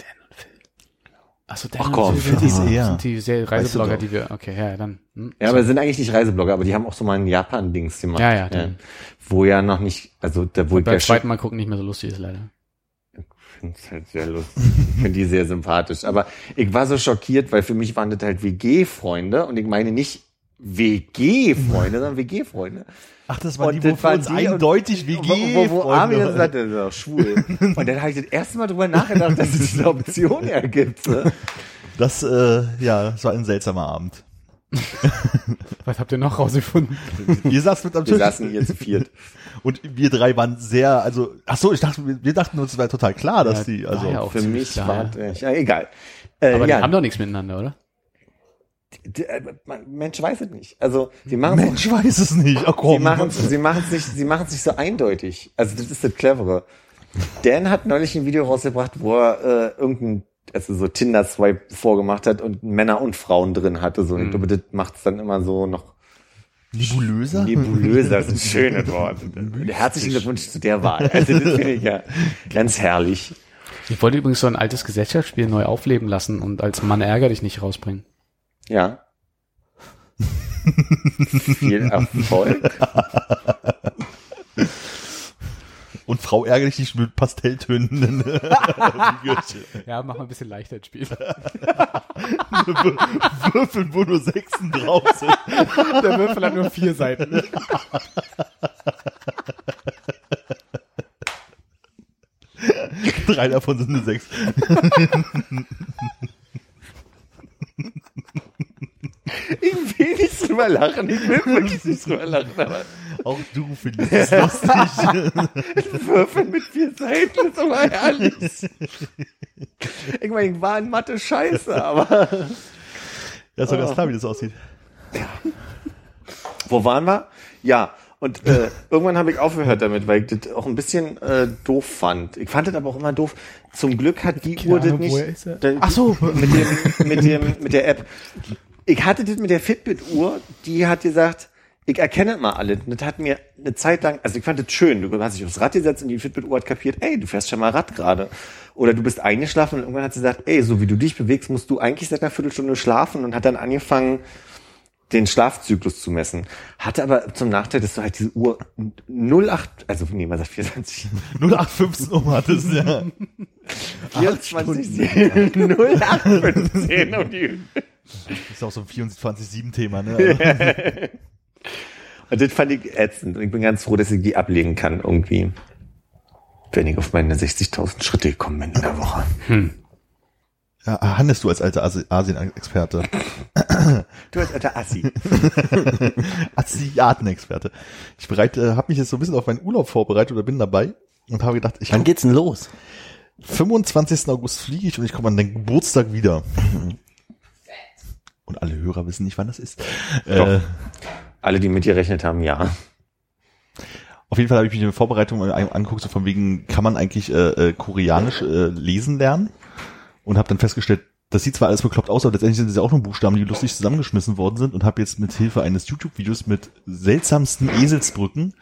Achso, Ach komm, sind die, das eher. sind die sehr Reiseblogger, doch. die wir, okay, ja, dann. Hm. Ja, aber sind eigentlich nicht Reiseblogger, aber die haben auch so mal ein Japan-Dings gemacht. Ja, ja, dann- Wo ja noch nicht, also da wo ich Beim ja zweiten Mal gucken nicht mehr so lustig ist leider. Finde es halt sehr lustig. Ich finde die sehr sympathisch. Aber ich war so schockiert, weil für mich waren das halt WG-Freunde und ich meine nicht WG-Freunde, sondern WG-Freunde. Ach, das waren die, wo für uns eindeutig Wo, wo, wo Armin dann sagte, das ist doch schwul. [LAUGHS] Und dann habe ich das erste Mal drüber nachgedacht, dass es diese Option ergibt. Ne? Das, äh, ja, das war ein seltsamer Abend. [LAUGHS] Was habt ihr noch rausgefunden? Ihr saßt mit am Wir Tisch. saßen hier zu viert. Und wir drei waren sehr, also, ach so, ich dachte, wir, wir dachten uns, es wäre total klar, dass Ja, die, war also, ja auch Für mich klar, war, ja. ja, egal. Äh, Aber ja, die haben doch nichts miteinander, oder? äh, Mensch weiß es nicht. Also, sie machen Mensch weiß es nicht. Ach Sie komm. machen es sie machen's nicht, sie machen's nicht so eindeutig. Also das ist das Clevere. Dan hat neulich ein Video rausgebracht, wo er äh, irgendein, also so Tinder-Swipe vorgemacht hat und Männer und Frauen drin hatte. So, Und ich glaube, das macht's dann immer so noch Nebulöser? nebulöser. Das ist ein [LAUGHS] schönes Wort. Herzlichen Glückwunsch zu der Wahl. Also das finde ich ja ganz herrlich. Ich wollte übrigens so ein altes Gesellschaftsspiel neu aufleben lassen und als Mann ärger dich nicht rausbringen. Ja. [LAUGHS] Viel Erfolg. [LAUGHS] Und Frau ärgere dich nicht mit Pastelltönen. [LAUGHS] Ja, mach mal ein bisschen leichter das Spiel. [LAUGHS] Würfeln, wo nur Sechsen drauf sind. Der Würfel hat nur vier Seiten. Drei davon sind eine Sechs. Ich will nicht drüber lachen. Ich will wirklich nicht drüber lachen, aber Auch du findest es lustig. [LAUGHS] Würfel mit vier Seiten ist aber herrlich. Ich meine, ich war in Mathe scheiße, aber. Ja, ist doch ganz klar, wie das aussieht. Wo waren wir? Ja. Und äh, irgendwann habe ich aufgehört damit, weil ich das auch ein bisschen äh, doof fand. Ich fand das aber auch immer doof. Zum Glück hat die Uhr das nicht. woher ist er? Da- Ach so. Mit dem, mit dem, mit der App. Ich hatte das mit der Fitbit-Uhr, die hat gesagt, ich erkenne mal alles. Und Das hat mir eine Zeit lang, also ich fand das schön. Du hast dich aufs Rad gesetzt und die Fitbit-Uhr hat kapiert, ey, du fährst schon mal Rad gerade. Oder du bist eingeschlafen und irgendwann hat sie gesagt, ey, so wie du dich bewegst, musst du eigentlich seit einer Viertelstunde schlafen und hat dann angefangen, den Schlafzyklus zu messen. Hatte aber zum Nachteil, dass du halt diese Uhr 08, also nee, man sagt 24, 0815 um hattest, ja. 24, 0815 um die Ist auch so ein 24-7-Thema, ne? [LAUGHS] Und das fand ich ätzend. Und ich bin ganz froh, dass ich die ablegen kann irgendwie. Wenn ich auf meine 60.000 Schritte gekommen bin in der Woche. ja Hannes, du als alter Asi- Asien-Experte. Du als alter Assi. [LAUGHS] Asiaten-Experte. Ich bereite, habe mich jetzt so ein bisschen auf meinen Urlaub vorbereitet oder bin dabei und habe gedacht, ich Wann geht's denn los? 25. August fliege ich und ich komme an den Geburtstag wieder. Und alle Hörer wissen nicht, wann das ist. Äh, Alle, die mit dir rechnet haben, ja. auf jeden Fall habe ich mich in der Vorbereitung angeguckt, so von wegen, kann man eigentlich äh, äh, Koreanisch äh, lesen lernen? Und habe dann festgestellt, das sieht zwar alles bekloppt aus, aber letztendlich sind es ja auch nur Buchstaben, die lustig zusammengeschmissen worden sind und habe jetzt mit Hilfe eines YouTube-Videos mit seltsamsten Eselsbrücken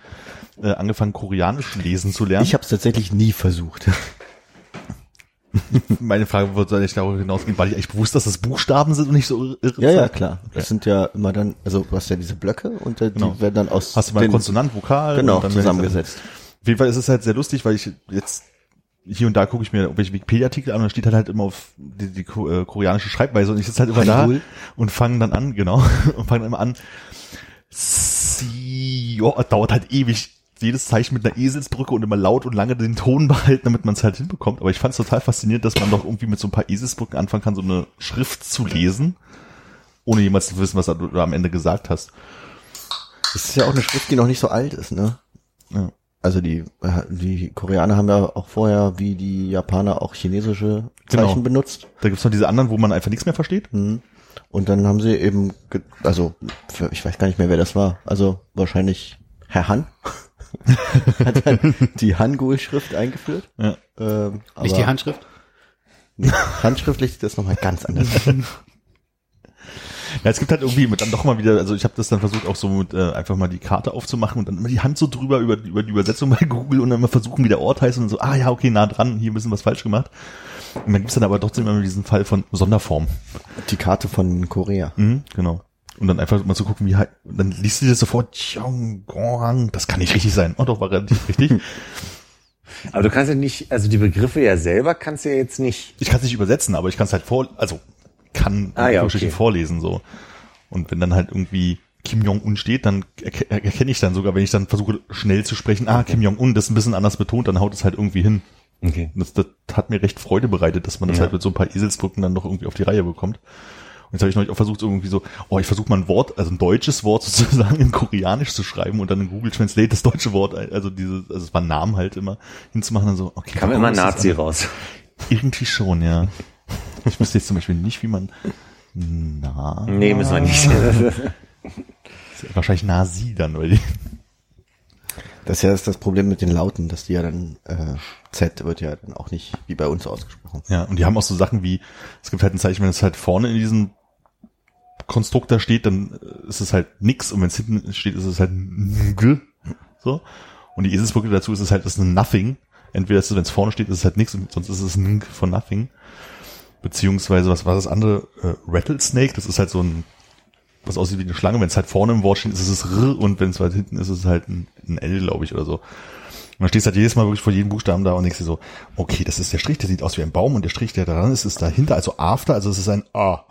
äh, angefangen, Koreanisch lesen zu lernen. Ich habe es tatsächlich nie versucht. [LAUGHS] Meine Frage wird soll ich darüber hinausgehen, war ich eigentlich bewusst, dass das Buchstaben sind und nicht so irre Ja, ja, klar. Das sind ja immer dann, also du hast ja diese Blöcke und äh, Genau. die werden dann aus Hast du mal den, Konsonant, Vokal genau dann zusammengesetzt. Auf jeden Fall ist es halt sehr lustig, weil ich jetzt hier und da gucke ich mir irgendwelche Wikipedia-Artikel an und da steht halt, halt immer auf die, die äh, koreanische Schreibweise und ich sitze halt immer da und fange dann an, genau, [LAUGHS] und fange dann immer an. Si, jo, dauert halt ewig. Jedes Zeichen mit einer Eselsbrücke und immer laut und lange den Ton [LAUGHS] behalten, damit man es halt hinbekommt. Aber ich fand es total faszinierend, dass man doch irgendwie mit so ein paar Eselsbrücken anfangen kann, so eine Schrift zu lesen, ohne jemals zu wissen, was du da am Ende gesagt hast. Das ist ja auch eine Schrift, die noch nicht so alt ist, ne? Ja. Also die, äh, die Koreaner haben ja auch vorher, wie die Japaner, auch chinesische Zeichen Genau. benutzt. Da gibt's noch diese anderen, wo man einfach nichts mehr versteht. Mhm. Und dann haben sie eben, also ich weiß gar nicht mehr, wer das war. Also wahrscheinlich Herr Han [LAUGHS] hat dann die Hangul-Schrift eingeführt. Ja. Ähm, Nicht die Handschrift? Nee, handschriftlich sieht das nochmal ganz anders. [LAUGHS] Ja, es gibt halt irgendwie mit dann doch mal wieder, also ich habe das dann versucht auch so mit äh, einfach mal die Karte aufzumachen und dann immer die Hand so drüber über, über die Übersetzung bei Google und dann mal versuchen, wie der Ort heißt und so, ah ja, okay, nah dran, hier ein bisschen was falsch gemacht. Und dann gibt's dann aber trotzdem immer diesen Fall von Sonderform. Die Karte von Korea. Mhm, genau. Und dann einfach mal zu gucken, wie halt, dann liest du das sofort, Cheonggong, das kann nicht richtig sein. Oh doch, war relativ richtig. [LAUGHS] Aber du kannst ja nicht, also die Begriffe ja selber kannst du ja jetzt nicht. Ich kann es nicht übersetzen, aber ich kann es halt vor, also kann Ah, ja, okay. vorlesen so. Und wenn dann halt irgendwie Kim Jong-un steht, dann erke- erkenne ich dann sogar, wenn ich dann versuche schnell zu sprechen, ah, Kim Jong-un, das ist ein bisschen anders betont, dann haut es halt irgendwie hin. Okay. Das, das hat mir recht Freude bereitet, dass man das Ja. halt mit so ein paar Eselsbrücken dann doch irgendwie auf die Reihe bekommt. Und jetzt habe ich neulich auch versucht, irgendwie so, oh, ich versuche mal ein Wort, also ein deutsches Wort [LAUGHS] sozusagen in Koreanisch zu schreiben und dann in Google Translate das deutsche Wort, also diese, also es war Namen halt immer hinzumachen, dann so, okay. Kam immer Nazi raus. Irgendwie schon, ja. Ich wüsste jetzt zum Beispiel nicht, wie man na Nee, müssen wir nicht. [LAUGHS] wahrscheinlich Nasi dann, weil die, Das ist ja das Problem mit den Lauten, dass die ja dann, äh, Z wird ja dann auch nicht wie bei uns ausgesprochen. ja, und die haben auch so Sachen wie, es gibt halt ein Zeichen, wenn es halt vorne in diesem Konstrukt da steht, dann ist es halt nix und wenn es hinten steht, ist es halt G, so. Und die Eselsbrücke dazu ist es halt, das ist ein Nothing. Entweder ist es, wenn es vorne steht, ist es halt nix und sonst ist es ein N von Nothing. Beziehungsweise, was war das andere? Äh, Rattlesnake, das ist halt so ein, was aussieht wie eine Schlange. Wenn es halt vorne im Wort steht, ist es R und wenn es halt hinten ist, ist es halt ein, ein L, glaube ich, oder so. Und dann stehst du halt jedes Mal wirklich vor jedem Buchstaben da und denkst dir so, okay, das ist der Strich, der sieht aus wie ein Baum und der Strich, der da dran ist, ist dahinter, also after, also es ist ein A.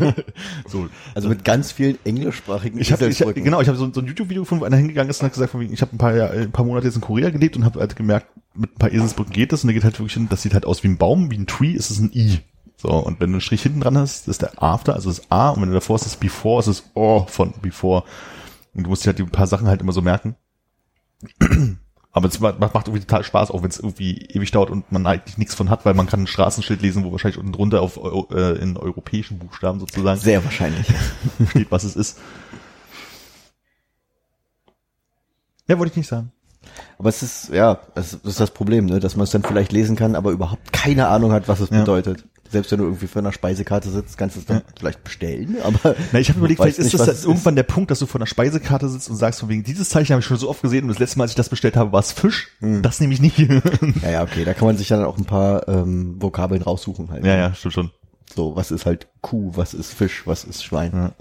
[LAUGHS] so. Also mit ganz vielen englischsprachigen Ich habe ich, genau, ich habe so, so ein YouTube-Video gefunden, wo einer hingegangen ist und hat gesagt, von wegen, ich habe ein paar ein paar Monate jetzt in Korea gelebt und habe halt gemerkt, mit ein paar Eselsbrücken geht das und der geht halt wirklich hin, das sieht halt aus wie ein Baum, wie ein Tree, ist es ein I. So, und wenn du einen Strich hinten dran hast, ist der After, also das A, und wenn du davor hast, das Before, ist das O von Before. Und du musst dir halt die paar Sachen halt immer so merken. Aber es macht, irgendwie total Spaß, auch wenn es irgendwie ewig dauert und man eigentlich nichts von hat, weil man kann ein Straßenschild lesen, wo wahrscheinlich unten drunter auf Eu äh, in europäischen Buchstaben sozusagen Sehr wahrscheinlich. [LAUGHS] steht, was es ist. Ja, wollte ich nicht sagen. Aber es ist, ja, es ist das Problem, ne, dass man es dann vielleicht lesen kann, aber überhaupt keine Ahnung hat, was es Ja. bedeutet. Selbst wenn du irgendwie vor einer Speisekarte sitzt, kannst du es dann vielleicht bestellen, [LAUGHS] aber Na, ich habe überlegt, vielleicht ist nicht, das es irgendwann der Punkt, dass du vor einer Speisekarte sitzt und sagst, von wegen dieses Zeichen habe ich schon so oft gesehen und das letzte Mal, als ich das bestellt habe, war es Fisch. Hm. Das nehme ich nicht. Ja, ja, okay, da kann man sich dann auch ein paar ähm, Vokabeln raussuchen halt. ja, ja, stimmt schon. So, was ist halt Kuh, was ist Fisch, was ist Schwein. Ja.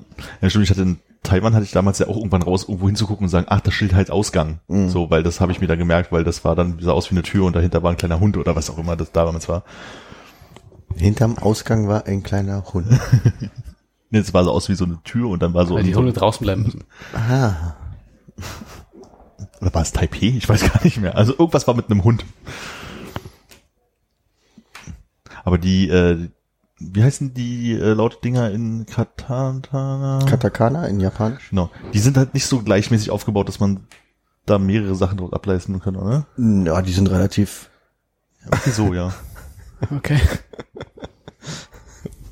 ja, stimmt. Ich hatte in Taiwan hatte ich damals ja auch irgendwann raus, irgendwo hinzugucken und sagen, ach, das Schild heißt Ausgang. Mhm. So, weil das habe ich mir da gemerkt, weil das war dann sah aus wie eine Tür und dahinter war ein kleiner Hund oder was auch immer das damals war. Hinterm Ausgang war ein kleiner Hund. [LAUGHS] Nee, es war so aus wie so eine Tür und dann war so, Weil die so Hunde draußen bleiben müssen. Ah, oder war es Taipei? Ich weiß gar nicht mehr. Also irgendwas war mit einem Hund. Aber die, äh, wie heißen die äh, laute Dinger in Katana? Katakana in Japanisch? Genau. Die sind halt nicht so gleichmäßig aufgebaut, dass man da mehrere Sachen draus ableisten kann, oder? Ja, die sind relativ. Okay, so, ja. Okay. [LAUGHS]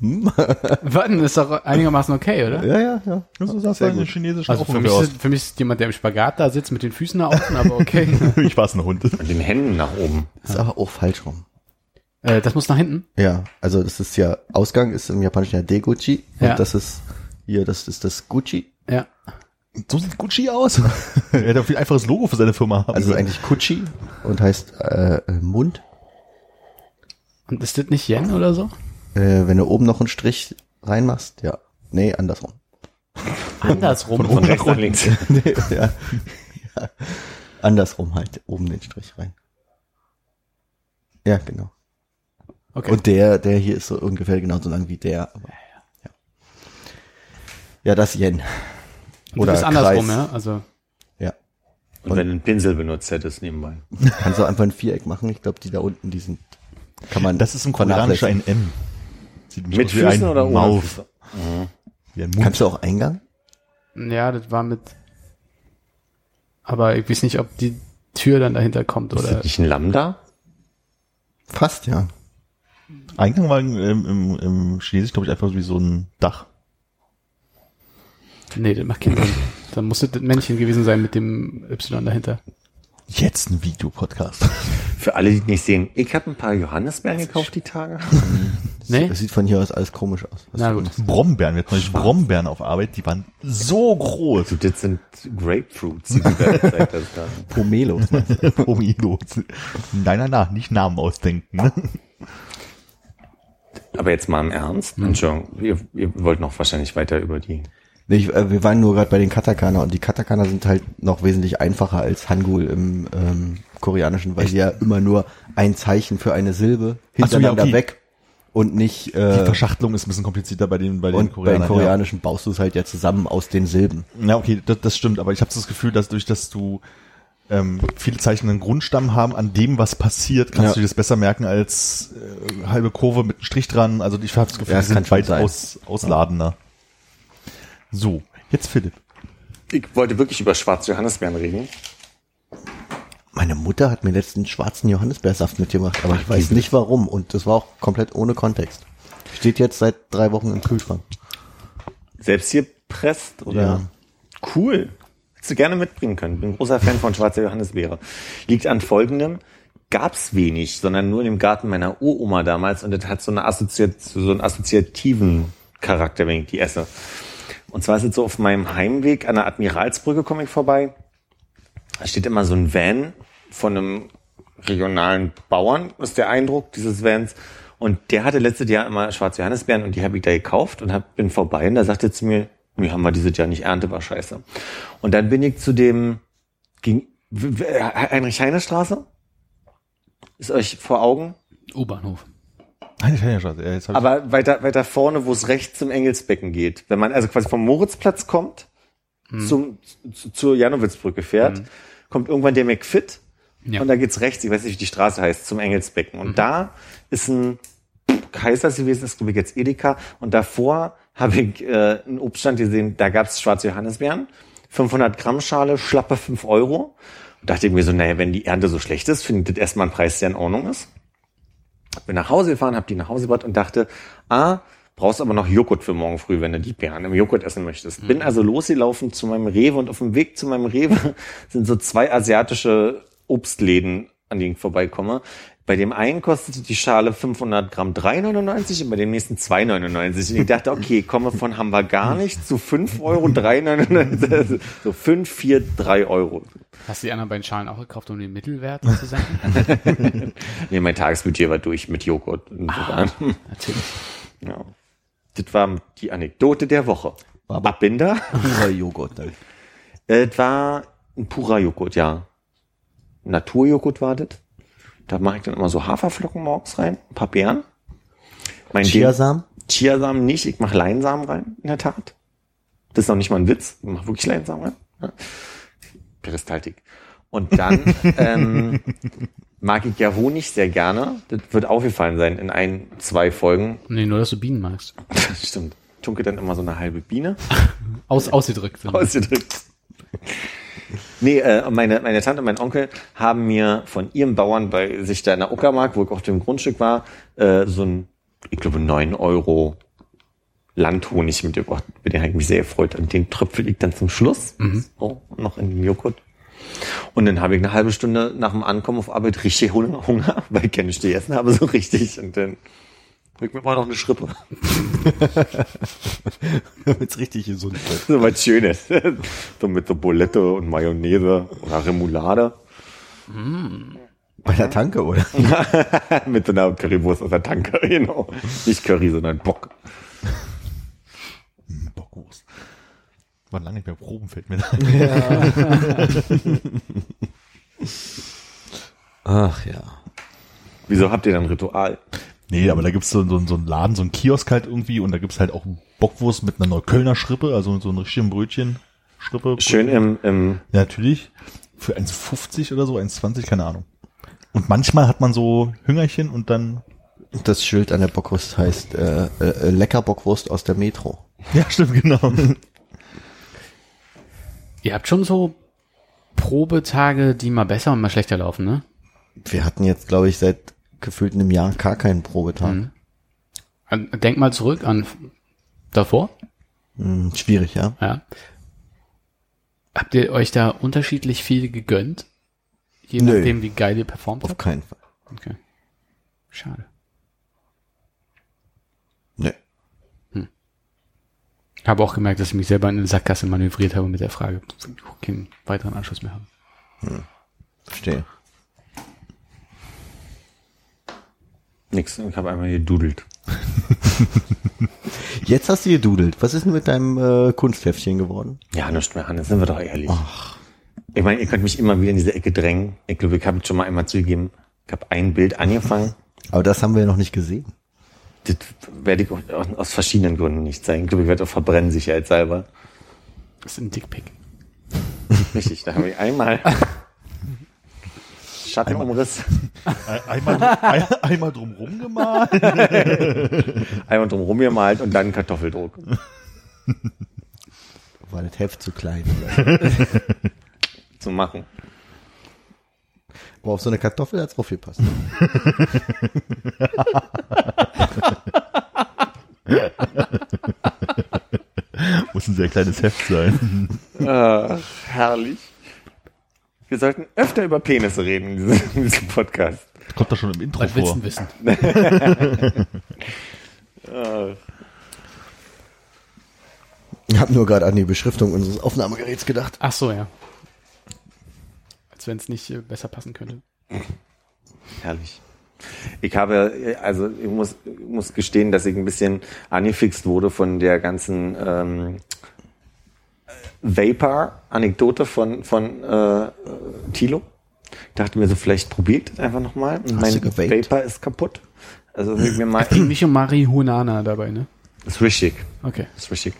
[LAUGHS] Warten ist doch einigermaßen okay, oder? Ja, ja, ja. So sagst Sehr du in gut. chinesischen Also auch für mich, ist, für mich ist jemand, der im Spagat da sitzt mit den Füßen nach außen, aber okay. [LAUGHS] Ich war es ein Hund. Mit den Händen nach oben. Ist aber auch falsch rum. äh, das muss nach hinten. Ja, also das ist ja, Ausgang ist im Japanischen ja Deguchi Ja. und das ist hier, das ist das Gucci. Ja. So sieht Gucci aus. er hätte auch viel einfaches Logo für seine Firma haben Also eigentlich Kuchi und heißt äh, Mund. Und ist das nicht Yen oder so? Äh, wenn du oben noch einen Strich reinmachst, ja. Nee, andersrum. Andersrum. Von rechts [LAUGHS] nach links. nee, ja. ja. Andersrum halt, oben den Strich rein. Ja, genau. Okay. Und der, der hier ist so ungefähr genauso lang wie der. Aber, ja. ja, das Yen. Und du bist Kreis. andersrum, ja? Also, Ja. Und wenn du einen Pinsel benutzt hättest nebenbei. [LAUGHS] Kannst du einfach ein Viereck machen. Ich glaube, die da unten, die sind, kann man. das ist im Koreanischen ein. M. Mit Füßen ein oder ohne. Füße? Mund. Kannst du auch Eingang? ja, das war mit. Aber ich weiß nicht, ob die Tür dann dahinter kommt Ist oder. das nicht ein Lambda? Fast, ja. Eingang war im, im, im Chinesisch, glaube ich, einfach wie so ein Dach. Nee, das macht keinen Sinn. Dann muss das Männchen gewesen sein mit dem Y dahinter. Jetzt ein Videopodcast. [LAUGHS] Für alle, die nicht sehen, ich habe ein paar Johannisbeeren gekauft die Tage. [LAUGHS] Nee? Das sieht von hier aus alles komisch aus. Was Na gut. Brombeeren, wir hatten neulich Brombeeren auf Arbeit, die waren so groß. Du, das sind Grapefruits, die du da gezeigt hast. da. [LAUGHS] Pomelo. Pomelo. Nein, nein, nein, nicht Namen ausdenken. Ne? Aber jetzt mal im Ernst. Entschuldigung, ihr, ihr wollt noch wahrscheinlich weiter über die. Ich, äh, wir waren nur gerade bei den Katakana und die Katakana sind halt noch wesentlich einfacher als Hangul im ähm, Koreanischen, weil sie ja immer nur ein Zeichen für eine Silbe Ach so, ja, hintereinander okay. weg und nicht Die äh, Verschachtelung ist ein bisschen komplizierter bei den, bei den und bei Koreanern. den Koreanischen baust du es halt ja zusammen aus den Silben. Ja, ja okay, das, das stimmt, aber ich habe das Gefühl, dass durch dass du ähm, viele Zeichen einen Grundstamm haben, an dem was passiert, kannst Ja. du dir das besser merken als äh, halbe Kurve mit einem Strich dran. Also ich habe das Gefühl, Ja, die das sind schon weit sein. aus, ausladender. So, jetzt Philipp. Ich wollte wirklich über schwarze Johannisbeeren reden. Meine Mutter hat mir letztens schwarzen Johannisbeersaft mitgemacht, aber ich weiß nicht warum und das war auch komplett ohne Kontext. Steht jetzt seit drei Wochen im Kühlschrank. Selbst hier presst oder? Ja. Cool. Hättest du gerne mitbringen können. Bin großer Fan von schwarzer Johannisbeere. Liegt an folgendem. Gab's wenig, sondern nur in dem Garten meiner Uroma damals und das hat so eine assoziat so einen assoziativen Charakter, wenn ich die esse. Und zwar ist es so auf meinem Heimweg an der Admiralsbrücke komme ich vorbei. Da steht immer so ein Van von einem regionalen Bauern, ist der Eindruck dieses Vans. Und der hatte letztes Jahr immer schwarze Johannisbeeren und die habe ich da gekauft und hab, bin vorbei und da sagte er zu mir, wir haben wir dieses Jahr nicht Ernte, war scheiße. Und dann bin ich zu dem ging, Heinrich-Heine-Straße. Ist euch vor Augen? U-Bahnhof. Ja Aber weiter, weiter vorne, wo es rechts zum Engelsbecken geht. Wenn man also quasi vom Moritzplatz kommt, zum, zu, zur Janowitzbrücke fährt, kommt irgendwann der McFit Ja. und da geht's rechts, ich weiß nicht, wie die Straße heißt, zum Engelsbecken. Und da ist ein Kaisers gewesen, ist glaube ich jetzt Edeka. Und davor habe ich äh, einen Obststand gesehen, da gab's schwarze Johannisbeeren, 500 Gramm Schale, schlappe 5 Euro. Und dachte ich mir so, naja, wenn die Ernte so schlecht ist, finde ich das erstmal ein Preis, der in Ordnung ist. Bin nach Hause gefahren, habe die nach Hause gebracht und dachte, ah, brauchst aber noch Joghurt für morgen früh, wenn du die Beeren im Joghurt essen möchtest. Bin also losgelaufen zu meinem Rewe und auf dem Weg zu meinem Rewe [LAUGHS] sind so zwei asiatische Obstläden, an denen ich vorbeikomme. Bei dem einen kostete die Schale 500 Gramm 3,99 und bei dem nächsten 2,99. Und ich dachte, okay, komme von haben wir gar nicht zu 5 Euro 3,99. So 5, 4, 3 Euro. Hast du die anderen beiden Schalen auch gekauft, um den Mittelwert zu senken? [LAUGHS] nee, mein Tagesbudget war durch mit Joghurt. Insofern. Natürlich. Ja. Das war die Anekdote der Woche. Abbinder? Purer Joghurt. Dann. Äh, Das war ein purer Joghurt, ja. Naturjoghurt war das. Da mache ich dann immer so Haferflocken morgens rein, ein paar Beeren. Mein Ding- Chiasamen? Chiasamen nicht, ich mache Leinsamen rein, in der Tat. Das ist noch nicht mal ein Witz, ich mache wirklich Leinsamen rein. Ja. Peristaltik. Und dann [LAUGHS] ähm, mag ich ja Honig sehr gerne. Das wird aufgefallen sein in ein, zwei Folgen. Nee, nur, dass du Bienen magst. [LAUGHS] Stimmt. Tunke dann immer so eine halbe Biene. [LAUGHS] Aus, ausgedrückt. sind. ausgedrückt. Nee, äh, meine, meine Tante und mein Onkel haben mir von ihrem Bauern bei sich da in der Uckermark, wo ich auf dem Grundstück war, äh, so ein, ich glaube, 9 Euro Landhonig mitgebracht. Mit dem habe ich mich sehr gefreut. Und den tröpfel ich dann zum Schluss so, noch in den Joghurt. Und dann habe ich eine halbe Stunde nach dem Ankommen auf Arbeit richtig Hunger, weil ich keine gegessen habe, so richtig. Und dann ich mir mal noch eine Schrippe. [LAUGHS] Damit's richtig gesund wird. So was Schönes. so mit so Bulette und Mayonnaise oder Remoulade. Bei der Tanke, oder? [LAUGHS] mit so einer Currywurst aus der Tanke, [LAUGHS] genau. Nicht Curry, sondern Bock. Hm, Bockwurst. War lange nicht mehr Proben, fällt mir ein. Ach ja. Wieso habt ihr dann Ritual? Nee, aber da gibt's so, so, so einen Laden, so einen Kiosk halt irgendwie und da gibt's halt auch Bockwurst mit einer Neuköllner Schrippe, also so ein richtigen Brötchen. Schrippe. Schön im, im Ja, natürlich. Für 1,50 oder so, 1,20, keine Ahnung. Und manchmal hat man so Hüngerchen und dann. Das Schild an der Bockwurst heißt äh, äh, lecker Bockwurst aus der Metro. Ja, stimmt, genau. [LAUGHS] Ihr habt schon so Probetage, die mal besser und mal schlechter laufen, ne? Wir hatten jetzt, glaube ich, seit gefühlt einem Jahr gar keinen Probetag. Mhm. Denk mal zurück an davor. Hm, schwierig, ja. Ja. Habt ihr euch da unterschiedlich viel gegönnt? Je Nö. nachdem, wie geil ihr performt Auf habt? keinen Fall. Okay. Schade. Nee. Ich habe auch gemerkt, dass ich mich selber in eine Sackgasse manövriert habe mit der Frage. Keinen weiteren Anschluss mehr haben. Verstehe. Nix. Ich habe einmal gedudelt. [LAUGHS] Jetzt hast du gedudelt. Was ist denn mit deinem äh, Kunstheftchen geworden? Ja, nicht mehr, Hannes, sind wir doch ehrlich. Ich meine, ihr könnt mich immer wieder in diese Ecke drängen. Ich glaube, ich habe schon mal einmal zugegeben, ich habe ein Bild angefangen. Aber das haben wir ja noch nicht gesehen. Das werde ich aus verschiedenen Gründen nicht zeigen. Ich glaube, ich werde auch verbrennen, sicherheitshalber. Das ist ein Dickpick. Richtig, da habe ich einmal [LAUGHS] Schattenumriss, Einmal, [LAUGHS] ein, einmal drumrum gemalt. [LAUGHS] einmal drum rumgemalt und dann Kartoffeldruck. [LAUGHS] War das Heft zu klein. zu machen. Aber auf so eine Kartoffel hat's drauf gepasst. Muss ein sehr kleines Heft sein. Ach, herrlich. Wir sollten öfter über Penisse reden in diesem, in diesem Podcast. Kommt da schon im Intro Was willst vor. du wissen? [LAUGHS] Ich habe nur gerade an die Beschriftung unseres Aufnahmegeräts gedacht. Ach so, ja. Als wenn es nicht äh, besser passen könnte. Herrlich. Ich habe, äh, also ich muss, ich muss gestehen, dass ich ein bisschen angefixt wurde von der ganzen ähm, Vapor-Anekdote von, von äh, Tilo. Dachte mir so, vielleicht probiert das einfach nochmal. Mein? Vapor ist kaputt. Also hab ich mir mal, Es ging nicht um Marihuana dabei, ne? ist richtig. Okay. ist richtig.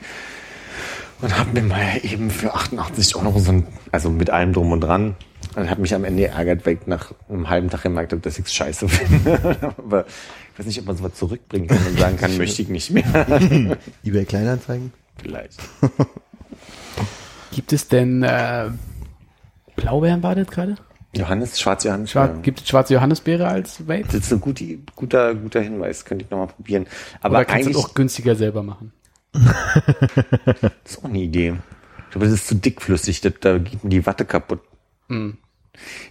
Und hab mir mal eben für 88 Euro so ein, also mit allem drum und dran, Und hat mich am Ende ärgert, weil ich nach einem halben Tag gemerkt habe, dass ich es scheiße finde. [LAUGHS] Aber ich weiß nicht, ob man sowas zurückbringen kann und sagen kann, [LAUGHS] möchte ich nicht mehr. [LAUGHS] eBay Kleinanzeigen? Vielleicht. Gibt es denn äh, Blaubeeren war das gerade? Johannes, schwarze Johannes. Schwar Gibt es schwarze Johannesbeere als Vape? Das ist ein guter, guter, guter Hinweis, könnte ich nochmal probieren. Aber Oder kannst du eigentlich es auch günstiger selber machen? [LAUGHS] das ist auch eine Idee. Ich glaube, das ist zu dickflüssig, das, da geht mir die Watte kaputt.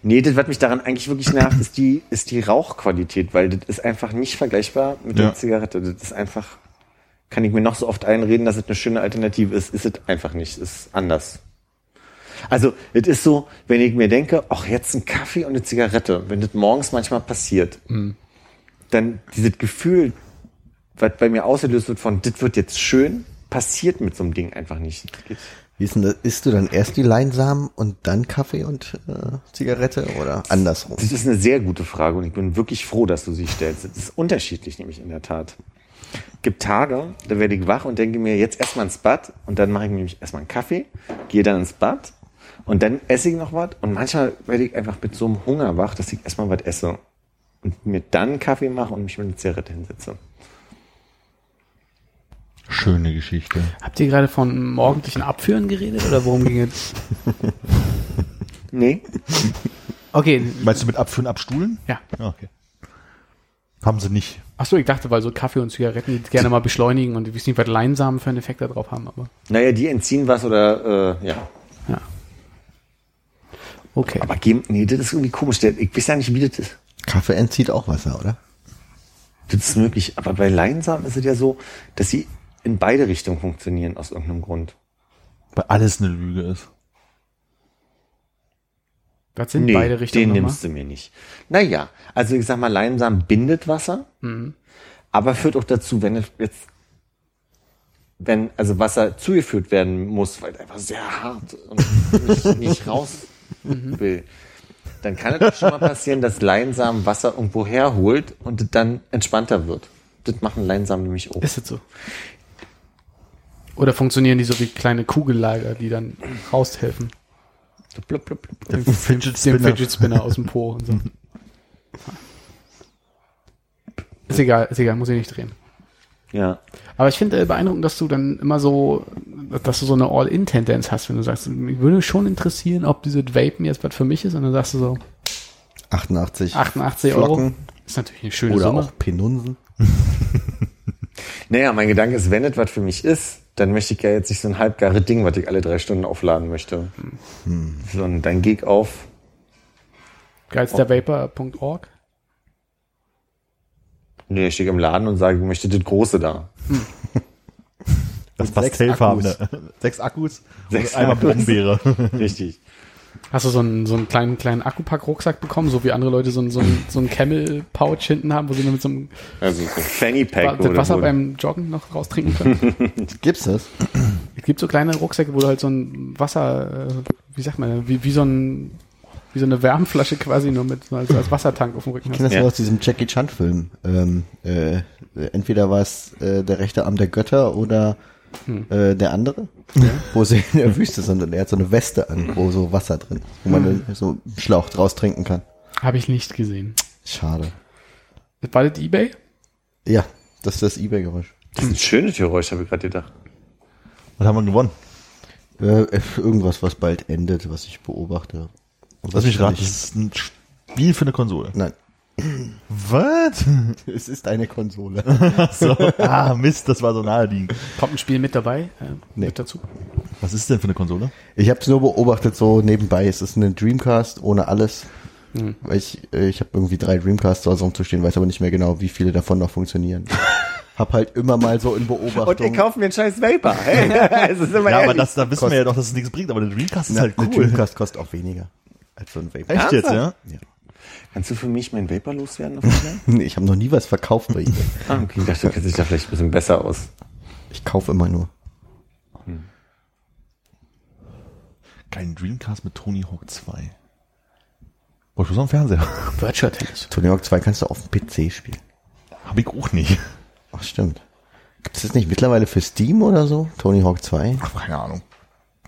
Nee, das, was mich daran eigentlich wirklich nervt, ist die, ist die Rauchqualität, weil das ist einfach nicht vergleichbar mit Ja. der Zigarette. Das ist einfach, kann ich mir noch so oft einreden, dass es eine schöne Alternative ist, ist es einfach nicht, ist anders. Also, es ist so, wenn ich mir denke, ach, jetzt ein Kaffee und eine Zigarette, wenn das morgens manchmal passiert, dann dieses Gefühl, was bei mir ausgelöst wird von, das wird jetzt schön, passiert mit so einem Ding einfach nicht. Wie ist denn das? Isst du dann erst die Leinsamen und dann Kaffee und äh, Zigarette oder andersrum? Das ist eine sehr gute Frage und ich bin wirklich froh, dass du sie stellst. Das ist unterschiedlich, nämlich in der Tat. Gibt Tage, da werde ich wach und denke mir jetzt erstmal ins Bad und dann mache ich nämlich erstmal einen Kaffee, gehe dann ins Bad und dann esse ich noch was und manchmal werde ich einfach mit so einem Hunger wach, dass ich erstmal was esse und mir dann einen Kaffee mache und mich mit einer Zigarette hinsetze. Schöne Geschichte. Habt ihr gerade von morgendlichen Abführen geredet oder worum ging es? Nee, Okay. Meinst du mit Abführen, Abstuhlen? Ja. Ja, okay. Haben sie nicht. Ach so, ich dachte, weil so Kaffee und Zigaretten die gerne mal beschleunigen und ich weiß nicht, was Leinsamen für einen Effekt da drauf haben, aber naja, die entziehen was oder, äh, ja. ja. Okay. Aber geben, nee, das ist irgendwie komisch. Ich weiß ja nicht, wie das ist. Kaffee entzieht auch Wasser, oder? Das ist möglich. Aber bei Leinsamen ist es ja so, dass sie in beide Richtungen funktionieren aus irgendeinem Grund. Weil alles eine Lüge ist. Was sind beide Richtungen den nochmal? nimmst du mir nicht. Naja, also ich sag mal, Leinsamen bindet Wasser, Mhm. aber führt auch dazu, wenn es jetzt, wenn also Wasser zugeführt werden muss, weil es einfach sehr hart und nicht, [LAUGHS] nicht raus Mhm. will, dann kann es auch schon mal passieren, dass Leinsamen Wasser irgendwo herholt und dann entspannter wird. Das machen Leinsamen nämlich auch. Ist es so? Oder funktionieren die so wie kleine Kugellager, die dann raushelfen? So blub, blub, blub. Der Fidget Den Spinner. Fidget Spinner aus dem Po und so. [LAUGHS] Ist egal, ist egal, muss ich nicht drehen. Ja. Aber ich finde äh, beeindruckend, dass du dann immer so, dass du so eine All-In-Tendenz hast, wenn du sagst, mich würde schon interessieren, ob diese Vapen jetzt was für mich ist, und dann sagst du so, 88 88 Euro. Flocken Ist natürlich eine schöne oder Summe. auch Penunsen. [LAUGHS] Naja, mein Gedanke ist, wenn es was für mich ist, dann möchte ich ja jetzt nicht so ein halbgare Ding, was ich alle drei Stunden aufladen möchte. Sondern dann gehe ich auf. Geilstervapor.org. Nee, ich stehe im Laden und sage, ich möchte das Große da. Das Mit sechs Pastellfarbene. Sechs Akkus. Sechs und einmal Akkus. Brombeere. Richtig. Hast du so einen, so einen kleinen, kleinen Akkupack-Rucksack bekommen, so wie andere Leute so einen, so einen, so einen Camel-Pouch hinten haben, wo sie nur mit so einem Also so ein Fanny Pack das Wasser beim Joggen noch raustrinken können? [LAUGHS] Gibt's das? es gibt so kleine Rucksäcke, wo du halt so ein Wasser, äh, wie sagt man, wie, wie so ein, wie so eine Wärmflasche quasi nur mit, als, als Wassertank auf dem Rücken Ich hast. kenne das Ja. aus diesem Jackie Chan Film. Ähm, äh, entweder war es äh, der rechte Arm der Götter oder äh, der andere, wo sie in der Wüste sind und er hat so eine Weste an, wo so Wasser drin, ist, wo man dann so einen Schlauch draus trinken kann. Habe ich nicht gesehen. Schade. War das Ebay? Ja, das ist das Ebay-Geräusch. Das ist ein schönes Geräusch, habe ich gerade gedacht. Was haben wir gewonnen? Äh, irgendwas, was bald endet, was ich beobachte. Und Lass mich raten, das ist ein Spiel für eine Konsole. Nein, Was? [LAUGHS] es ist eine Konsole. So. [LAUGHS] Ah, Mist, das war so naheliegend. Kommt ein Spiel mit dabei? Äh, Nee. Mit dazu? Was ist denn für eine Konsole? Ich habe es nur beobachtet, so nebenbei. Es ist eine Dreamcast ohne alles. Hm. Weil ich, äh, ich habe irgendwie drei Dreamcasts zu Hause rumzustehen, weiß aber nicht mehr genau, wie viele davon noch funktionieren. [LAUGHS] hab halt immer mal so in Beobachtung. Und ihr kauft mir einen scheiß Vapor. Hey, also Ja, aber ehrlich. das, da wissen Kost- wir ja doch, dass es nichts bringt, aber der Dreamcast ist Na, halt Eine cool. Dreamcast kostet auch weniger als so ein Vape. Echt jetzt, ja? Ja. Kannst du für mich meinen Vapor loswerden? auf Fall? [LAUGHS] Ich habe noch nie was verkauft bei eBay. ah, okay, ich dachte, du kennst dich da vielleicht ein bisschen besser aus. Ich kaufe immer nur. Kein Dreamcast mit Tony Hawk 2. Boah, ich muss am Fernseher. [LAUGHS] Virtual Tennis. Tony Hawk 2 kannst du auf dem PC spielen. Hab ich auch nicht. Ach, stimmt. Gibt es das nicht mittlerweile für Steam oder so? Tony Hawk 2? Ach, keine Ahnung.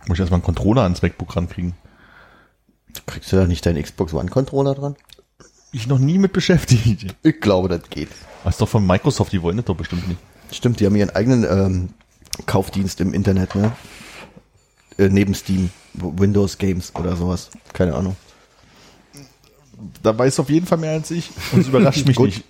Muss ich erstmal einen Controller ans MacBook rankriegen. Kriegst du da nicht deinen Xbox One Controller dran? Ich noch nie mit beschäftigt. Ich glaube, das geht. Das ist doch von Microsoft, die wollen das doch bestimmt nicht. Stimmt, die haben ihren eigenen ähm, Kaufdienst im Internet, ne? Äh, neben Steam, Windows Games oder sowas. Keine Ahnung. Da weißt du auf jeden Fall mehr als ich und es überrascht [LAUGHS] mich Gut. nicht.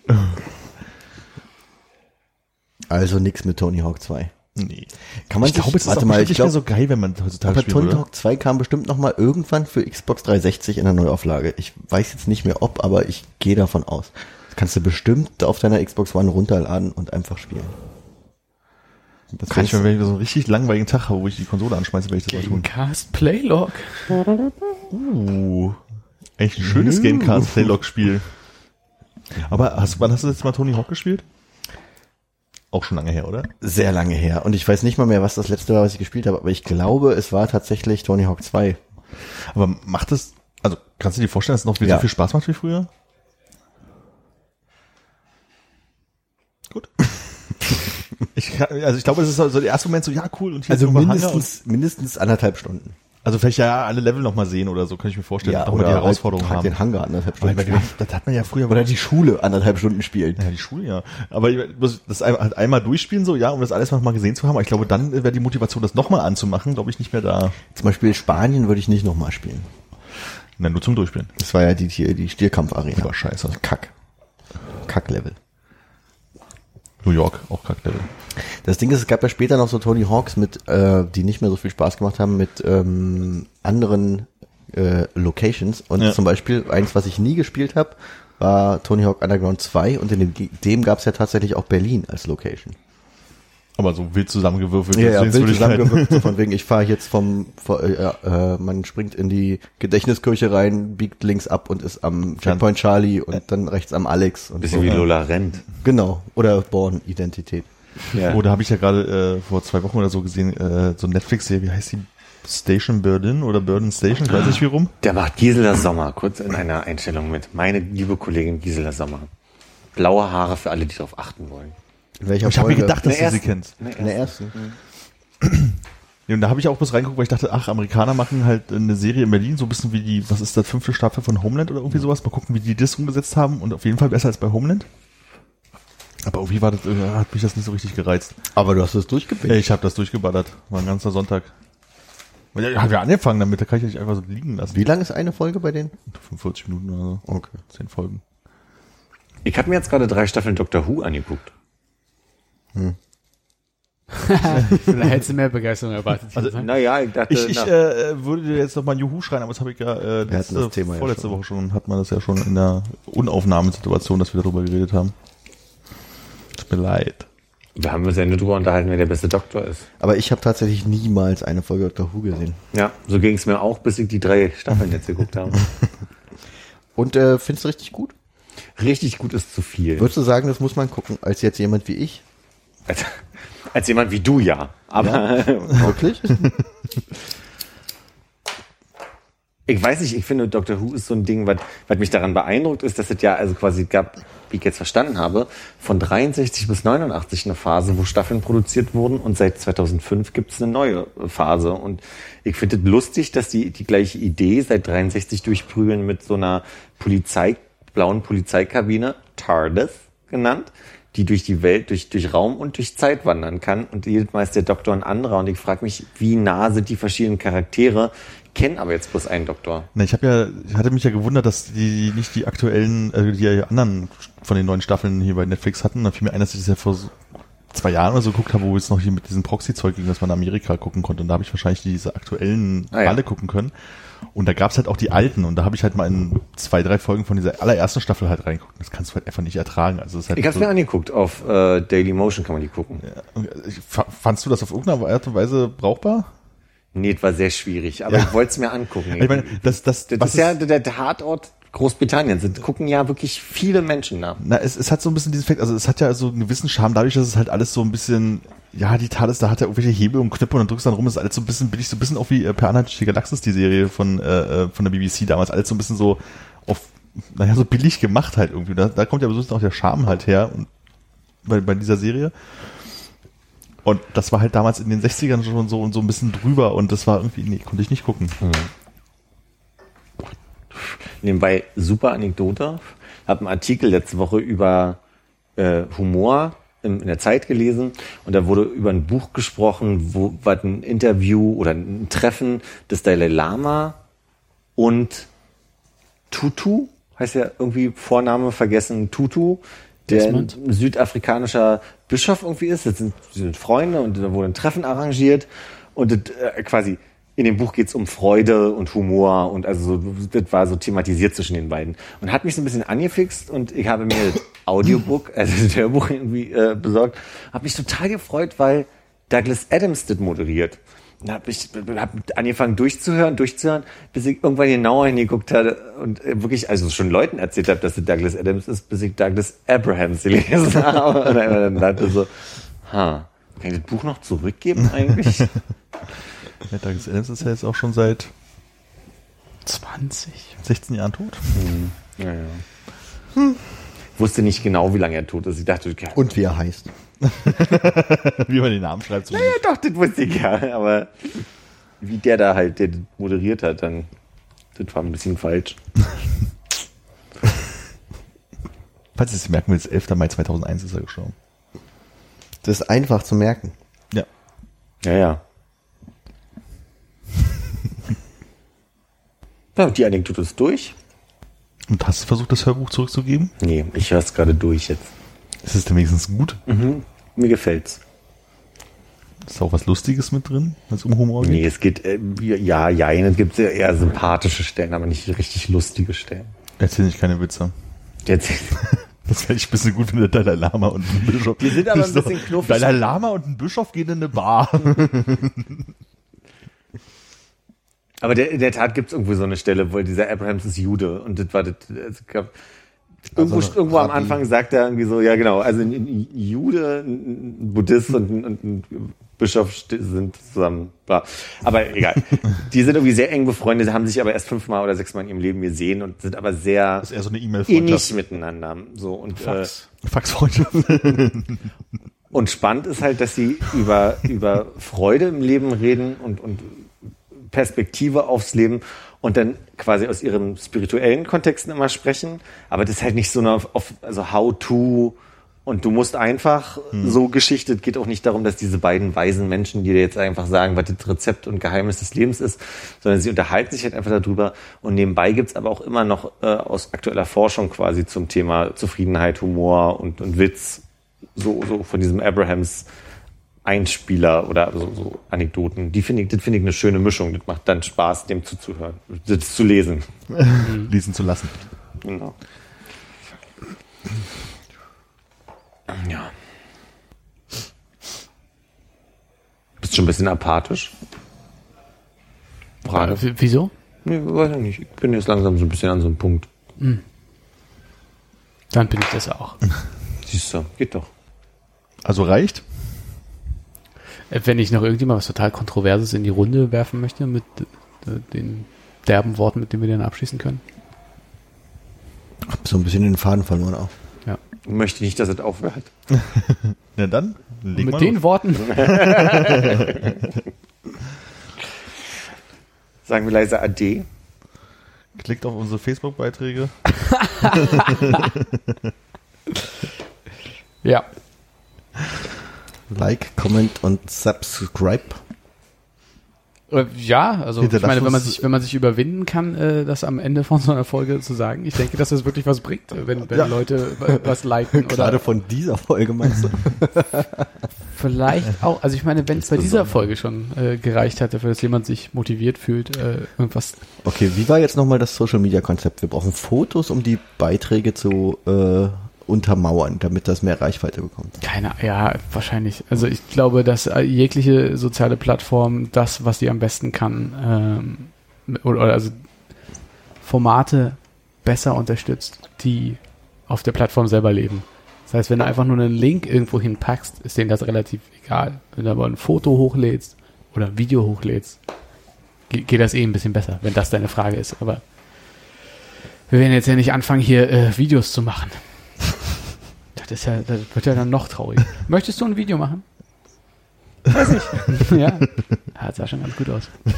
Also nix mit Tony Hawk 2. Nee. Kann man ich glaube, es ist warte auch mal, ich glaube, so geil, wenn man heutzutage aber spielt, Tony? Hawk 2 kam bestimmt noch mal irgendwann für Xbox 360 in der Neuauflage. Ich weiß jetzt nicht mehr ob, aber ich gehe davon aus. Das kannst du bestimmt auf deiner Xbox One runterladen und einfach spielen. Das kann ich mir, wenn ich so einen richtig langweiligen Tag habe, wo ich die Konsole anschmeiße, werde ich das mal tun. Gamecast Playlog. Uh, echt ein schönes Gamecast Playlog Spiel. Aber hast, wann hast du das letzte Mal Tony Hawk gespielt? Auch schon lange her, oder? Sehr lange her. Und ich weiß nicht mal mehr, was das letzte war, was ich gespielt habe, aber ich glaube, es war tatsächlich Tony Hawk 2. Aber macht es, also kannst du dir vorstellen, dass es noch wieder Ja. so viel Spaß macht wie früher? Gut. Ich, also ich glaube, das ist so der erste Moment so, ja cool, und hier Also mindestens, mindestens anderthalb Stunden. Also vielleicht ja alle Level nochmal sehen oder so, kann ich mir vorstellen. Ja, nochmal die oder Herausforderung halt, haben. den Hangar anderthalb Stunden spielen. das hat man ja früher Oder die Schule anderthalb Stunden spielen. Ja, die Schule, ja. Aber ich muss das halt einmal durchspielen, so, ja, um das alles mal gesehen zu haben. Aber ich glaube, dann wäre die Motivation, das nochmal anzumachen, glaube ich, nicht mehr da. Zum Beispiel Spanien würde ich nicht nochmal spielen. Nein, nur zum Durchspielen. Das war ja die, die, die Stierkampfarena. War scheiße. Kack. Kack-Level. New York, auch Kacklevel. Das Ding ist, es gab ja später noch so Tony Hawks mit, äh, die nicht mehr so viel Spaß gemacht haben, mit ähm, anderen äh, Locations. Und Ja. zum Beispiel eins, was ich nie gespielt habe, war Tony Hawk Underground 2 und in dem, dem gab es ja tatsächlich auch Berlin als Location. Aber so wild zusammengewürfelt. Ja, ja, wild zusammengewürfelt, so von [LAUGHS] wegen, ich fahre jetzt vom, vor, äh, äh, man springt in die Gedächtniskirche rein, biegt links ab und ist am Checkpoint Charlie und dann rechts am Alex und Bisschen so. wie Lola rennt. Genau, oder Born-Identität. Ja. Oder habe ich ja gerade äh, vor zwei Wochen oder so gesehen, äh, so Netflix-Serie, wie heißt die? Station Berlin oder Berlin Station, ich weiß nicht wie rum. Der macht Gisela Sommer kurz in einer Einstellung mit. Meine liebe Kollegin Gisela Sommer. Blaue Haare für alle, die darauf achten wollen. In welcher Ich habe mir gedacht, dass du sie kennst. In der ersten. Ja, und da habe ich auch bloß reingeguckt, weil ich dachte, ach, Amerikaner machen halt eine Serie in Berlin, so ein bisschen wie die, was ist das, fünfte Staffel von Homeland oder irgendwie sowas. Mal gucken, wie die das umgesetzt haben und auf jeden Fall besser als bei Homeland. Aber irgendwie war das, äh, hat mich das nicht so richtig gereizt. Aber du hast es durchgebickt. Ich habe das durchgeballert. War ein ganzer Sonntag. Ja, haben wir angefangen damit, da kann ich ja nicht einfach so liegen lassen. Wie lang ist eine Folge bei denen? 45 Minuten oder so. Okay. 10 Folgen. Ich habe mir jetzt gerade drei Staffeln Doctor Who angeguckt. Vielleicht hättest du mehr Begeisterung erwartet. Also. Naja, ich dachte, Ich, ich na, äh, würde dir jetzt noch mal ein Juhu schreien, aber das habe ich ja äh, letzte, das Thema ja vorletzte schon. Woche schon, hat man das ja schon in der Unaufnahmesituation, dass wir darüber geredet haben. Tut mir leid. wir haben uns ja nur drüber unterhalten, wer der beste Doktor ist. Aber ich habe tatsächlich niemals eine Folge Doctor Who gesehen. Ja, so ging es mir auch, bis ich die drei Staffeln jetzt geguckt habe. [LAUGHS] Und äh, findest du richtig gut? Richtig gut ist zu viel. Würdest du sagen, das muss man gucken, als jetzt jemand wie ich? Als, als jemand wie du ja. Aber [LAUGHS] Wirklich? [LAUGHS] ich weiß nicht, ich finde Doctor Who ist so ein Ding, was, was mich daran beeindruckt, ist, dass es ja also quasi gab, wie ich jetzt verstanden habe, von 63 bis 89 eine Phase, wo Staffeln produziert wurden und seit 2005 gibt es eine neue Phase. Und ich finde es lustig, dass die die gleiche Idee seit 63 durchprügeln mit so einer Polizei, blauen Polizeikabine, TARDIS genannt, die durch die Welt, durch, durch Raum und durch Zeit wandern kann. Und jedes Mal ist der Doktor ein anderer. Und ich frage mich, wie nah sind die verschiedenen Charaktere, kennen aber jetzt bloß einen Doktor. Na, ich habe ja, ich hatte mich ja gewundert, dass die nicht die aktuellen, äh, die anderen von den neuen Staffeln hier bei Netflix hatten. Da fiel mir ein, dass ich das ja vor zwei Jahren oder so geguckt habe, wo es noch hier mit diesem Proxy-Zeug ging, dass man Amerika gucken konnte. Und da habe ich wahrscheinlich diese aktuellen Ah, ja. alle gucken können. Und da gab's halt auch die alten. Und da habe ich halt mal in zwei, drei Folgen von dieser allerersten Staffel halt reingeguckt. Das kannst du halt einfach nicht ertragen. Also das ist halt Ich habe so, mir angeguckt, auf äh, Daily Motion kann man die gucken. fa- fandst du das auf irgendeine Art und Weise brauchbar? Nee, es war sehr schwierig, aber Ja. ich wollte es mir angucken. Ich meine, das, das, das was ist ja der, der Tatort Großbritannien. Sind gucken ja wirklich viele Menschen da. Na, es, es hat so ein bisschen diesen Effekt, also es hat ja so einen gewissen Charme, dadurch, dass es halt alles so ein bisschen, ja, die Tat ist, da hat er irgendwelche Hebel und Knöpfe und dann drückst du dann rum, ist alles so ein bisschen, bin ich so ein bisschen auch wie äh, Per die Galaxis, die Serie von, äh, äh, von der BBC damals, alles so ein bisschen so auf, naja, so billig gemacht halt irgendwie. Da, da kommt ja besonders auch der Charme halt her und bei, bei dieser Serie. Und das war halt damals in den 60ern schon so und so ein bisschen drüber und das war irgendwie, nee, konnte ich nicht gucken. Nebenbei super Anekdote. Hab einen Artikel letzte Woche über äh, Humor in, in der Zeit gelesen und da wurde über ein Buch gesprochen, wo war ein Interview oder ein Treffen des Dalai Lama und Tutu, heißt ja irgendwie Vorname vergessen, Tutu, der ein südafrikanischer Bischof irgendwie ist. Das sind, die sind Freunde und da wurde ein Treffen arrangiert und das, äh, quasi in dem Buch geht's um Freude und Humor und also so, das war so thematisiert zwischen den beiden und hat mich so ein bisschen angefixt und ich habe mir das Audiobook, [LAUGHS] also das Hörbuch irgendwie äh, besorgt, habe mich total gefreut, weil Douglas Adams das moderiert. Da habe ich hab angefangen durchzuhören, durchzuhören, bis ich irgendwann genauer hingeguckt hatte und äh, wirklich, also schon Leuten erzählt habe, dass es Douglas Adams ist, bis ich Douglas Abrahams [LAUGHS] gelesen habe. Und dann dachte so, ha, kann ich das Buch noch zurückgeben eigentlich? [LAUGHS] Ja, Douglas Adams ist ja jetzt auch schon seit 20. 16 Jahren tot. Ja, ja. Ich wusste nicht genau, wie lange er tot ist. Ich dachte, ja, Und wie er heißt. [LAUGHS] Wie man den Namen schreibt. So ja doch, das wusste ich ja. Aber wie der da halt, der moderiert hat, dann, das war ein bisschen falsch. [LAUGHS] Falls ihr es merken willst, 11. Mai 2001 ist er gestorben. Das ist einfach zu merken. Ja. Ja, ja. Ja, die Anekdote ist durch. Und hast du versucht, das Hörbuch zurückzugeben? Nee, ich höre es gerade durch jetzt. Ist es denn wenigstens gut? Mir gefällt's. Ist da auch was Lustiges mit drin, es um Humor geht? Nee, es geht, äh, ja, ja, es gibt eher sympathische Stellen, aber nicht richtig lustige Stellen. Erzähl nicht keine Witze. Jetzt, [LAUGHS] Das fände ich ein bisschen gut, wenn der Dalai Lama und ein Bischof. Die sind aber ein bisschen knuffig. Dalai Lama und ein Bischof gehen in eine Bar. [LAUGHS] aber der, in der Tat gibt's irgendwo so eine Stelle, wo dieser Abrahams ist Jude und das war das, es gab, irgendwo, Also irgendwo am. Anfang sagt er irgendwie so, ja genau, also ein, Jude, ein Buddhist und ein, und ein Bischof sind zusammen, bla. aber egal. [LAUGHS] Die sind irgendwie sehr eng befreundet, haben sich aber erst fünfmal oder sechsmal in ihrem Leben gesehen und sind aber sehr Das ist eher so eine innig E-Mail-Freundschaft. miteinander. So und äh, Fax. Faxfreundschaft. [LAUGHS] Und spannend ist halt, dass sie über, über Freude im Leben reden und, und Perspektive aufs Leben und dann quasi aus ihren spirituellen Kontexten immer sprechen. Aber das ist halt nicht so eine, auf, also how to und du musst einfach so Geschichte. Es geht auch nicht darum, dass diese beiden weisen Menschen, die dir jetzt einfach sagen, was das Rezept und Geheimnis des Lebens ist, sondern sie unterhalten sich halt einfach darüber. Und nebenbei gibt's aber auch immer noch äh, aus aktueller Forschung quasi zum Thema Zufriedenheit, Humor und, und Witz so, so von diesem Abrahams Einspieler oder so, so Anekdoten. Die finde ich, das finde ich eine schöne Mischung. Das macht dann Spaß, dem zuzuhören, das zu lesen. [LAUGHS] Lesen zu lassen. Genau. Ja. Bist schon ein bisschen apathisch? Frage. Äh, w- wieso? Nee, weiß ich nicht. Ich bin jetzt langsam so ein bisschen an so einem Punkt. Dann bin ich das auch. [LAUGHS] Siehst du, geht doch. Also reicht? Äh, Wenn ich noch irgendjemand was total Kontroverses in die Runde werfen möchte mit äh, den derben Worten, mit denen wir dann abschließen können. Hab so ein bisschen den Faden verloren auch. Ja. Ich möchte nicht, dass es aufhört. [LAUGHS] Na dann, leg mit mal den los. Worten. [LAUGHS] Sagen wir leise Ade. Klickt auf unsere Facebook-Beiträge. [LAUGHS] ja. Like, comment und subscribe. Äh, Ja, also ich meine, wenn man sich, wenn man sich überwinden kann, äh, das am Ende von so einer Folge zu sagen, ich denke, dass das wirklich was bringt, äh, wenn, wenn Ja. Leute was liken [LAUGHS] Gerade oder von dieser Folge meinst du? [LAUGHS] vielleicht auch, also ich meine, wenn es bei dieser Folge schon äh, gereicht hat, dafür, dass jemand sich motiviert fühlt, äh, irgendwas Okay, wie war jetzt nochmal das Social Media Konzept? Wir brauchen Fotos, um die Beiträge zu äh, untermauern, damit das mehr Reichweite bekommt. Keine, ja, wahrscheinlich. Also ich glaube, dass äh, jegliche soziale Plattform das, was sie am besten kann, ähm, oder, oder also Formate besser unterstützt, die auf der Plattform selber leben. Das heißt, wenn du einfach nur einen Link irgendwo hinpackst, ist denen das relativ egal. Wenn du aber ein Foto hochlädst oder ein Video hochlädst, ge- geht das eh ein bisschen besser, wenn das deine Frage ist. Aber wir werden jetzt ja nicht anfangen, hier äh, Videos zu machen. Das ist ja, das wird ja dann noch trauriger. Möchtest du ein Video machen? Weiß ich. ja. ja. Das sah schon ganz gut aus. Das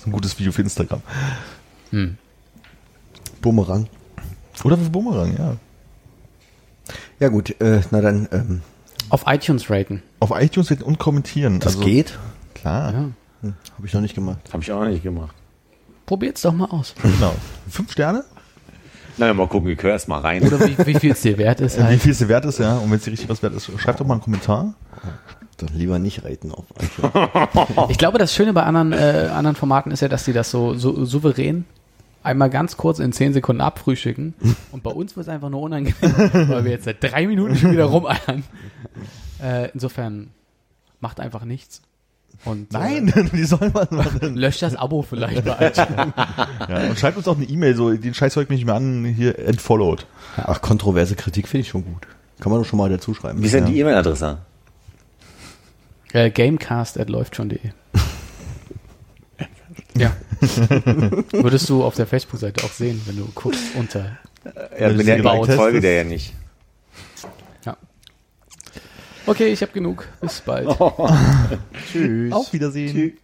ist ein gutes Video für Instagram. Hm. Bumerang. Oder für Bumerang, ja. Ja gut, äh, na dann, ähm, Auf iTunes raten. Auf iTunes und kommentieren. das also, geht. Klar, Ja. Hm, Habe ich noch nicht gemacht. Habe ich auch noch nicht gemacht. Probiert's doch mal aus. genau. Fünf Sterne? Na ja, mal gucken, ich höre erst mal rein. Oder wie, wie viel es dir wert ist Äh, Wie halt. viel es dir wert ist, ja. Und wenn es dir richtig was wert ist, schreib doch mal einen Kommentar. Dann lieber nicht raten auf iTunes. [LAUGHS] Ich glaube, das Schöne bei anderen, äh, anderen Formaten ist ja, dass die das so, so souverän einmal ganz kurz in zehn Sekunden abfrühstücken. [LAUGHS] Und bei uns wird es einfach nur unangenehm, [LAUGHS] weil wir jetzt seit drei Minuten schon wieder rumeiern. Äh, insofern macht einfach nichts. Und Nein, [LAUGHS] wie soll man Äh, machen? löscht das Abo vielleicht iTunes. [LAUGHS] Ja, und schreibt uns auch eine E-Mail, so, den Scheiß hört mich nicht mehr an, hier entfollowed. Ach, kontroverse Kritik finde ich schon gut. Kann man doch schon mal dazu schreiben. Wie ist denn Ja. die E-Mail-Adresse? Äh, Gamecast at läuftschon.de. [LAUGHS] ja. Würdest du auf der Facebook-Seite auch sehen, wenn du guckst unter. Ja, geliked ich hast, folge der ja nicht. Okay, ich habe genug. Bis bald. [LAUGHS] [LAUGHS] Tschüss. Auf Wiedersehen.